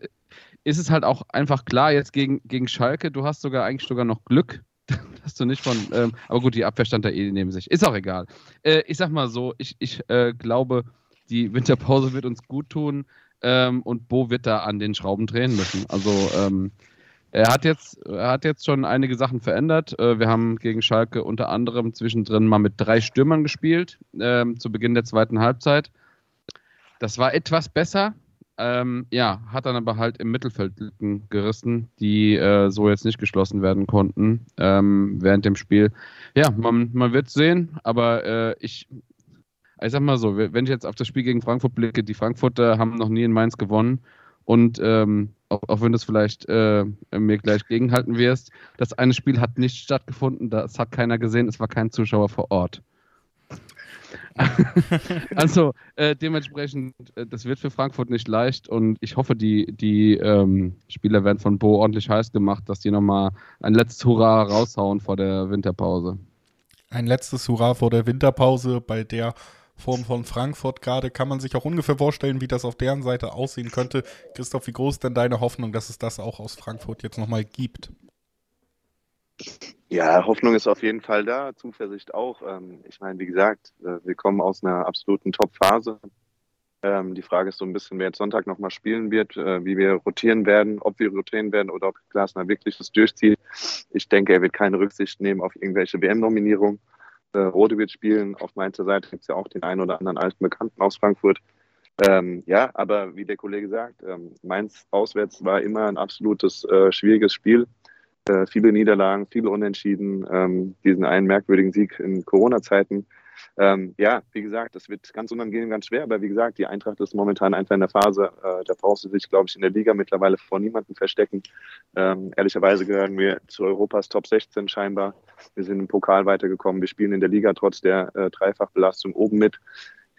ist es halt auch einfach klar, jetzt gegen, gegen Schalke, du hast sogar eigentlich sogar noch Glück, dass du nicht von, ähm, aber gut, die Abwehr stand da eh neben sich. Ist auch egal. Äh, ich sag mal so, ich, ich äh, glaube, die Winterpause wird uns gut tun ähm, und Bo wird da an den Schrauben drehen müssen. Also ähm, er hat jetzt, er hat jetzt schon einige Sachen verändert. Äh, wir haben gegen Schalke unter anderem zwischendrin mal mit drei Stürmern gespielt, ähm, zu Beginn der zweiten Halbzeit. Das war etwas besser. Ähm, ja, hat dann aber halt im Mittelfeld Lücken gerissen, die äh, so jetzt nicht geschlossen werden konnten ähm, während dem Spiel. Ja, man, man wird sehen, aber äh, ich, ich sag mal so, wenn ich jetzt auf das Spiel gegen Frankfurt blicke, die Frankfurter haben noch nie in Mainz gewonnen. Und ähm, auch, auch, wenn du es vielleicht äh, mir gleich gegenhalten wirst, das eine Spiel hat nicht stattgefunden, das hat keiner gesehen, es war kein Zuschauer vor Ort. also äh, dementsprechend, äh, das wird für Frankfurt nicht leicht und ich hoffe, die, die ähm, Spieler werden von Bo ordentlich heiß gemacht, dass die nochmal ein letztes Hurra raushauen vor der Winterpause. Ein letztes Hurra vor der Winterpause, bei der Form von Frankfurt gerade, kann man sich auch ungefähr vorstellen, wie das auf deren Seite aussehen könnte. Christoph, wie groß ist denn deine Hoffnung, dass es das auch aus Frankfurt jetzt nochmal gibt? Ja, Hoffnung ist auf jeden Fall da, Zuversicht auch. Ähm, ich meine, wie gesagt, äh, wir kommen aus einer absoluten Top-Phase. Ähm, die Frage ist so ein bisschen, wer jetzt Sonntag nochmal spielen wird, äh, wie wir rotieren werden, ob wir rotieren werden oder ob Glasner wirklich das durchzieht. Ich denke, er wird keine Rücksicht nehmen auf irgendwelche WM-Nominierungen. Äh, Rode wird spielen. Auf Mainzer Seite gibt es ja auch den einen oder anderen alten Bekannten aus Frankfurt. Ähm, ja, aber wie der Kollege sagt, ähm, Mainz auswärts war immer ein absolutes äh, schwieriges Spiel. Äh, viele Niederlagen, viele Unentschieden, ähm, diesen einen merkwürdigen Sieg in Corona-Zeiten. Ähm, ja, wie gesagt, das wird ganz unangenehm, ganz schwer, aber wie gesagt, die Eintracht ist momentan einfach in der Phase, äh, da brauchst du dich, glaube ich, in der Liga mittlerweile vor niemandem verstecken. Ähm, ehrlicherweise gehören wir zu Europas Top 16 scheinbar. Wir sind im Pokal weitergekommen, wir spielen in der Liga trotz der äh, Dreifachbelastung oben mit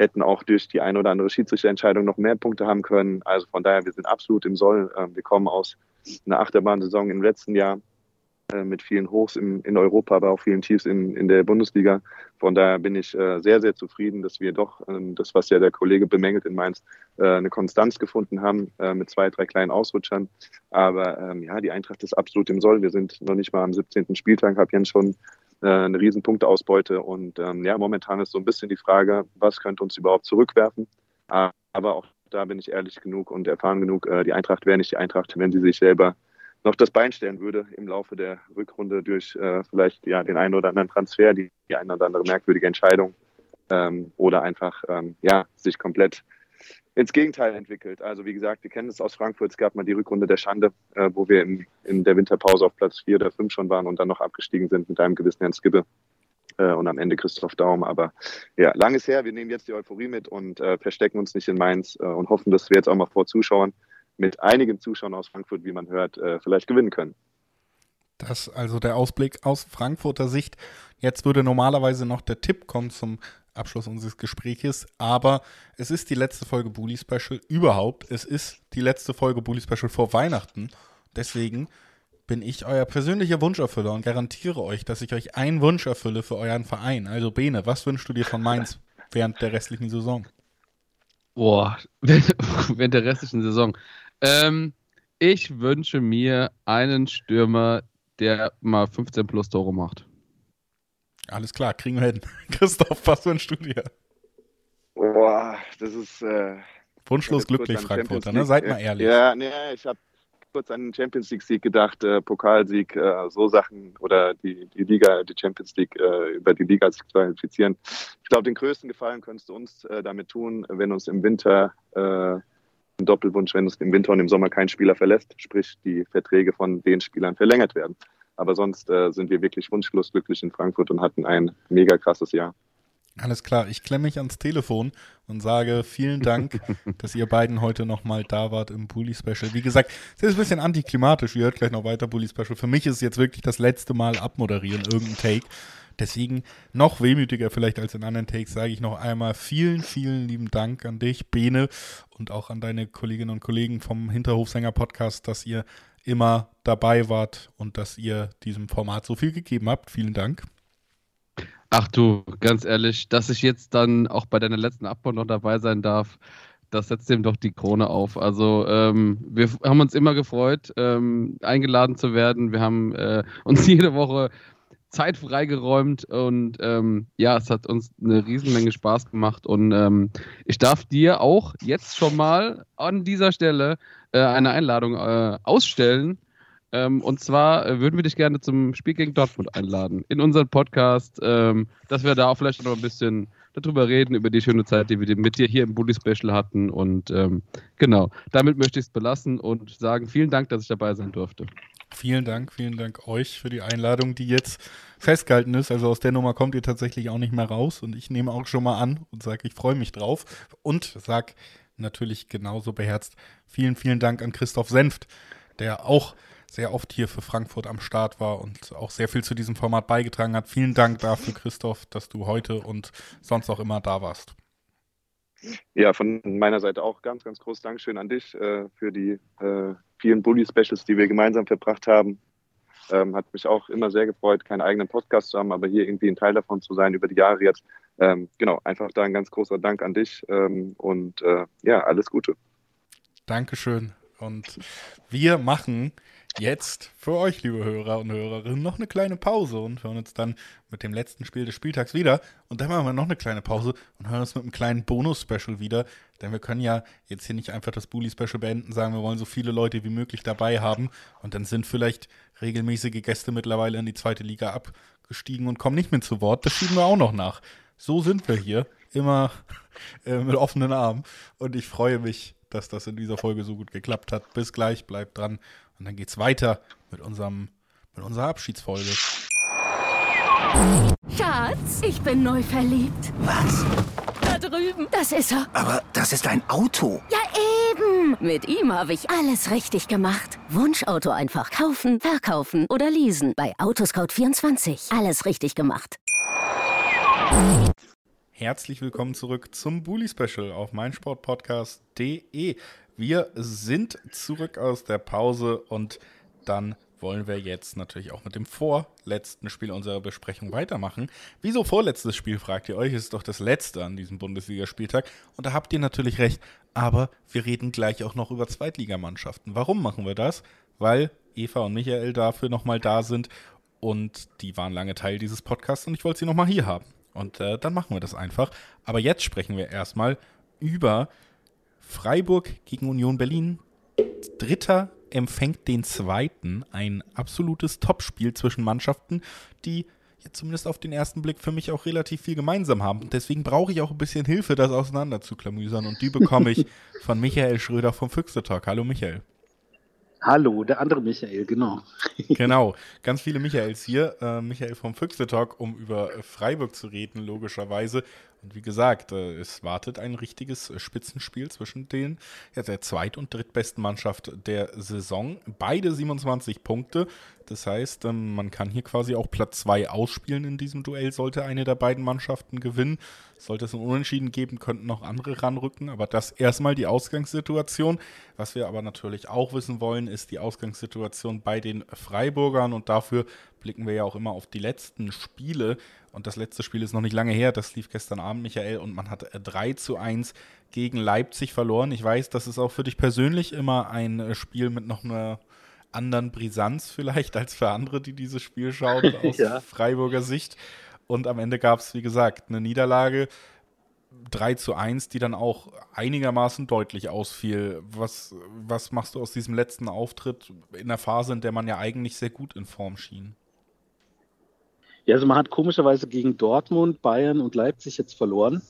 hätten auch durch die eine oder andere Schiedsrichterentscheidung noch mehr Punkte haben können. Also von daher, wir sind absolut im Soll. Ähm, wir kommen aus einer Achterbahnsaison im letzten Jahr. Äh, mit vielen Hochs im, in Europa, aber auch vielen Tiefs in, in der Bundesliga. Von daher bin ich äh, sehr, sehr zufrieden, dass wir doch, ähm, das, was ja der Kollege bemängelt in Mainz, äh, eine Konstanz gefunden haben äh, mit zwei, drei kleinen Ausrutschern. Aber ähm, ja, die Eintracht ist absolut im Soll. Wir sind noch nicht mal am 17. Spieltag, habe Jens schon äh, eine riesen Punkteausbeute. Und ähm, ja, momentan ist so ein bisschen die Frage, was könnte uns überhaupt zurückwerfen. Aber auch da bin ich ehrlich genug und erfahren genug, äh, die Eintracht wäre nicht die Eintracht, wenn sie sich selber noch das Bein stellen würde im Laufe der Rückrunde durch äh, vielleicht ja, den einen oder anderen Transfer, die, die eine oder andere merkwürdige Entscheidung ähm, oder einfach ähm, ja, sich komplett ins Gegenteil entwickelt. Also wie gesagt, wir kennen es aus Frankfurt, es gab mal die Rückrunde der Schande, äh, wo wir in, in der Winterpause auf Platz vier oder fünf schon waren und dann noch abgestiegen sind mit einem gewissen Herrn Skibbe äh, und am Ende Christoph Daum. Aber ja, langes her, wir nehmen jetzt die Euphorie mit und äh, verstecken uns nicht in Mainz äh, und hoffen, dass wir jetzt auch mal vor Zuschauern mit einigen Zuschauern aus Frankfurt, wie man hört, äh, vielleicht gewinnen können. Das also der Ausblick aus Frankfurter Sicht. Jetzt würde normalerweise noch der Tipp kommen zum Abschluss unseres Gespräches. Aber es ist die letzte Folge Bully Special überhaupt. Es ist die letzte Folge Bully Special vor Weihnachten. Deswegen bin ich euer persönlicher Wunscherfüller und garantiere euch, dass ich euch einen Wunsch erfülle für euren Verein. Also Bene, was wünschst du dir von Mainz während der restlichen Saison? Boah, während der restlichen Saison. Ähm, ich wünsche mir einen Stürmer, der mal 15 plus Tore macht. Alles klar, kriegen wir hin. Christoph, was wünschst du dir? Boah, das ist. Äh, Wunschlos glücklich, Frankfurter, ne? Seid mal ehrlich. Ja, nee, ich habe kurz an den Champions League-Sieg gedacht, äh, Pokalsieg, äh, so Sachen oder die, die Liga, die Champions League äh, über die Liga zu qualifizieren. Ich glaube, den größten Gefallen könntest du uns äh, damit tun, wenn uns im Winter äh, ein Doppelwunsch, wenn uns im Winter und im Sommer kein Spieler verlässt, sprich die Verträge von den Spielern verlängert werden. Aber sonst äh, sind wir wirklich wunschlos glücklich in Frankfurt und hatten ein mega krasses Jahr. Alles klar, ich klemme mich ans Telefon und sage vielen Dank, dass ihr beiden heute nochmal da wart im Bully Special. Wie gesagt, es ist ein bisschen antiklimatisch, ihr hört gleich noch weiter Bully Special. Für mich ist es jetzt wirklich das letzte Mal abmoderieren, irgendein Take. Deswegen noch wehmütiger vielleicht als in anderen Takes sage ich noch einmal vielen, vielen lieben Dank an dich, Bene, und auch an deine Kolleginnen und Kollegen vom Hinterhofsänger Podcast, dass ihr immer dabei wart und dass ihr diesem Format so viel gegeben habt. Vielen Dank. Ach du, ganz ehrlich, dass ich jetzt dann auch bei deiner letzten Abbau noch dabei sein darf, das setzt dem doch die Krone auf. Also ähm, wir haben uns immer gefreut, ähm, eingeladen zu werden. Wir haben äh, uns jede Woche Zeit freigeräumt und ähm, ja, es hat uns eine Riesenmenge Spaß gemacht und ähm, ich darf dir auch jetzt schon mal an dieser Stelle äh, eine Einladung äh, ausstellen ähm, und zwar äh, würden wir dich gerne zum Spiel gegen Dortmund einladen. In unseren Podcast, ähm, dass wir da auch vielleicht noch ein bisschen darüber reden, über die schöne Zeit, die wir mit dir hier im Bully Special hatten. Und ähm, genau, damit möchte ich es belassen und sagen vielen Dank, dass ich dabei sein durfte. Vielen Dank, vielen Dank euch für die Einladung, die jetzt festgehalten ist. Also aus der Nummer kommt ihr tatsächlich auch nicht mehr raus. Und ich nehme auch schon mal an und sage, ich freue mich drauf. Und sage natürlich genauso beherzt vielen, vielen Dank an Christoph Senft, der auch sehr oft hier für Frankfurt am Start war und auch sehr viel zu diesem Format beigetragen hat. Vielen Dank dafür, Christoph, dass du heute und sonst auch immer da warst. Ja, von meiner Seite auch ganz, ganz großes Dankeschön an dich äh, für die äh, vielen Bully-Specials, die wir gemeinsam verbracht haben. Ähm, hat mich auch immer sehr gefreut, keinen eigenen Podcast zu haben, aber hier irgendwie ein Teil davon zu sein über die Jahre jetzt. Ähm, genau, einfach da ein ganz großer Dank an dich ähm, und äh, ja, alles Gute. Dankeschön. Und wir machen jetzt für euch, liebe Hörer und Hörerinnen, noch eine kleine Pause und hören uns dann mit dem letzten Spiel des Spieltags wieder. Und dann machen wir noch eine kleine Pause und hören uns mit einem kleinen Bonus-Special wieder. Denn wir können ja jetzt hier nicht einfach das Bully-Special beenden, sagen, wir wollen so viele Leute wie möglich dabei haben. Und dann sind vielleicht regelmäßige Gäste mittlerweile in die zweite Liga abgestiegen und kommen nicht mehr zu Wort. Das schieben wir auch noch nach. So sind wir hier, immer äh, mit offenen Armen. Und ich freue mich, dass das in dieser Folge so gut geklappt hat. Bis gleich, bleibt dran. Und dann geht's weiter mit unserem mit unserer Abschiedsfolge. Schatz, ich bin neu verliebt. Was? Da drüben. Das ist er. Aber das ist ein Auto. Ja, eben. Mit ihm habe ich alles richtig gemacht. Wunschauto einfach kaufen, verkaufen oder leasen. Bei Autoscout24. Alles richtig gemacht. Herzlich willkommen zurück zum Bully Special auf meinsportpodcast.de. Wir sind zurück aus der Pause und dann wollen wir jetzt natürlich auch mit dem vorletzten Spiel unserer Besprechung weitermachen. Wieso vorletztes Spiel, fragt ihr euch, ist doch das letzte an diesem Bundesligaspieltag. Und da habt ihr natürlich recht, aber wir reden gleich auch noch über Zweitligamannschaften. Warum machen wir das? Weil Eva und Michael dafür nochmal da sind und die waren lange Teil dieses Podcasts und ich wollte sie nochmal hier haben. Und äh, dann machen wir das einfach. Aber jetzt sprechen wir erstmal über Freiburg gegen Union Berlin. Dritter empfängt den zweiten. Ein absolutes Topspiel zwischen Mannschaften, die ja zumindest auf den ersten Blick für mich auch relativ viel gemeinsam haben. Und deswegen brauche ich auch ein bisschen Hilfe, das auseinanderzuklamüsern. Und die bekomme ich von Michael Schröder vom Füchse Talk. Hallo Michael. Hallo, der andere Michael, genau. genau, ganz viele Michaels hier. Äh, Michael vom Füchse Talk, um über Freiburg zu reden, logischerweise. Und wie gesagt, äh, es wartet ein richtiges Spitzenspiel zwischen den ja, der zweit- und drittbesten Mannschaft der Saison. Beide 27 Punkte. Das heißt, ähm, man kann hier quasi auch Platz 2 ausspielen in diesem Duell, sollte eine der beiden Mannschaften gewinnen. Sollte es ein Unentschieden geben, könnten noch andere ranrücken. Aber das erstmal die Ausgangssituation. Was wir aber natürlich auch wissen wollen, ist die Ausgangssituation bei den Freiburgern. Und dafür blicken wir ja auch immer auf die letzten Spiele. Und das letzte Spiel ist noch nicht lange her. Das lief gestern Abend, Michael. Und man hat 3 zu 1 gegen Leipzig verloren. Ich weiß, das ist auch für dich persönlich immer ein Spiel mit noch einer anderen Brisanz vielleicht als für andere, die dieses Spiel schauen aus ja. Freiburger Sicht. Und am Ende gab es, wie gesagt, eine Niederlage 3 zu 1, die dann auch einigermaßen deutlich ausfiel. Was, was machst du aus diesem letzten Auftritt in der Phase, in der man ja eigentlich sehr gut in Form schien? Ja, also man hat komischerweise gegen Dortmund, Bayern und Leipzig jetzt verloren.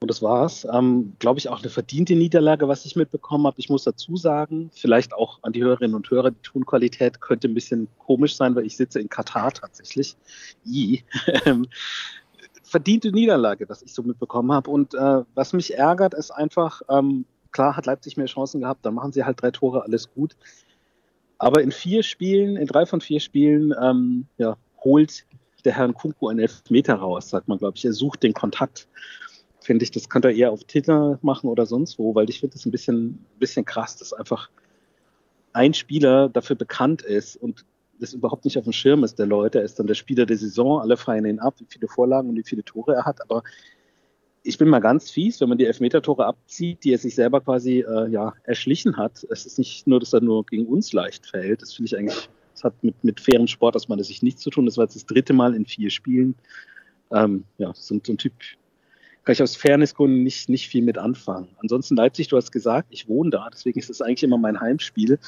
Und das war's. Ähm, Glaube ich auch eine verdiente Niederlage, was ich mitbekommen habe. Ich muss dazu sagen, vielleicht auch an die Hörerinnen und Hörer, die Tonqualität könnte ein bisschen komisch sein, weil ich sitze in Katar tatsächlich. I. Ähm, verdiente Niederlage, was ich so mitbekommen habe. Und äh, was mich ärgert, ist einfach, ähm, klar hat Leipzig mehr Chancen gehabt, dann machen sie halt drei Tore, alles gut. Aber in vier Spielen, in drei von vier Spielen, ähm, ja, holt der Herr Kunku einen Elfmeter raus, sagt man, glaube ich. Er sucht den Kontakt finde ich, das könnte er eher auf Twitter machen oder sonst wo, weil ich finde das ein bisschen, bisschen krass, dass einfach ein Spieler dafür bekannt ist und das überhaupt nicht auf dem Schirm ist der Leute. Er ist dann der Spieler der Saison, alle feiern ihn ab, wie viele Vorlagen und wie viele Tore er hat, aber ich bin mal ganz fies, wenn man die Elfmeter-Tore abzieht, die er sich selber quasi äh, ja, erschlichen hat. Es ist nicht nur, dass er nur gegen uns leicht fällt. Das finde ich eigentlich, das hat mit, mit fairen Sport aus meiner Sicht nichts zu tun. Das war jetzt das dritte Mal in vier Spielen. Ähm, ja, so, so ein Typ kann ich aus Fairnessgründen nicht, nicht viel mit anfangen. Ansonsten Leipzig, du hast gesagt, ich wohne da, deswegen ist das eigentlich immer mein Heimspiel.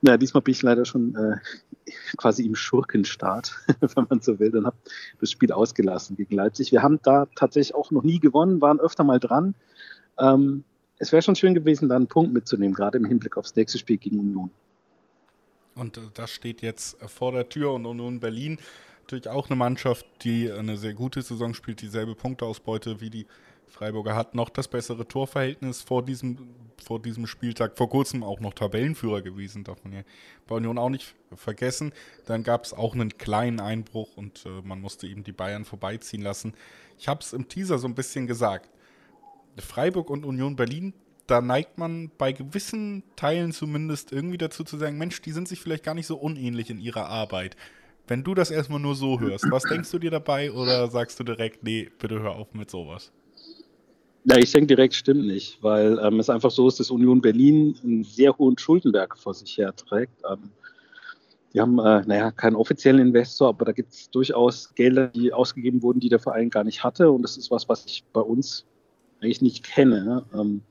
Na, diesmal bin ich leider schon äh, quasi im Schurkenstart, wenn man so will, Dann habe das Spiel ausgelassen gegen Leipzig. Wir haben da tatsächlich auch noch nie gewonnen, waren öfter mal dran. Ähm, es wäre schon schön gewesen, da einen Punkt mitzunehmen, gerade im Hinblick aufs nächste Spiel gegen Union. Und äh, das steht jetzt vor der Tür und Union Berlin natürlich auch eine Mannschaft, die eine sehr gute Saison spielt, dieselbe Punkteausbeute wie die Freiburger hat, noch das bessere Torverhältnis vor diesem, vor diesem Spieltag, vor kurzem auch noch Tabellenführer gewesen, darf man ja bei Union auch nicht vergessen. Dann gab es auch einen kleinen Einbruch und äh, man musste eben die Bayern vorbeiziehen lassen. Ich habe es im Teaser so ein bisschen gesagt. Freiburg und Union Berlin, da neigt man bei gewissen Teilen zumindest irgendwie dazu zu sagen, Mensch, die sind sich vielleicht gar nicht so unähnlich in ihrer Arbeit. Wenn du das erstmal nur so hörst, was denkst du dir dabei oder sagst du direkt, nee, bitte hör auf mit sowas? Ja, ich denke direkt stimmt nicht, weil ähm, es einfach so ist, dass Union Berlin einen sehr hohen Schuldenberg vor sich her trägt. Ähm, die haben, äh, naja, keinen offiziellen Investor, aber da gibt es durchaus Gelder, die ausgegeben wurden, die der Verein gar nicht hatte. Und das ist was, was ich bei uns eigentlich nicht kenne. Ähm,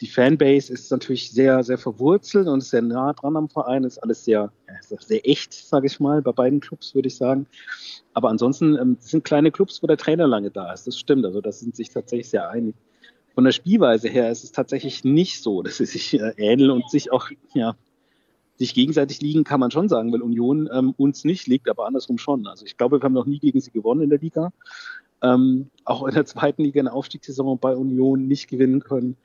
die Fanbase ist natürlich sehr, sehr verwurzelt und sehr nah dran am Verein. Ist alles sehr, sehr echt, sage ich mal, bei beiden Clubs, würde ich sagen. Aber ansonsten ähm, sind kleine Clubs, wo der Trainer lange da ist. Das stimmt. Also, das sind sich tatsächlich sehr einig. Von der Spielweise her ist es tatsächlich nicht so, dass sie sich äh, ähneln und sich auch, ja, sich gegenseitig liegen, kann man schon sagen, weil Union ähm, uns nicht liegt, aber andersrum schon. Also, ich glaube, wir haben noch nie gegen sie gewonnen in der Liga. Ähm, auch in der zweiten Liga in der Aufstiegssaison bei Union nicht gewinnen können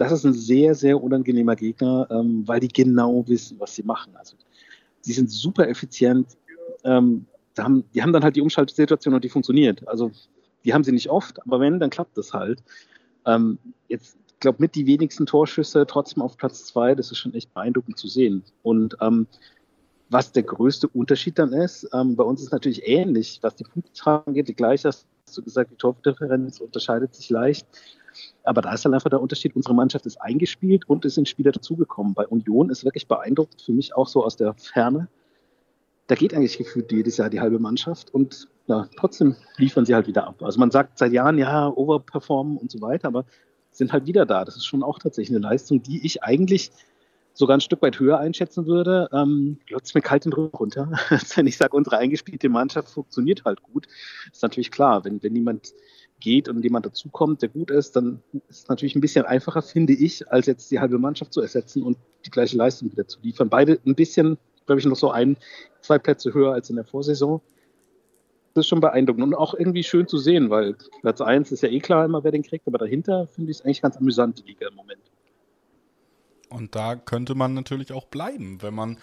das ist ein sehr, sehr unangenehmer Gegner, ähm, weil die genau wissen, was sie machen. Also sie sind super effizient. Ähm, haben, die haben dann halt die Umschaltsituation und die funktioniert. Also die haben sie nicht oft, aber wenn, dann klappt das halt. Ähm, jetzt, ich glaube, mit die wenigsten Torschüsse trotzdem auf Platz zwei, das ist schon echt beeindruckend zu sehen. Und ähm, was der größte Unterschied dann ist, ähm, bei uns ist natürlich ähnlich, was die Punkte angeht, die gleiche, hast du gesagt, die Tordifferenz unterscheidet sich leicht. Aber da ist dann einfach der Unterschied, unsere Mannschaft ist eingespielt und es sind Spieler dazugekommen. Bei Union ist wirklich beeindruckend für mich auch so aus der Ferne. Da geht eigentlich gefühlt jedes Jahr die halbe Mannschaft und ja, trotzdem liefern sie halt wieder ab. Also man sagt seit Jahren, ja, overperformen und so weiter, aber sind halt wieder da. Das ist schon auch tatsächlich eine Leistung, die ich eigentlich sogar ein Stück weit höher einschätzen würde. Ähm, es mir kalt den Rücken runter, wenn ich sage, unsere eingespielte Mannschaft funktioniert halt gut. Ist natürlich klar, wenn, wenn niemand geht und jemand dazukommt, der gut ist, dann ist es natürlich ein bisschen einfacher, finde ich, als jetzt die halbe Mannschaft zu ersetzen und die gleiche Leistung wieder zu liefern. Beide ein bisschen, glaube ich, noch so ein, zwei Plätze höher als in der Vorsaison. das ist schon beeindruckend und auch irgendwie schön zu sehen, weil Platz 1 ist ja eh klar immer, wer den kriegt, aber dahinter finde ich es eigentlich ganz amüsant, die Liga im Moment. Und da könnte man natürlich auch bleiben, wenn man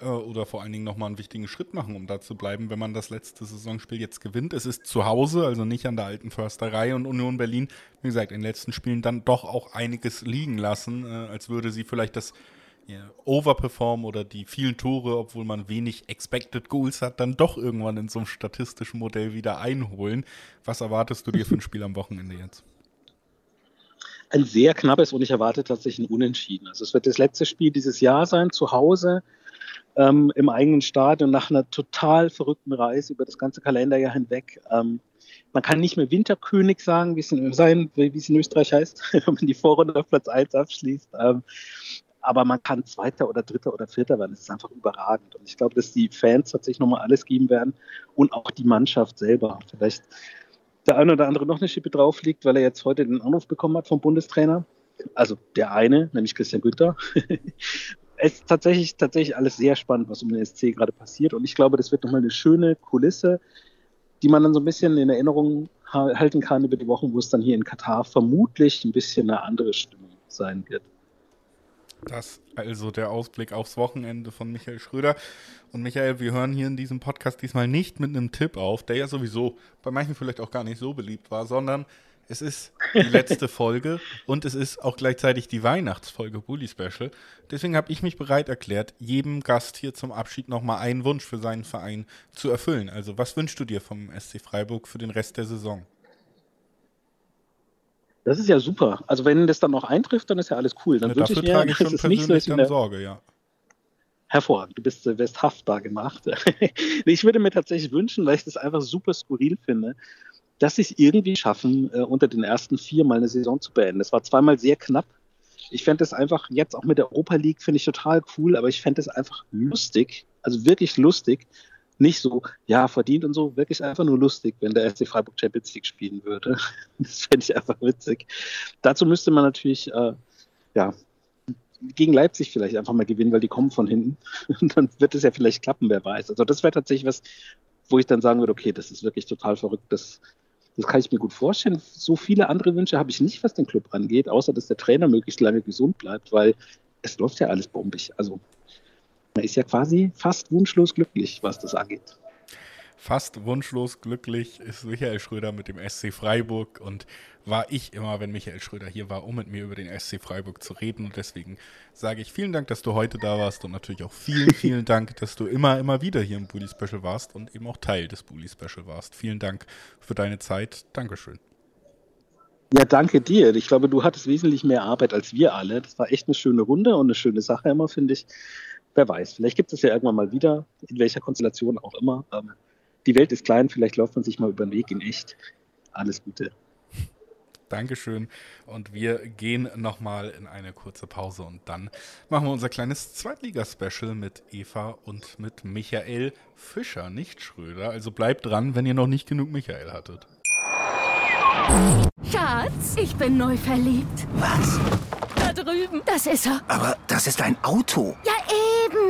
äh, oder vor allen Dingen nochmal einen wichtigen Schritt machen, um da zu bleiben, wenn man das letzte Saisonspiel jetzt gewinnt. Es ist zu Hause, also nicht an der alten Försterei und Union Berlin, wie gesagt, in den letzten Spielen dann doch auch einiges liegen lassen, äh, als würde sie vielleicht das ja, Overperform oder die vielen Tore, obwohl man wenig Expected Goals hat, dann doch irgendwann in so einem statistischen Modell wieder einholen. Was erwartest du dir für ein Spiel am Wochenende jetzt? Ein sehr knappes und ich erwarte tatsächlich ein Unentschieden. Also es wird das letzte Spiel dieses Jahr sein, zu Hause ähm, im eigenen Stadion nach einer total verrückten Reise über das ganze Kalenderjahr hinweg. Ähm, man kann nicht mehr Winterkönig sagen, wie es in, sein, wie es in Österreich heißt, wenn man die Vorrunde auf Platz 1 abschließt. Ähm, aber man kann Zweiter oder Dritter oder Vierter werden. Das ist einfach überragend. Und ich glaube, dass die Fans tatsächlich nochmal alles geben werden und auch die Mannschaft selber. Vielleicht der eine oder andere noch eine Schippe drauf liegt, weil er jetzt heute den Anruf bekommen hat vom Bundestrainer. Also der eine, nämlich Christian Günther. es ist tatsächlich, tatsächlich alles sehr spannend, was um den SC gerade passiert. Und ich glaube, das wird nochmal eine schöne Kulisse, die man dann so ein bisschen in Erinnerung halten kann über die Wochen, wo es dann hier in Katar vermutlich ein bisschen eine andere Stimmung sein wird. Das also der Ausblick aufs Wochenende von Michael Schröder. Und Michael, wir hören hier in diesem Podcast diesmal nicht mit einem Tipp auf, der ja sowieso bei manchen vielleicht auch gar nicht so beliebt war, sondern es ist die letzte Folge und es ist auch gleichzeitig die Weihnachtsfolge Bully Special. Deswegen habe ich mich bereit erklärt, jedem Gast hier zum Abschied nochmal einen Wunsch für seinen Verein zu erfüllen. Also, was wünschst du dir vom SC Freiburg für den Rest der Saison? Das ist ja super. Also wenn das dann noch eintrifft, dann ist ja alles cool. Dann ja, dafür ich mir, trage ich schon persönlich nicht so, dann Sorge, ja. Hervorragend, du bist äh, wirst haftbar gemacht. ich würde mir tatsächlich wünschen, weil ich das einfach super skurril finde, dass sie es irgendwie schaffen, äh, unter den ersten vier mal eine Saison zu beenden. Das war zweimal sehr knapp. Ich fände das einfach, jetzt auch mit der Europa League, finde ich total cool, aber ich fände das einfach lustig, also wirklich lustig, nicht so, ja, verdient und so, wirklich einfach nur lustig, wenn der SC Freiburg Champions League spielen würde. Das fände ich einfach witzig. Dazu müsste man natürlich, äh, ja, gegen Leipzig vielleicht einfach mal gewinnen, weil die kommen von hinten. Und dann wird es ja vielleicht klappen, wer weiß. Also das wäre tatsächlich was, wo ich dann sagen würde, okay, das ist wirklich total verrückt. Das, das kann ich mir gut vorstellen. So viele andere Wünsche habe ich nicht, was den Club angeht, außer dass der Trainer möglichst lange gesund bleibt, weil es läuft ja alles bombig. Also man ist ja quasi fast wunschlos glücklich, was das angeht. Fast wunschlos glücklich ist Michael Schröder mit dem SC Freiburg und war ich immer, wenn Michael Schröder hier war, um mit mir über den SC Freiburg zu reden. Und deswegen sage ich vielen Dank, dass du heute da warst und natürlich auch vielen, vielen Dank, dass du immer, immer wieder hier im Bully Special warst und eben auch Teil des Bully Special warst. Vielen Dank für deine Zeit. Dankeschön. Ja, danke dir. Ich glaube, du hattest wesentlich mehr Arbeit als wir alle. Das war echt eine schöne Runde und eine schöne Sache immer, finde ich wer weiß, vielleicht gibt es ja irgendwann mal wieder, in welcher Konstellation auch immer. Die Welt ist klein, vielleicht läuft man sich mal über den Weg in echt. Alles Gute. Dankeschön. Und wir gehen nochmal in eine kurze Pause und dann machen wir unser kleines Zweitliga-Special mit Eva und mit Michael Fischer, nicht Schröder. Also bleibt dran, wenn ihr noch nicht genug Michael hattet. Schatz, ich bin neu verliebt. Was? Da drüben. Das ist er. Aber das ist ein Auto. Ja,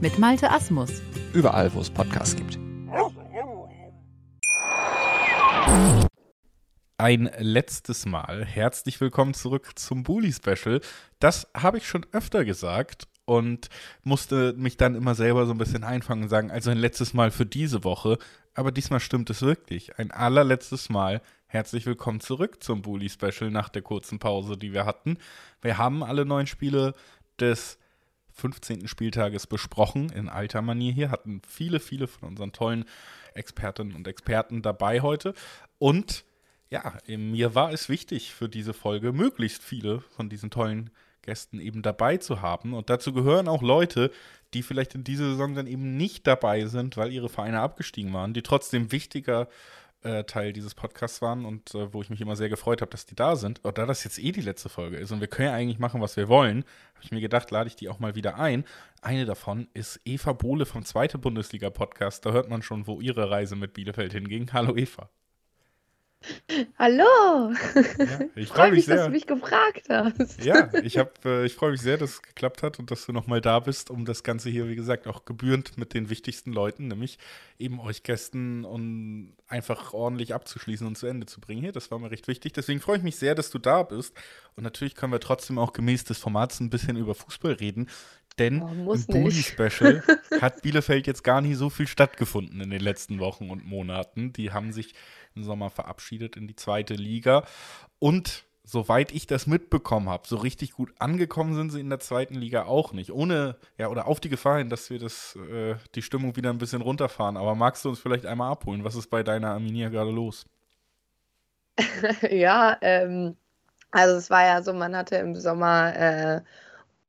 mit Malte Asmus. Überall, wo es Podcasts gibt. Ein letztes Mal herzlich willkommen zurück zum Bully Special. Das habe ich schon öfter gesagt und musste mich dann immer selber so ein bisschen einfangen und sagen, also ein letztes Mal für diese Woche, aber diesmal stimmt es wirklich. Ein allerletztes Mal herzlich willkommen zurück zum Bully Special nach der kurzen Pause, die wir hatten. Wir haben alle neun Spiele des 15. Spieltages besprochen in alter Manier hier, hatten viele, viele von unseren tollen Expertinnen und Experten dabei heute und ja, mir war es wichtig für diese Folge, möglichst viele von diesen tollen Gästen eben dabei zu haben. Und dazu gehören auch Leute, die vielleicht in dieser Saison dann eben nicht dabei sind, weil ihre Vereine abgestiegen waren, die trotzdem wichtiger äh, Teil dieses Podcasts waren und äh, wo ich mich immer sehr gefreut habe, dass die da sind. Und da das jetzt eh die letzte Folge ist und wir können ja eigentlich machen, was wir wollen, habe ich mir gedacht, lade ich die auch mal wieder ein. Eine davon ist Eva Bohle vom Zweite Bundesliga-Podcast. Da hört man schon, wo ihre Reise mit Bielefeld hinging. Hallo Eva. Hallo! Ja, ich freue freu mich mich, dass sehr. du mich gefragt hast. Ja, ich, hab, äh, ich freue mich sehr, dass es geklappt hat und dass du nochmal da bist, um das Ganze hier, wie gesagt, auch gebührend mit den wichtigsten Leuten, nämlich eben euch Gästen, und einfach ordentlich abzuschließen und zu Ende zu bringen hier. Das war mir recht wichtig. Deswegen freue ich mich sehr, dass du da bist. Und natürlich können wir trotzdem auch gemäß des Formats ein bisschen über Fußball reden. Denn Oh, im muss Bully nicht. Special hat Bielefeld jetzt gar nicht so viel stattgefunden in den letzten Wochen und Monaten. Die haben sich im Sommer verabschiedet in die zweite Liga. Und soweit ich das mitbekommen habe, so richtig gut angekommen sind sie in der zweiten Liga auch nicht. Ohne, ja, oder auf die Gefahr hin, dass wir das, äh, die Stimmung wieder ein bisschen runterfahren. Aber magst du uns vielleicht einmal abholen? Was ist bei deiner Arminia gerade los? ja, ähm, also es war ja so, man hatte im Sommer äh,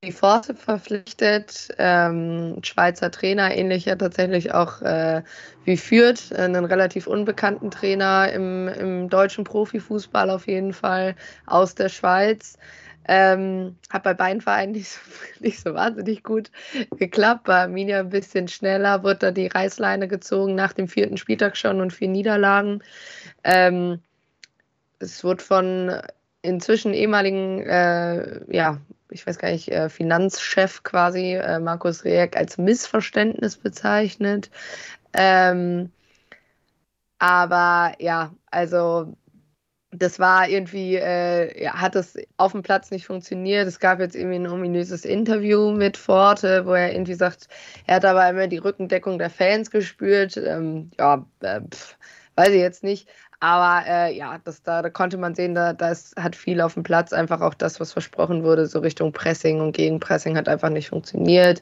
die Forte verpflichtet, ähm, Schweizer Trainer, ähnlicher tatsächlich auch äh, wie Fürth, äh, einen relativ unbekannten Trainer im, im deutschen Profifußball auf jeden Fall aus der Schweiz. Ähm, hat bei beiden Vereinen nicht so, nicht so wahnsinnig gut geklappt. Bei Arminia ein bisschen schneller, wurde da die Reißleine gezogen nach dem vierten Spieltag schon und vier Niederlagen. Ähm, es wurde von inzwischen ehemaligen, äh, ja, ich weiß gar nicht, äh, Finanzchef quasi, äh, Markus Reek, als Missverständnis bezeichnet. Ähm, aber ja, also das war irgendwie, äh, ja, hat es auf dem Platz nicht funktioniert. Es gab jetzt irgendwie ein ominöses Interview mit Forte, wo er irgendwie sagt, er hat aber immer die Rückendeckung der Fans gespürt. Ähm, ja, äh, pf, weiß ich jetzt nicht. Aber äh, ja, das, da, da konnte man sehen, da das hat viel auf dem Platz. Einfach auch das, was versprochen wurde, so Richtung Pressing und Gegenpressing hat einfach nicht funktioniert.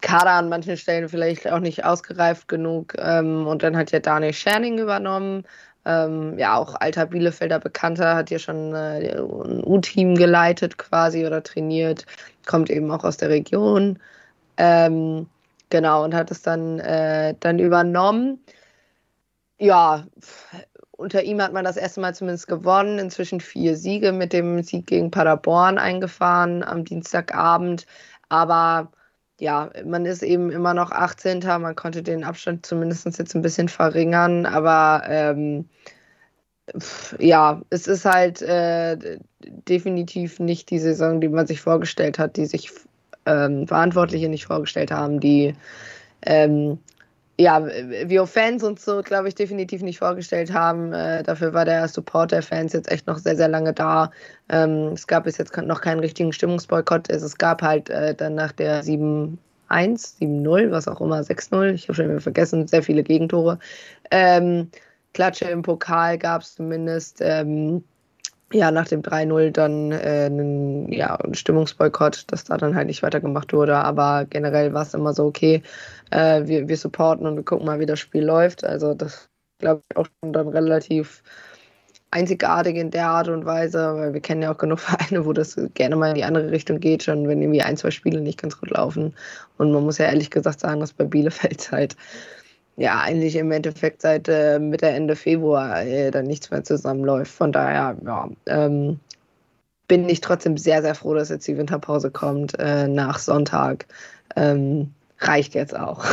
Kader an manchen Stellen vielleicht auch nicht ausgereift genug. Ähm, und dann hat ja Daniel Scherning übernommen. Ähm, ja, auch alter Bielefelder Bekannter, hat ja schon äh, ein U-Team geleitet quasi oder trainiert, kommt eben auch aus der Region. Ähm, genau, und hat es dann, äh, dann übernommen. Ja, unter ihm hat man das erste Mal zumindest gewonnen. Inzwischen vier Siege mit dem Sieg gegen Paderborn eingefahren am Dienstagabend. Aber ja, man ist eben immer noch 18. Man konnte den Abstand zumindest jetzt ein bisschen verringern. Aber ähm, ja, es ist halt äh, definitiv nicht die Saison, die man sich vorgestellt hat, die sich ähm, Verantwortliche nicht vorgestellt haben, die ähm, ja, wir Fans uns so, glaube ich, definitiv nicht vorgestellt haben. Äh, dafür war der Support der Fans jetzt echt noch sehr, sehr lange da. Ähm, es gab bis jetzt noch keinen richtigen Stimmungsboykott. Es, es gab halt äh, dann nach der 7-1, 7-0, was auch immer, 6-0, ich habe schon wieder vergessen, sehr viele Gegentore. Ähm, Klatsche im Pokal gab es zumindest. Ähm, ja, nach dem 3-0 dann äh, einen, ja, Stimmungsboykott, dass da dann halt nicht weitergemacht wurde. Aber generell war es immer so, okay, äh, wir, wir supporten und wir gucken mal, wie das Spiel läuft. Also das glaube ich auch schon dann relativ einzigartig in der Art und Weise, weil wir kennen ja auch genug Vereine, wo das gerne mal in die andere Richtung geht, schon wenn irgendwie ein, zwei Spiele nicht ganz gut laufen. Und man muss ja ehrlich gesagt sagen, dass bei Bielefeld halt ja eigentlich im Endeffekt seit äh, Mitte, Ende Februar äh, dann nichts mehr zusammenläuft. Von daher, ja, ähm, bin ich trotzdem sehr, sehr froh, dass jetzt die Winterpause kommt äh, nach Sonntag. Ähm, reicht jetzt auch.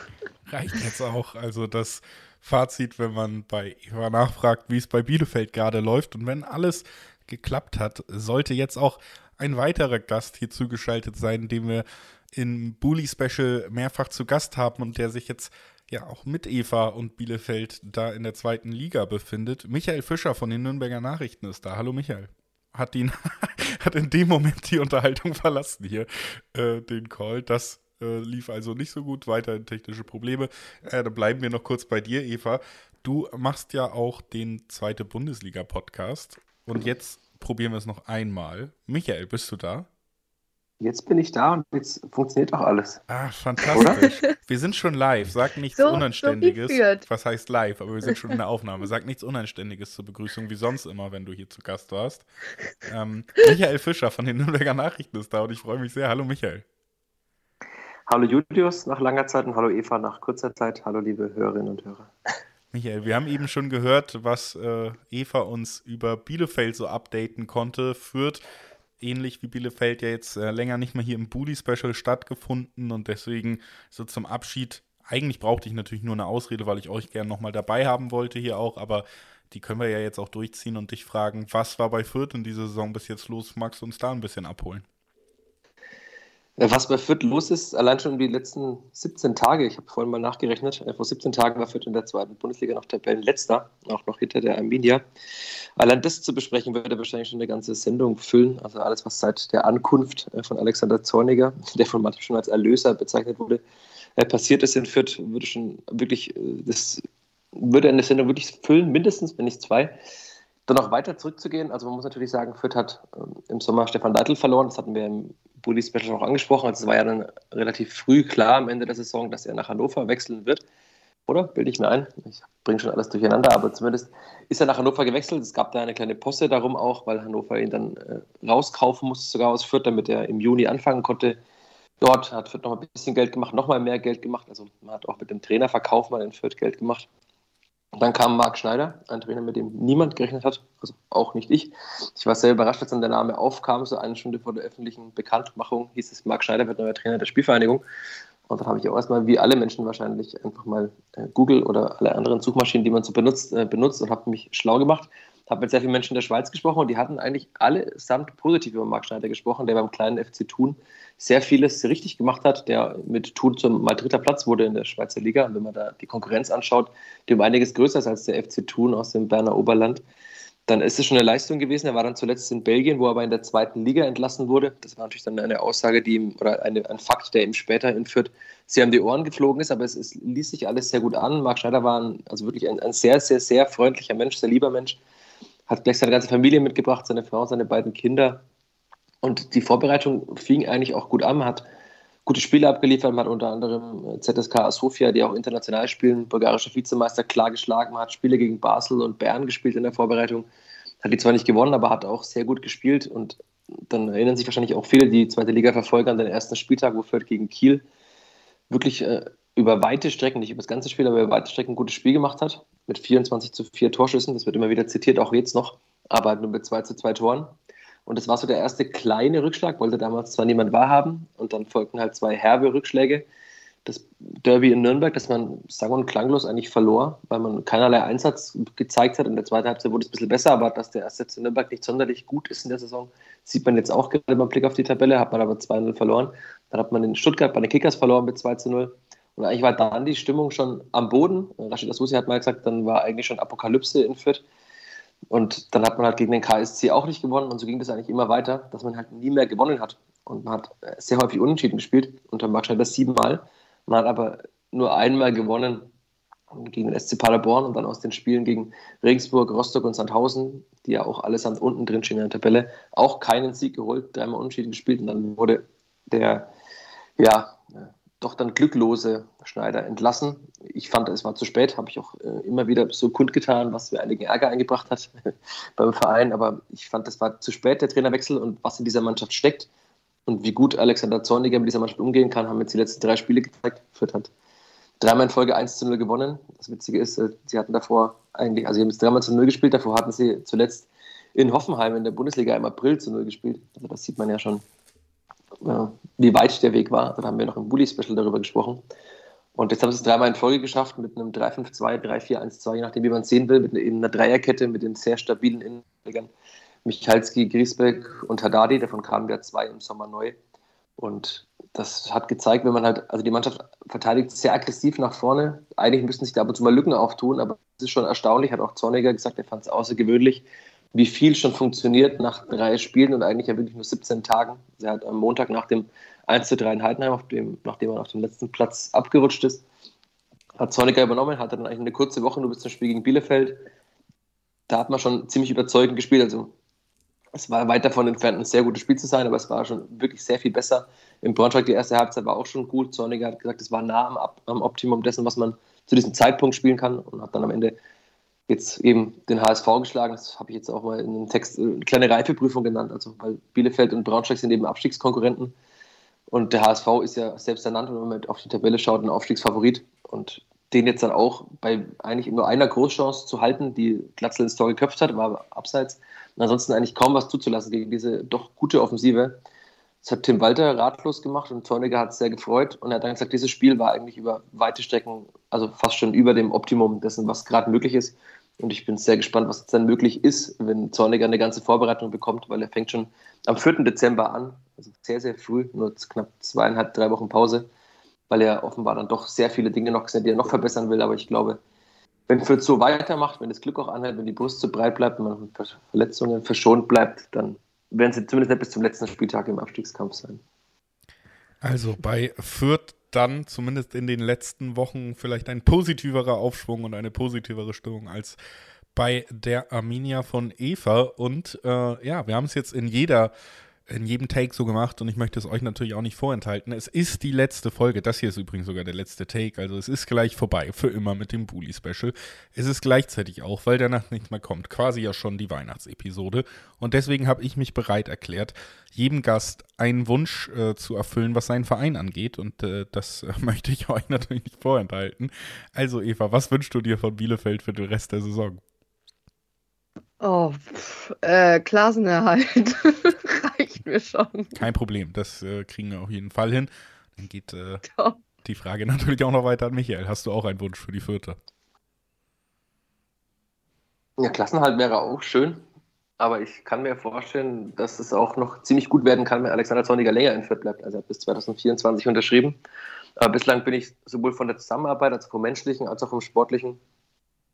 Reicht jetzt auch. Also das Fazit, wenn man bei Eva nachfragt, wie es bei Bielefeld gerade läuft und wenn alles geklappt hat, sollte jetzt auch ein weiterer Gast hier zugeschaltet sein, den wir im Bully Special mehrfach zu Gast haben und der sich jetzt ja auch mit Eva und Bielefeld da in der zweiten Liga befindet. Michael Fischer von den Nürnberger Nachrichten ist da. Hallo Michael. Hat, ihn, hat in dem Moment die Unterhaltung verlassen hier, äh, den Call. Das äh, lief also nicht so gut, weiterhin technische Probleme. Äh, dann bleiben wir noch kurz bei dir, Eva. Du machst ja auch den zweite Bundesliga-Podcast und jetzt probieren wir es noch einmal. Michael, bist du da? Jetzt bin ich da und jetzt funktioniert doch alles. Ah, fantastisch. Wir sind schon live. Sag nichts So- so Unanständiges. geführt. Was heißt live? Aber wir sind schon in der Aufnahme. Sag nichts Unanständiges zur Begrüßung, wie sonst immer, wenn du hier zu Gast warst. Ähm, Michael Fischer von den Nürnberger Nachrichten ist da und ich freue mich sehr. Hallo Michael. Hallo Julius nach langer Zeit und hallo Eva nach kurzer Zeit. Hallo liebe Hörerinnen und Hörer. Michael, wir haben eben schon gehört, was äh, Eva uns über Bielefeld so updaten konnte. Führt ähnlich wie Bielefeld ja jetzt äh, länger nicht mehr hier im Bully Special stattgefunden und deswegen so zum Abschied. Eigentlich brauchte ich natürlich nur eine Ausrede, weil ich euch gerne nochmal dabei haben wollte hier auch, aber die können wir ja jetzt auch durchziehen und dich fragen, was war bei Fürth in dieser Saison bis jetzt los? Magst du uns da ein bisschen abholen? Was bei Fürth los ist, allein schon die letzten 17 Tage, ich habe vorhin mal nachgerechnet, äh, vor 17 Tagen war Fürth in der zweiten Bundesliga noch Tabellenletzter, auch noch hinter der Arminia. Allein das zu besprechen, würde wahrscheinlich schon eine ganze Sendung füllen. Also alles, was seit der Ankunft äh, von Alexander Zorniger, der von manchen schon als Erlöser bezeichnet wurde, äh, passiert ist in Fürth, würde schon wirklich, das würde eine Sendung wirklich füllen, mindestens, wenn nicht zwei. Dann noch weiter zurückzugehen, also man muss natürlich sagen, Fürth hat ähm, im Sommer Stefan Deitel verloren, das hatten wir im Bully Special auch angesprochen. Also es war ja dann relativ früh klar am Ende der Saison, dass er nach Hannover wechseln wird. Oder? Bilde ich mir ein. Ich bringe schon alles durcheinander, aber zumindest ist er nach Hannover gewechselt. Es gab da eine kleine Posse darum auch, weil Hannover ihn dann äh, rauskaufen musste, sogar aus Fürth, damit er im Juni anfangen konnte. Dort hat Fürth noch ein bisschen Geld gemacht, noch mal mehr Geld gemacht. Also man hat auch mit dem Trainerverkauf mal in Fürth Geld gemacht. Dann kam Marc Schneider, ein Trainer, mit dem niemand gerechnet hat, also auch nicht ich. Ich war sehr überrascht, als dann der Name aufkam, so eine Stunde vor der öffentlichen Bekanntmachung hieß es, Marc Schneider wird neuer Trainer der Spielvereinigung. Und dann habe ich auch erstmal, wie alle Menschen wahrscheinlich, einfach mal äh, Google oder alle anderen Suchmaschinen, die man so benutzt, äh, benutzt und habe mich schlau gemacht habe mit sehr vielen Menschen in der Schweiz gesprochen und die hatten eigentlich allesamt positiv über Marc Schneider gesprochen, der beim kleinen FC Thun sehr vieles richtig gemacht hat, der mit Thun zum mal dritter Platz wurde in der Schweizer Liga. Und wenn man da die Konkurrenz anschaut, die um einiges größer ist als der FC Thun aus dem Berner Oberland, dann ist es schon eine Leistung gewesen. Er war dann zuletzt in Belgien, wo er aber in der zweiten Liga entlassen wurde. Das war natürlich dann eine Aussage, die ihm, oder eine, ein Fakt, der ihm später in Fürth sehr um die Ohren geflogen ist, aber es, es ließ sich alles sehr gut an. Marc Schneider war ein, also wirklich ein, ein sehr, sehr, sehr freundlicher Mensch, sehr lieber Mensch hat gleich seine ganze Familie mitgebracht, seine Frau, seine beiden Kinder. Und die Vorbereitung fing eigentlich auch gut an. Hat gute Spiele abgeliefert. Man hat unter anderem äh, ZSK Sofia, die auch international spielen, bulgarische Vizemeister klar geschlagen. Man hat Spiele gegen Basel und Bern gespielt in der Vorbereitung. Hat die zwar nicht gewonnen, aber hat auch sehr gut gespielt. Und dann erinnern sich wahrscheinlich auch viele, die zweite Liga verfolgen, an den ersten Spieltag, wo Fürth gegen Kiel wirklich äh, über weite Strecken, nicht über das ganze Spiel, aber über weite Strecken ein gutes Spiel gemacht hat. Mit 24 zu 4 Torschüssen. Das wird immer wieder zitiert, auch jetzt noch. Aber nur mit 2 zu 2 Toren. Und das war so der erste kleine Rückschlag, wollte damals zwar niemand wahrhaben. Und dann folgten halt zwei herbe Rückschläge. Das Derby in Nürnberg, das man sang- und klanglos eigentlich verlor, weil man keinerlei Einsatz gezeigt hat. In der zweiten Halbzeit wurde es ein bisschen besser, aber dass der erste in Nürnberg nicht sonderlich gut ist in der Saison, sieht man jetzt auch gerade beim Blick auf die Tabelle. Hat man aber 2-0 verloren. Dann hat man in Stuttgart bei den Kickers verloren mit 2 zu 0. Und eigentlich war dann die Stimmung schon am Boden. Rashid Asusi hat mal gesagt, dann war eigentlich schon Apokalypse in Fürth. Und dann hat man halt gegen den KSC auch nicht gewonnen. Und so ging das eigentlich immer weiter, dass man halt nie mehr gewonnen hat. Und man hat sehr häufig unentschieden gespielt, unter Marc Schneider siebenmal. Man hat aber nur einmal gewonnen gegen den SC Paderborn und dann aus den Spielen gegen Regensburg, Rostock und Sandhausen, die ja auch allesamt unten drin stehen in der Tabelle, auch keinen Sieg geholt, dreimal unentschieden gespielt und dann wurde der ja, doch dann glücklose Schneider entlassen. Ich fand, es war zu spät, habe ich auch äh, immer wieder so kundgetan, was mir einigen Ärger eingebracht hat beim Verein. Aber ich fand, es war zu spät, der Trainerwechsel und was in dieser Mannschaft steckt und wie gut Alexander Zorniger mit dieser Mannschaft umgehen kann, haben jetzt die letzten drei Spiele gezeigt. Fürth hat dreimal in Folge 1 zu 0 gewonnen. Das Witzige ist, äh, sie hatten davor eigentlich, also sie haben jetzt dreimal zu 0 gespielt, davor hatten sie zuletzt in Hoffenheim in der Bundesliga im April zu 0 gespielt. Also das sieht man ja schon wie weit der Weg war. Dann haben wir noch im Bully-Special darüber gesprochen. Und jetzt haben sie es dreimal in Folge geschafft mit einem 3-5-2, 3-4-1-2, je nachdem, wie man es sehen will, mit einer Dreierkette mit den sehr stabilen Innenverteidigern. Michalski, Griesbeck und Haddadi, davon kamen ja zwei im Sommer neu. Und das hat gezeigt, wenn man halt, also die Mannschaft verteidigt sehr aggressiv nach vorne. Eigentlich müssten sich da ab und zu mal Lücken auftun, aber es ist schon erstaunlich, hat auch Zorniger gesagt, er fand es außergewöhnlich, wie viel schon funktioniert nach drei Spielen und eigentlich ja wirklich nur 17 Tagen. Er hat am Montag nach dem 1 zu 3 in Heidenheim, dem, nachdem er auf dem letzten Platz abgerutscht ist, hat Zorniger übernommen, hatte dann eigentlich eine kurze Woche nur bis zum Spiel gegen Bielefeld. Da hat man schon ziemlich überzeugend gespielt. Also es war weit davon entfernt, ein sehr gutes Spiel zu sein, aber es war schon wirklich sehr viel besser. Im Braunschweig die erste Halbzeit war auch schon gut. Zorniger hat gesagt, es war nah am, am Optimum dessen, was man zu diesem Zeitpunkt spielen kann und hat dann am Ende jetzt eben den HSV geschlagen. Das habe ich jetzt auch mal in einem Text eine kleine Reifeprüfung genannt. Also, weil Bielefeld und Braunschweig sind eben Abstiegskonkurrenten. Und der HSV ist ja selbst ernannt, wenn man auf die Tabelle schaut, ein Aufstiegsfavorit. Und den jetzt dann auch bei eigentlich nur einer Großchance zu halten, die Glatzel ins Tor geköpft hat, war abseits. Und ansonsten eigentlich kaum was zuzulassen gegen diese doch gute Offensive. Das hat Tim Walter ratlos gemacht und Zorniger hat es sehr gefreut. Und er hat dann gesagt, dieses Spiel war eigentlich über weite Strecken, also fast schon über dem Optimum dessen, was gerade möglich ist. Und ich bin sehr gespannt, was dann möglich ist, wenn Zorniger eine ganze Vorbereitung bekommt, weil er fängt schon am 4. Dezember an, also sehr, sehr früh, nur knapp zweieinhalb, drei Wochen Pause, weil er offenbar dann doch sehr viele Dinge noch gesehen, die er noch verbessern will. Aber ich glaube, wenn Fürth so weitermacht, wenn das Glück auch anhält, wenn die Brust so breit bleibt, wenn man Verletzungen verschont bleibt, dann werden sie zumindest nicht bis zum letzten Spieltag im Abstiegskampf sein. Also bei Fürth dann zumindest in den letzten Wochen vielleicht ein positiverer Aufschwung und eine positivere Stimmung als bei der Arminia von Eva. Und äh, ja, wir haben es jetzt in jeder in jedem Take so gemacht und ich möchte es euch natürlich auch nicht vorenthalten. Es ist die letzte Folge. Das hier ist übrigens sogar der letzte Take. Also es ist gleich vorbei. Für immer mit dem Bully Special. Es ist gleichzeitig auch, weil danach nichts mehr kommt, quasi ja schon die Weihnachtsepisode. Und deswegen habe ich mich bereit erklärt, jedem Gast einen Wunsch äh, zu erfüllen, was seinen Verein angeht. Und äh, das äh, möchte ich euch natürlich nicht vorenthalten. Also Eva, was wünschst du dir von Bielefeld für den Rest der Saison? Oh, pff, äh, Klassenerhalt reicht mir schon. Kein Problem, das äh, kriegen wir auf jeden Fall hin. Dann geht äh, die Frage natürlich auch noch weiter an Michael. Hast du auch einen Wunsch für die Vierte? Ja, Klassenhalt wäre auch schön, aber ich kann mir vorstellen, dass es auch noch ziemlich gut werden kann, wenn Alexander Zorniger länger in Fürth bleibt. Also er hat bis 2024 unterschrieben. Aber bislang bin ich sowohl von der Zusammenarbeit, als auch vom menschlichen, als auch vom sportlichen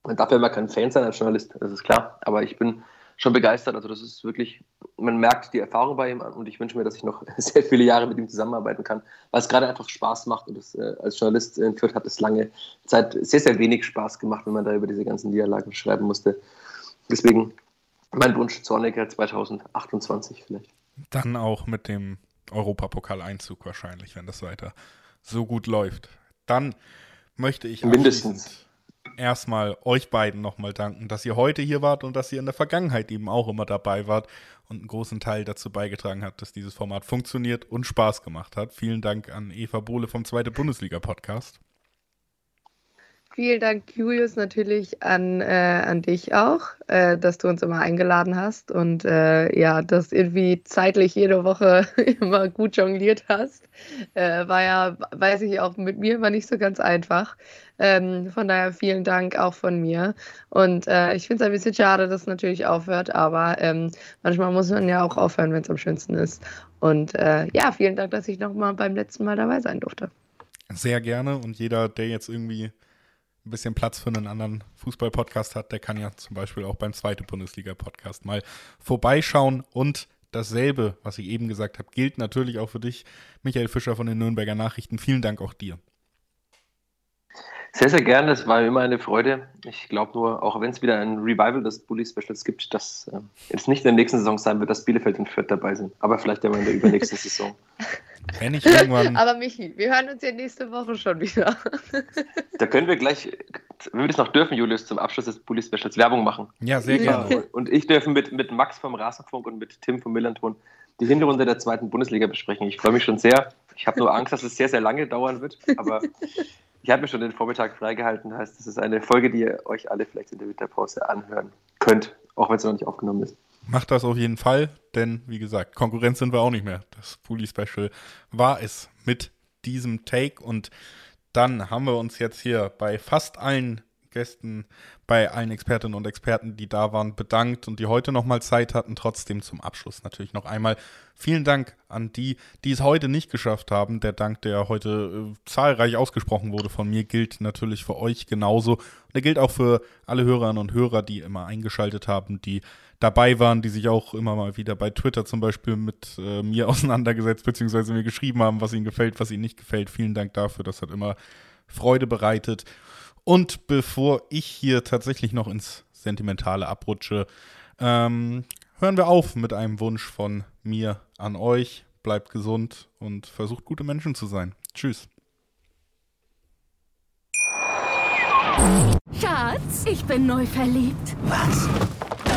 man darf ja immer kein Fan sein als Journalist, das ist klar. Aber ich bin schon begeistert. Also das ist wirklich, man merkt die Erfahrung bei ihm an und ich wünsche mir, dass ich noch sehr viele Jahre mit ihm zusammenarbeiten kann, weil es gerade einfach Spaß macht und das, äh, als Journalist in Fürth hat es lange Zeit sehr, sehr wenig Spaß gemacht, wenn man da über diese ganzen Niederlagen schreiben musste. Deswegen mein Wunsch Zorniger 2028 vielleicht. Dann auch mit dem Europapokal-Einzug wahrscheinlich, wenn das weiter so gut läuft. Dann möchte ich mindestens erstmal euch beiden nochmal danken, dass ihr heute hier wart und dass ihr in der Vergangenheit eben auch immer dabei wart und einen großen Teil dazu beigetragen habt, dass dieses Format funktioniert und Spaß gemacht hat. Vielen Dank an Eva Bohle vom Zweite Bundesliga Podcast. Vielen Dank, Julius, natürlich an, äh, an dich auch, äh, dass du uns immer eingeladen hast und äh, ja, dass irgendwie zeitlich jede Woche immer gut jongliert hast. Äh, war ja, weiß ich auch, mit mir immer nicht so ganz einfach. Ähm, von daher vielen Dank auch von mir. Und äh, ich finde es ein bisschen schade, dass es natürlich aufhört, aber ähm, manchmal muss man ja auch aufhören, wenn es am schönsten ist. Und äh, ja, vielen Dank, dass ich nochmal beim letzten Mal dabei sein durfte. Sehr gerne und jeder, der jetzt irgendwie ein bisschen Platz für einen anderen Fußball-Podcast hat, der kann ja zum Beispiel auch beim zweiten Bundesliga-Podcast mal vorbeischauen. Und dasselbe, was ich eben gesagt habe, gilt natürlich auch für dich, Michael Fischer von den Nürnberger Nachrichten. Vielen Dank auch dir. Sehr, sehr gerne. Es war immer eine Freude. Ich glaube nur, auch wenn es wieder ein Revival des Bully Specials gibt, dass äh, es nicht in der nächsten Saison sein wird, dass Bielefeld und Fürth dabei sind. Aber vielleicht ja mal in der übernächsten Saison. Wenn ich irgendwann. Aber Michi, wir hören uns ja nächste Woche schon wieder. da können wir gleich, wenn wir das noch dürfen, Julius, zum Abschluss des Bully Specials Werbung machen. Ja, sehr gerne. Und ich dürfen mit, mit Max vom Rasenfunk und mit Tim vom Millanton die Hinrunde der zweiten Bundesliga besprechen. Ich freue mich schon sehr. Ich habe nur Angst, dass es sehr, sehr lange dauern wird. Aber ich habe mir schon den Vormittag freigehalten. Heißt, das ist eine Folge, die ihr euch alle vielleicht in der Winterpause anhören könnt, auch wenn es noch nicht aufgenommen ist. Macht das auf jeden Fall, denn wie gesagt, Konkurrenz sind wir auch nicht mehr. Das Fully Special war es mit diesem Take und dann haben wir uns jetzt hier bei fast allen Gästen, bei allen Expertinnen und Experten, die da waren, bedankt und die heute nochmal Zeit hatten. Trotzdem zum Abschluss natürlich noch einmal vielen Dank an die, die es heute nicht geschafft haben. Der Dank, der heute äh, zahlreich ausgesprochen wurde von mir, gilt natürlich für euch genauso. Und der gilt auch für alle Hörerinnen und Hörer, die immer eingeschaltet haben, die dabei waren, die sich auch immer mal wieder bei Twitter zum Beispiel mit äh, mir auseinandergesetzt, beziehungsweise mir geschrieben haben, was ihnen gefällt, was ihnen nicht gefällt. Vielen Dank dafür. Das hat immer Freude bereitet. Und bevor ich hier tatsächlich noch ins Sentimentale abrutsche, ähm, hören wir auf mit einem Wunsch von mir an euch. Bleibt gesund und versucht gute Menschen zu sein. Tschüss. Schatz, ich bin neu verliebt. Was?